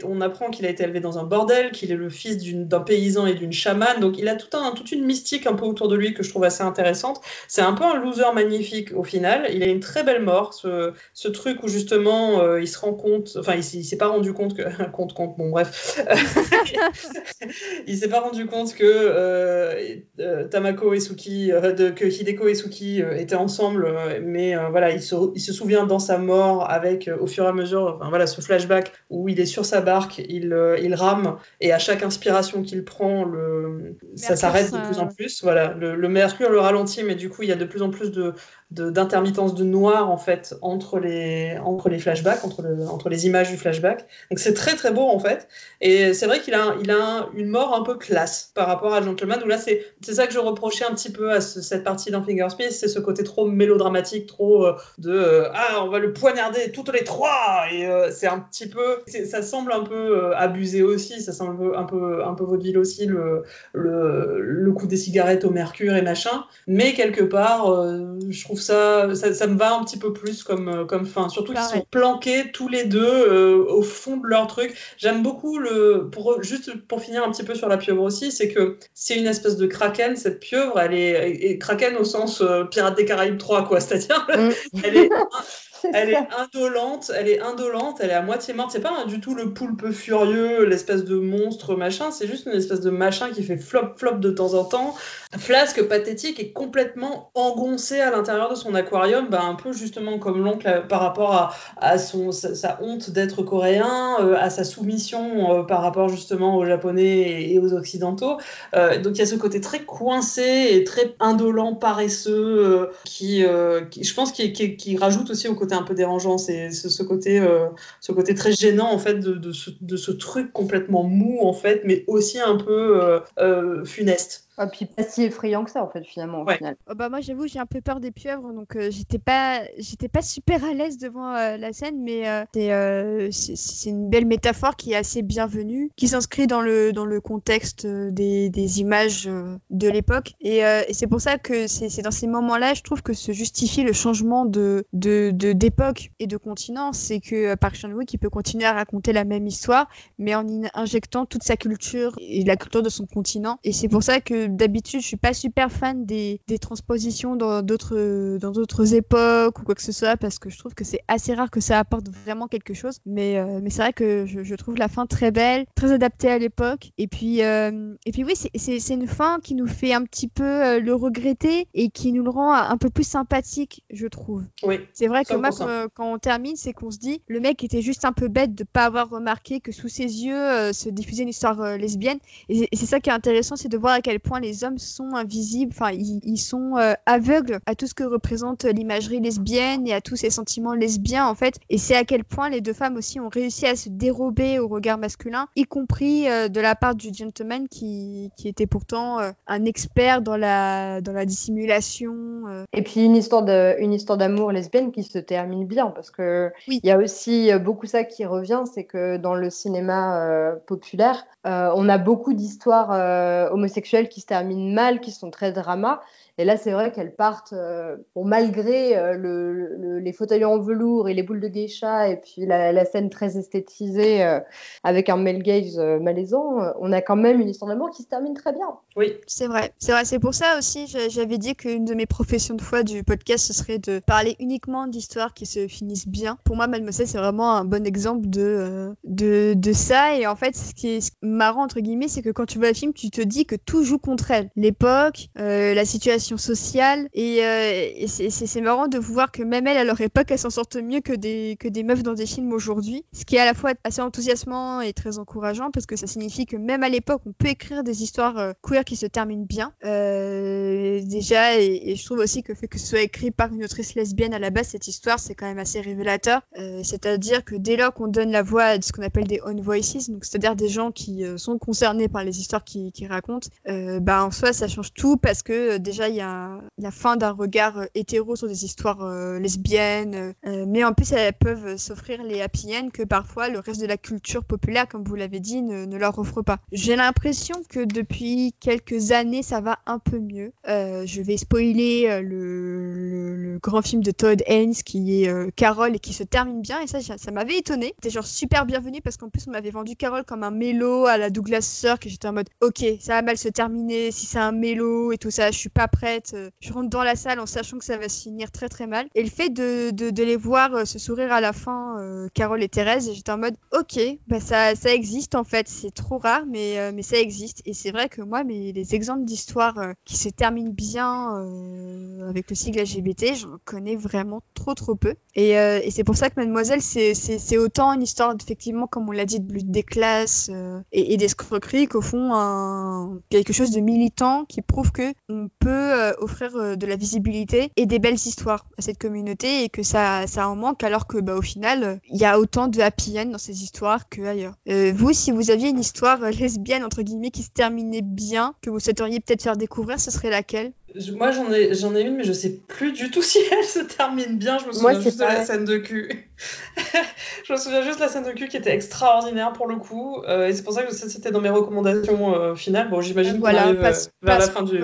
on apprend qu'il a été élevé dans un bordel, qu'il est le fils d'un paysan et d'une chamane. Donc il a toute une mystique un peu autour de lui que je trouve assez intéressante. C'est un peu un loser magnifique au final. Il a une très belle mort, ce, ce truc où justement euh, il se rend compte, enfin il, s'est pas rendu compte que compte compte bon bref, il s'est pas rendu compte que euh, euh, Tamako et Suki, de, que Hideko et Suki étaient ensemble, mais voilà il se, il se, souvient dans sa mort avec au fur et à mesure, enfin voilà ce flashback où il est sur sa barque, il, il rame et à chaque inspiration qu'il prend, le, ça s'arrête de plus en plus. Voilà, le, le mercure le ralentit, mais du coup il y a de plus en plus de d'intermittence de, noir en fait entre les, entre les flashbacks, entre, entre les images du flashback. Donc c'est très très beau en fait. Et c'est vrai qu'il a, il a une mort un peu classe par rapport à Gentleman, où là c'est, ça que je reprochais un petit peu à cette partie d'un Fingersmith, c'est ce côté trop mélodramatique, trop euh, de euh, ah on va le poignarder toutes les trois et euh, c'est un petit peu, ça semble un peu abusé aussi, ça semble un peu un peu vaudeville aussi le, le coup des cigarettes au mercure et machin, mais quelque part je trouve ça, ça, me va un petit peu plus comme, euh, comme fin. Surtout qu'ils sont planqués tous les deux euh, au fond de leur truc. J'aime beaucoup le. Pour, juste pour finir un petit peu sur la pieuvre aussi, c'est que c'est une espèce de kraken. Cette pieuvre, elle est. Et kraken au sens euh, Pirates des Caraïbes 3, quoi. C'est-à-dire, mm. elle est. elle est indolente, elle est indolente, elle est à moitié morte. C'est pas du tout le poulpe furieux, l'espèce de monstre machin, c'est juste une espèce de machin qui fait flop flop de temps en temps. Flasque pathétique et complètement engoncé à l'intérieur de son aquarium, bah, un peu justement comme l'oncle par rapport à, son, sa, honte d'être coréen, euh, à sa soumission euh, par rapport justement aux japonais et, aux occidentaux. Euh, donc il y a ce côté très coincé et très indolent, paresseux, qui, je pense qui, qui, rajoute aussi au côté un peu dérangeant, c'est ce, côté, ce côté très gênant en fait de, ce, truc complètement mou en fait, mais aussi un peu funeste. Ah, puis pas si effrayant que ça, en fait, finalement. Au final. Oh, bah, moi, j'avoue, j'ai un peu peur des pieuvres, donc euh, j'étais pas, j'étais pas super à l'aise devant euh, la scène, mais euh, c'est une belle métaphore qui est assez bienvenue, qui s'inscrit dans le, dans le contexte des, des images de l'époque. Et, et c'est pour ça que c'est dans ces moments-là, je trouve que se justifie le changement de d'époque de, et de continent. C'est que Park Chan-wook, qui peut continuer à raconter la même histoire, mais en injectant toute sa culture et la culture de son continent. Et c'est pour ça que d'habitude, je suis pas super fan des, des transpositions dans d'autres dans d'autres époques ou quoi que ce soit parce que je trouve que c'est assez rare que ça apporte vraiment quelque chose. Mais euh, mais c'est vrai que je, je, trouve la fin très belle, très adaptée à l'époque. Et puis euh, et puis oui, c'est une fin qui nous fait un petit peu euh, le regretter et qui nous le rend un peu plus sympathique, je trouve. Oui. C'est vrai que moi quand, on termine, c'est qu'on se dit le mec était juste un peu bête de pas avoir remarqué que sous ses yeux se diffusait une histoire lesbienne. Et c'est ça qui est intéressant, c'est de voir à quel point les hommes sont invisibles, enfin ils, sont euh, aveugles à tout ce que représente l'imagerie lesbienne et à tous ces sentiments lesbiens en fait. Et c'est à quel point les deux femmes aussi ont réussi à se dérober au regard masculin, y compris euh, de la part du gentleman qui, qui était pourtant euh, un expert dans la, dans la dissimulation. Et puis une histoire de, une histoire d'amour lesbienne qui se termine bien parce que il y a aussi beaucoup ça qui revient, c'est que dans le cinéma populaire, on a beaucoup d'histoires homosexuelles qui qui se terminent mal, qui sont très drama. Et là, c'est vrai qu'elles partent, euh, malgré euh, le, les fauteuils en velours et les boules de geisha, et puis la, scène très esthétisée euh, avec un male gaze malaisant, on a quand même une histoire d'amour qui se termine très bien. Oui, c'est vrai. C'est vrai. C'est pour ça aussi, j'avais dit qu'une de mes professions de foi du podcast, ce serait de parler uniquement d'histoires qui se finissent bien. Pour moi, Mademoiselle, c'est vraiment un bon exemple de, de, de, ça. Et en fait, ce qui est marrant, entre guillemets, c'est que quand tu vois le film, tu te dis que tout joue contre elle. L'époque, la situation sociale. Et, euh, c'est marrant de voir que même elle, à leur époque, elle s'en sortent mieux que des, que des meufs dans des films aujourd'hui. Ce qui est à la fois assez enthousiasmant et très encourageant parce que ça signifie que même à l'époque, on peut écrire des histoires euh, queer qui se terminent bien. Euh, déjà, et, je trouve aussi que le fait que ce soit écrit par une autrice lesbienne à la base, cette histoire, c'est quand même assez révélateur. c'est-à-dire que dès lors qu'on donne la voix à ce qu'on appelle des own voices, c'est-à-dire des gens qui sont concernés par les histoires qu'ils qui racontent, bah en soi, ça change tout parce que déjà, il y a la fin d'un regard euh, hétéro sur des histoires euh, lesbiennes, euh, mais en plus elles peuvent s'offrir les happy ends que parfois le reste de la culture populaire, comme vous l'avez dit, ne, leur offre pas. J'ai l'impression que depuis quelques années ça va un peu mieux. je vais spoiler le, grand film de Todd Haynes qui est Carole et qui se termine bien et ça ça m'avait étonné. C'était genre super bienvenu parce qu'en plus on m'avait vendu Carole comme un mélo à la Douglas Sirk et j'étais en mode ok ça va mal se terminer si c'est un mélo et tout ça je suis pas prête je rentre dans la salle en sachant que ça va se finir très très mal. Et le fait de, de, les voir euh, se sourire à la fin, euh, Carole et Thérèse, j'étais en mode ok, bah ça, ça existe en fait, c'est trop rare, mais, euh, mais ça existe. Et c'est vrai que moi, mais les exemples d'histoires qui se terminent bien avec le sigle LGBT, j'en connais vraiment trop trop peu. Et, et c'est pour ça que Mademoiselle, c'est autant une histoire effectivement, comme on l'a dit, de lutte des classes et, et d'escroquerie qu'au fond un, quelque chose de militant qui prouve que on peut offrir euh, de la visibilité et des belles histoires à cette communauté et que ça, ça en manque alors que bah, au final il y a autant de happy end dans ces histoires qu'ailleurs. Euh, vous, si vous aviez une histoire lesbienne entre guillemets qui se terminait bien, que vous souhaiteriez peut-être faire découvrir, ce serait laquelle? Moi, j'en ai, j'en ai une, mais je sais plus du tout si elle se termine bien. Je me souviens juste de la scène de cul. je me souviens juste de la scène de cul qui était extraordinaire pour le coup. Euh, et c'est pour ça que c'était dans mes recommandations euh, finales. Bon, j'imagine qu'on voilà, arrive euh, vers la fin du.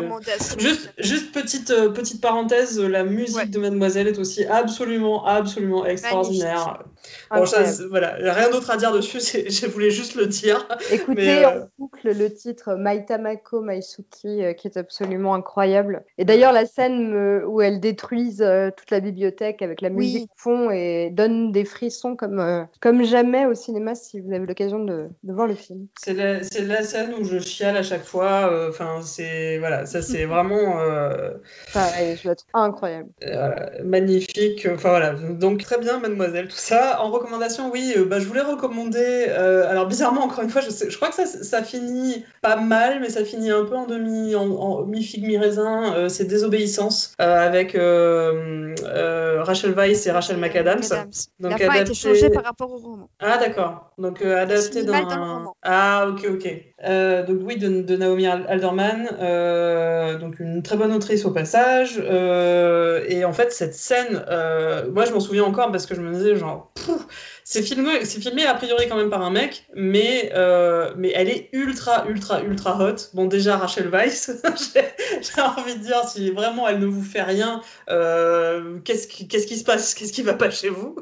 Juste, juste petite, petite parenthèse, la musique de Mademoiselle est aussi absolument, absolument extraordinaire. Bon, ça, voilà, rien d'autre à dire dessus, je voulais juste le dire. Écoutez, on boucle le titre Maitamako Maisuki, qui est absolument incroyable. Et d'ailleurs, la scène où elles détruisent euh, toute la bibliothèque avec la musique fond et donne des frissons comme, euh, comme jamais au cinéma si vous avez l'occasion de, de, voir le film. C'est la, la, scène où je chiale à chaque fois. Euh, enfin, c'est voilà, ça c'est vraiment. Pareil, je la trouve incroyable. magnifique. Enfin voilà, donc très bien, mademoiselle, tout ça. En recommandation, oui, bah, je voulais recommander. alors bizarrement, encore une fois, je, sais, je crois que ça, ça finit pas mal, mais ça finit un peu en demi, en, en mi-figue, mi-raisin euh, c'est Désobéissance euh, avec euh, Rachel Weisz et Rachel McAdams. Donc, La fin a été changée par rapport au roman. Ah d'accord. Donc adapté d'un. Ah ok ok. Donc oui de, Naomi Alderman, donc une très bonne autrice au passage. et en fait cette scène, moi je m'en souviens encore parce que je me disais genre. C'est filmé, c'est filmé a priori quand même par un mec, mais, euh, mais elle est ultra, ultra, ultra hot. Bon, déjà, Rachel Weisz, j'ai envie de dire, si vraiment elle ne vous fait rien, euh, qu'est-ce qui, se passe Qu'est-ce qui va pas chez vous?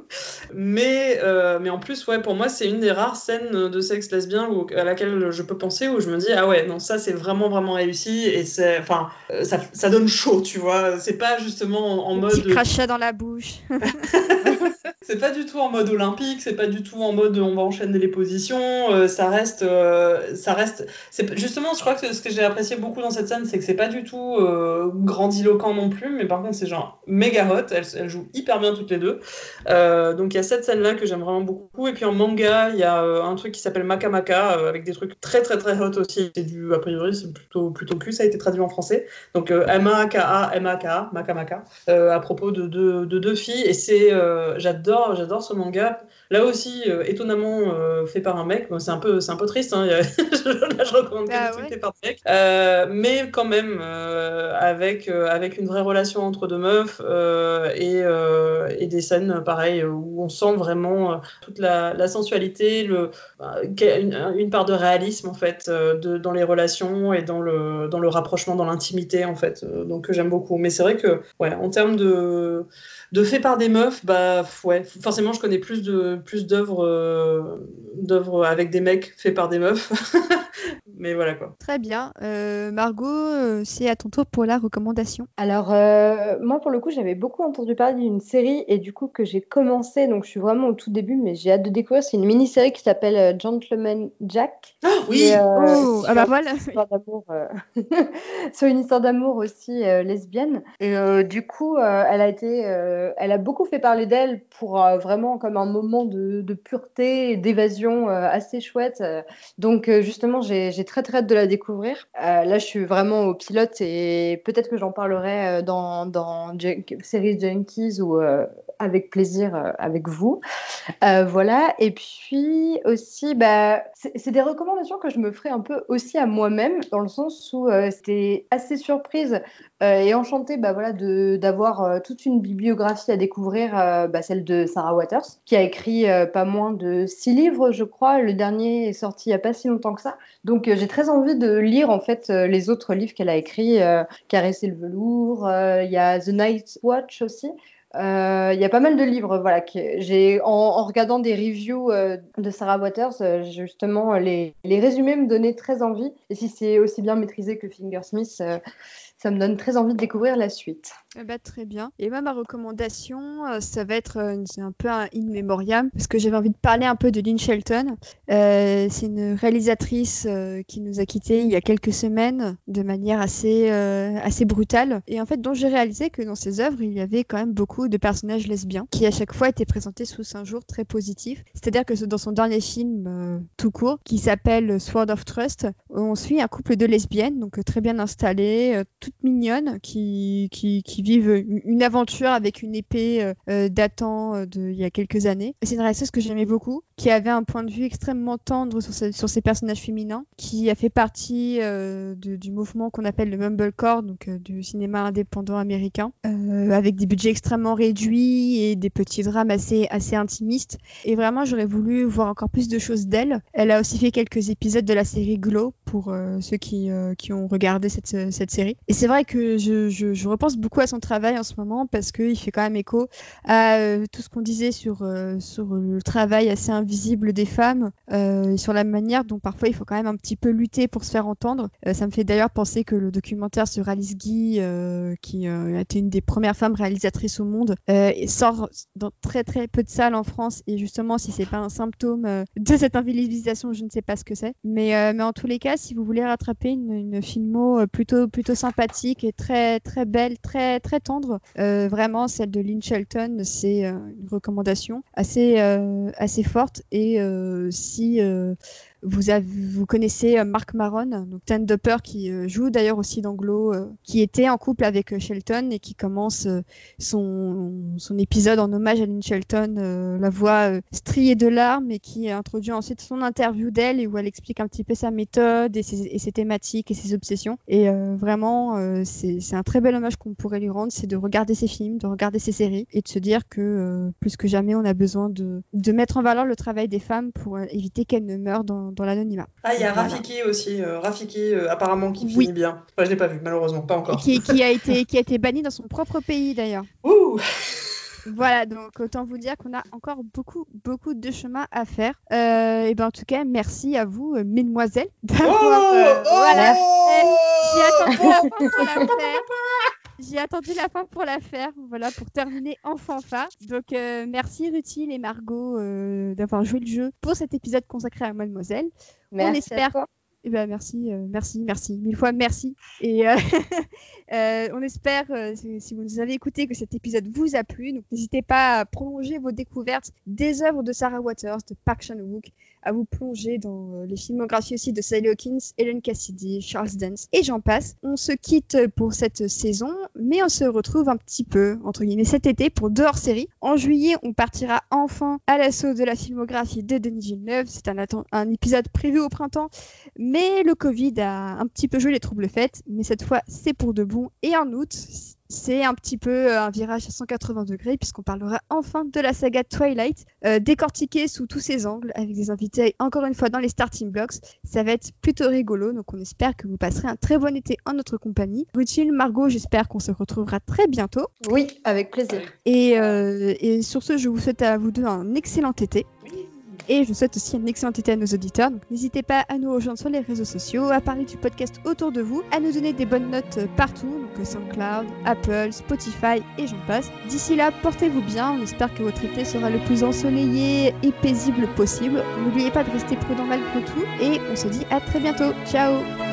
Mais, euh, mais en plus, ouais, pour moi, c'est une des rares scènes de sexe lesbien à laquelle je peux penser, où je me dis, ah ouais, non, ça, c'est vraiment, vraiment réussi, et c'est, enfin, ça, ça, donne chaud, tu vois. C'est pas justement en, en mode. Petit crachat dans la bouche. c'est pas du tout en mode olympique, c'est pas du tout en mode on va enchaîner les positions, euh, ça reste, euh, ça reste. Justement, je crois que ce que j'ai apprécié beaucoup dans cette scène, c'est que c'est pas du tout euh, grandiloquent non plus, mais par contre c'est genre méga hot. Elles, jouent hyper bien toutes les deux. donc il y a cette scène là que j'aime vraiment beaucoup. Et puis en manga, il y a un truc qui s'appelle Makamaka avec des trucs très très très hot aussi. C'est du a priori c'est plutôt plutôt cul, ça a été traduit en français. Donc M A K A M A K A Makamaka à propos de deux filles et c'est j'adore j'adore, j'adore ce manga. Là aussi, euh, étonnamment euh, fait par un mec. Bon, c'est un peu, c'est un peu triste. Hein. Là, je recommande Ah que ouais. fait par un mec. Euh, mais quand même, avec avec une vraie relation entre deux meufs et et des scènes pareilles où on sent vraiment toute la, la sensualité, le une, une part de réalisme en fait de, dans les relations et dans le dans le rapprochement, dans l'intimité en fait. Donc que j'aime beaucoup. Mais c'est vrai que ouais, en termes de de fait par des meufs, bah ouais, forcément je connais plus de plus d'œuvres euh, d'œuvres avec des mecs faits par des meufs. Mais voilà quoi. Très bien. Euh, Margot, euh, c'est à ton tour pour la recommandation. Alors, euh, moi, pour le coup, j'avais beaucoup entendu parler d'une série et du coup, que j'ai commencé, donc je suis vraiment au tout début, mais j'ai hâte de découvrir. C'est une mini-série qui s'appelle Gentleman Jack. Ah oui. Et, euh, oh, ah sur bah voilà. une histoire d'amour, euh, sur une histoire d'amour aussi euh, lesbienne. Et euh, du coup, euh, elle a été, euh, elle a beaucoup fait parler d'elle pour euh, vraiment comme un moment de, pureté et d'évasion euh, assez chouette. Donc justement, j'ai très très hâte de la découvrir. Là, je suis vraiment au pilote et peut-être que j'en parlerai dans dans série Junkies ou avec plaisir avec vous. Voilà. Et puis aussi, bah, c'est des recommandations que je me ferai un peu aussi à moi-même, dans le sens où c'était assez surprise et enchantée bah, d'avoir toute une bibliographie à découvrir, euh, bah, celle de Sarah Waters, qui a écrit euh, pas moins de six livres, je crois. Le dernier est sorti il n'y a pas si longtemps que ça. Donc euh, j'ai très envie de lire en fait euh, les autres livres qu'elle a écrits, euh, Caresser le velours, euh, il y a The Night Watch aussi. Euh, Il y a pas mal de livres, voilà, que j'ai en, regardant des reviews euh, de Sarah Waters, euh, justement les, les résumés me donnaient très envie. Et si c'est aussi bien maîtrisé que Fingersmith, euh, ça me donne très envie de découvrir la suite. Eh ben, très bien. Et moi, ma recommandation, euh, ça va être euh, un peu un in memoriam, parce que j'avais envie de parler un peu de Lynn Shelton. Euh, c'est une réalisatrice qui nous a quittés il y a quelques semaines de manière assez, assez brutale. Et en fait, dont j'ai réalisé que dans ses œuvres, il y avait quand même beaucoup de personnages lesbiens qui à chaque fois étaient présentés sous un jour très positif. C'est-à-dire que dans son dernier film tout court, qui s'appelle Sword of Trust, on suit un couple de lesbiennes, donc très bien installées, euh, toutes mignonnes, qui, qui, qui vivent une aventure avec une épée euh, euh, datant euh, de il y a quelques années. C'est une réalisatrice que j'aimais beaucoup, qui avait un point de vue extrêmement tendre sur, sur ses personnages féminins, qui a fait partie euh, du mouvement qu'on appelle le mumblecore, donc du cinéma indépendant américain, avec des budgets extrêmement réduits et des petits drames assez, assez intimistes. Et vraiment, j'aurais voulu voir encore plus de choses d'elle. Elle a aussi fait quelques épisodes de la série Glow pour ceux qui, qui ont regardé cette, cette série. Et c'est vrai que je, repense beaucoup à son travail en ce moment parce qu'il fait quand même écho à euh, tout ce qu'on disait sur, euh, sur le travail assez invisible des femmes, euh, sur la manière dont parfois il faut quand même un petit peu lutter pour se faire entendre. Euh, ça me fait d'ailleurs penser que le documentaire sur Alice Guy, qui a été une des premières femmes réalisatrices au monde, sort dans très très peu de salles en France. Et justement, si c'est pas un symptôme de cette invisibilisation, je ne sais pas ce que c'est. Mais, en tous les cas, si vous voulez rattraper une, une filmo plutôt plutôt sympathique et très très belle, très très tendre, euh, vraiment celle de Lynn Shelton, c'est euh, une recommandation assez euh, assez forte. Et si vous, connaissez euh, Mark Maron, donc Ten Dupper, qui euh, joue d'ailleurs aussi dans Glow, euh, qui était en couple avec Shelton et qui commence son, épisode en hommage à Lynn Shelton, la voix striée de larmes, et qui introduit ensuite son interview d'elle et où elle explique un petit peu sa méthode et ses, thématiques et ses obsessions. Et vraiment, c'est un très bel hommage qu'on pourrait lui rendre, c'est de regarder ses films, de regarder ses séries et de se dire que plus que jamais, on a besoin de, de mettre en valeur le travail des femmes pour éviter qu'elles ne meurent dans, dans l'anonymat. Ah, il y a Voilà. Rafiki aussi. euh, Rafiki, euh, apparemment, qui Oui. finit bien. Enfin, je l'ai pas vu, malheureusement, pas encore. qui, qui a été, qui a été banni dans son propre pays d'ailleurs. Ouh Voilà, donc autant vous dire qu'on a encore beaucoup, beaucoup de chemin à faire. Euh, et ben en tout cas, merci à vous, mesdemoiselles, Oh, euh, oh voilà, j'ai attendu la fin la faire. J'ai attendu la fin pour la faire, voilà, pour terminer en fanfare. Donc euh, merci Ruthil et Margot euh, d'avoir joué le jeu pour cet épisode consacré à Mademoiselle. Merci espère- à toi. Eh ben merci, euh, merci, merci, mille fois merci. Et euh, euh, on espère, si si vous nous avez écouté, que cet épisode vous a plu. Donc n'hésitez pas à prolonger vos découvertes des œuvres de Sarah Waters, de Park Chan-wook, à vous plonger dans les filmographies aussi de Sally Hawkins, Ellen Cassidy, Charles Dance et j'en passe. On se quitte pour cette saison, mais on se retrouve un petit peu, entre guillemets, cet été pour deux hors-séries. En juillet, on partira enfin à l'assaut de la filmographie de Denis Villeneuve. C'est un, épisode prévu au printemps, mais le Covid a un petit peu joué les troubles faites, mais cette fois, c'est pour de bon. Et en août, c'est un petit peu euh, un virage à 180 degrés puisqu'on parlera enfin de la saga Twilight, euh, décortiquée sous tous ses angles avec des invités encore une fois dans les starting blocks. Ça va être plutôt rigolo, donc on espère que vous passerez un très bon été en notre compagnie. Ruthil, Margot, j'espère qu'on se retrouvera très bientôt. Oui, avec plaisir. Et, euh, et sur ce, je vous souhaite à vous deux un excellent été. Et je souhaite aussi un excellent été à nos auditeurs. N'hésitez pas à nous rejoindre sur les réseaux sociaux, à parler du podcast autour de vous, à nous donner des bonnes notes partout, donc SoundCloud, Apple, Spotify et j'en passe. D'ici là, portez-vous bien. On espère que votre été sera le plus ensoleillé et paisible possible. N'oubliez pas de rester prudent malgré tout. Et on se dit à très bientôt. Ciao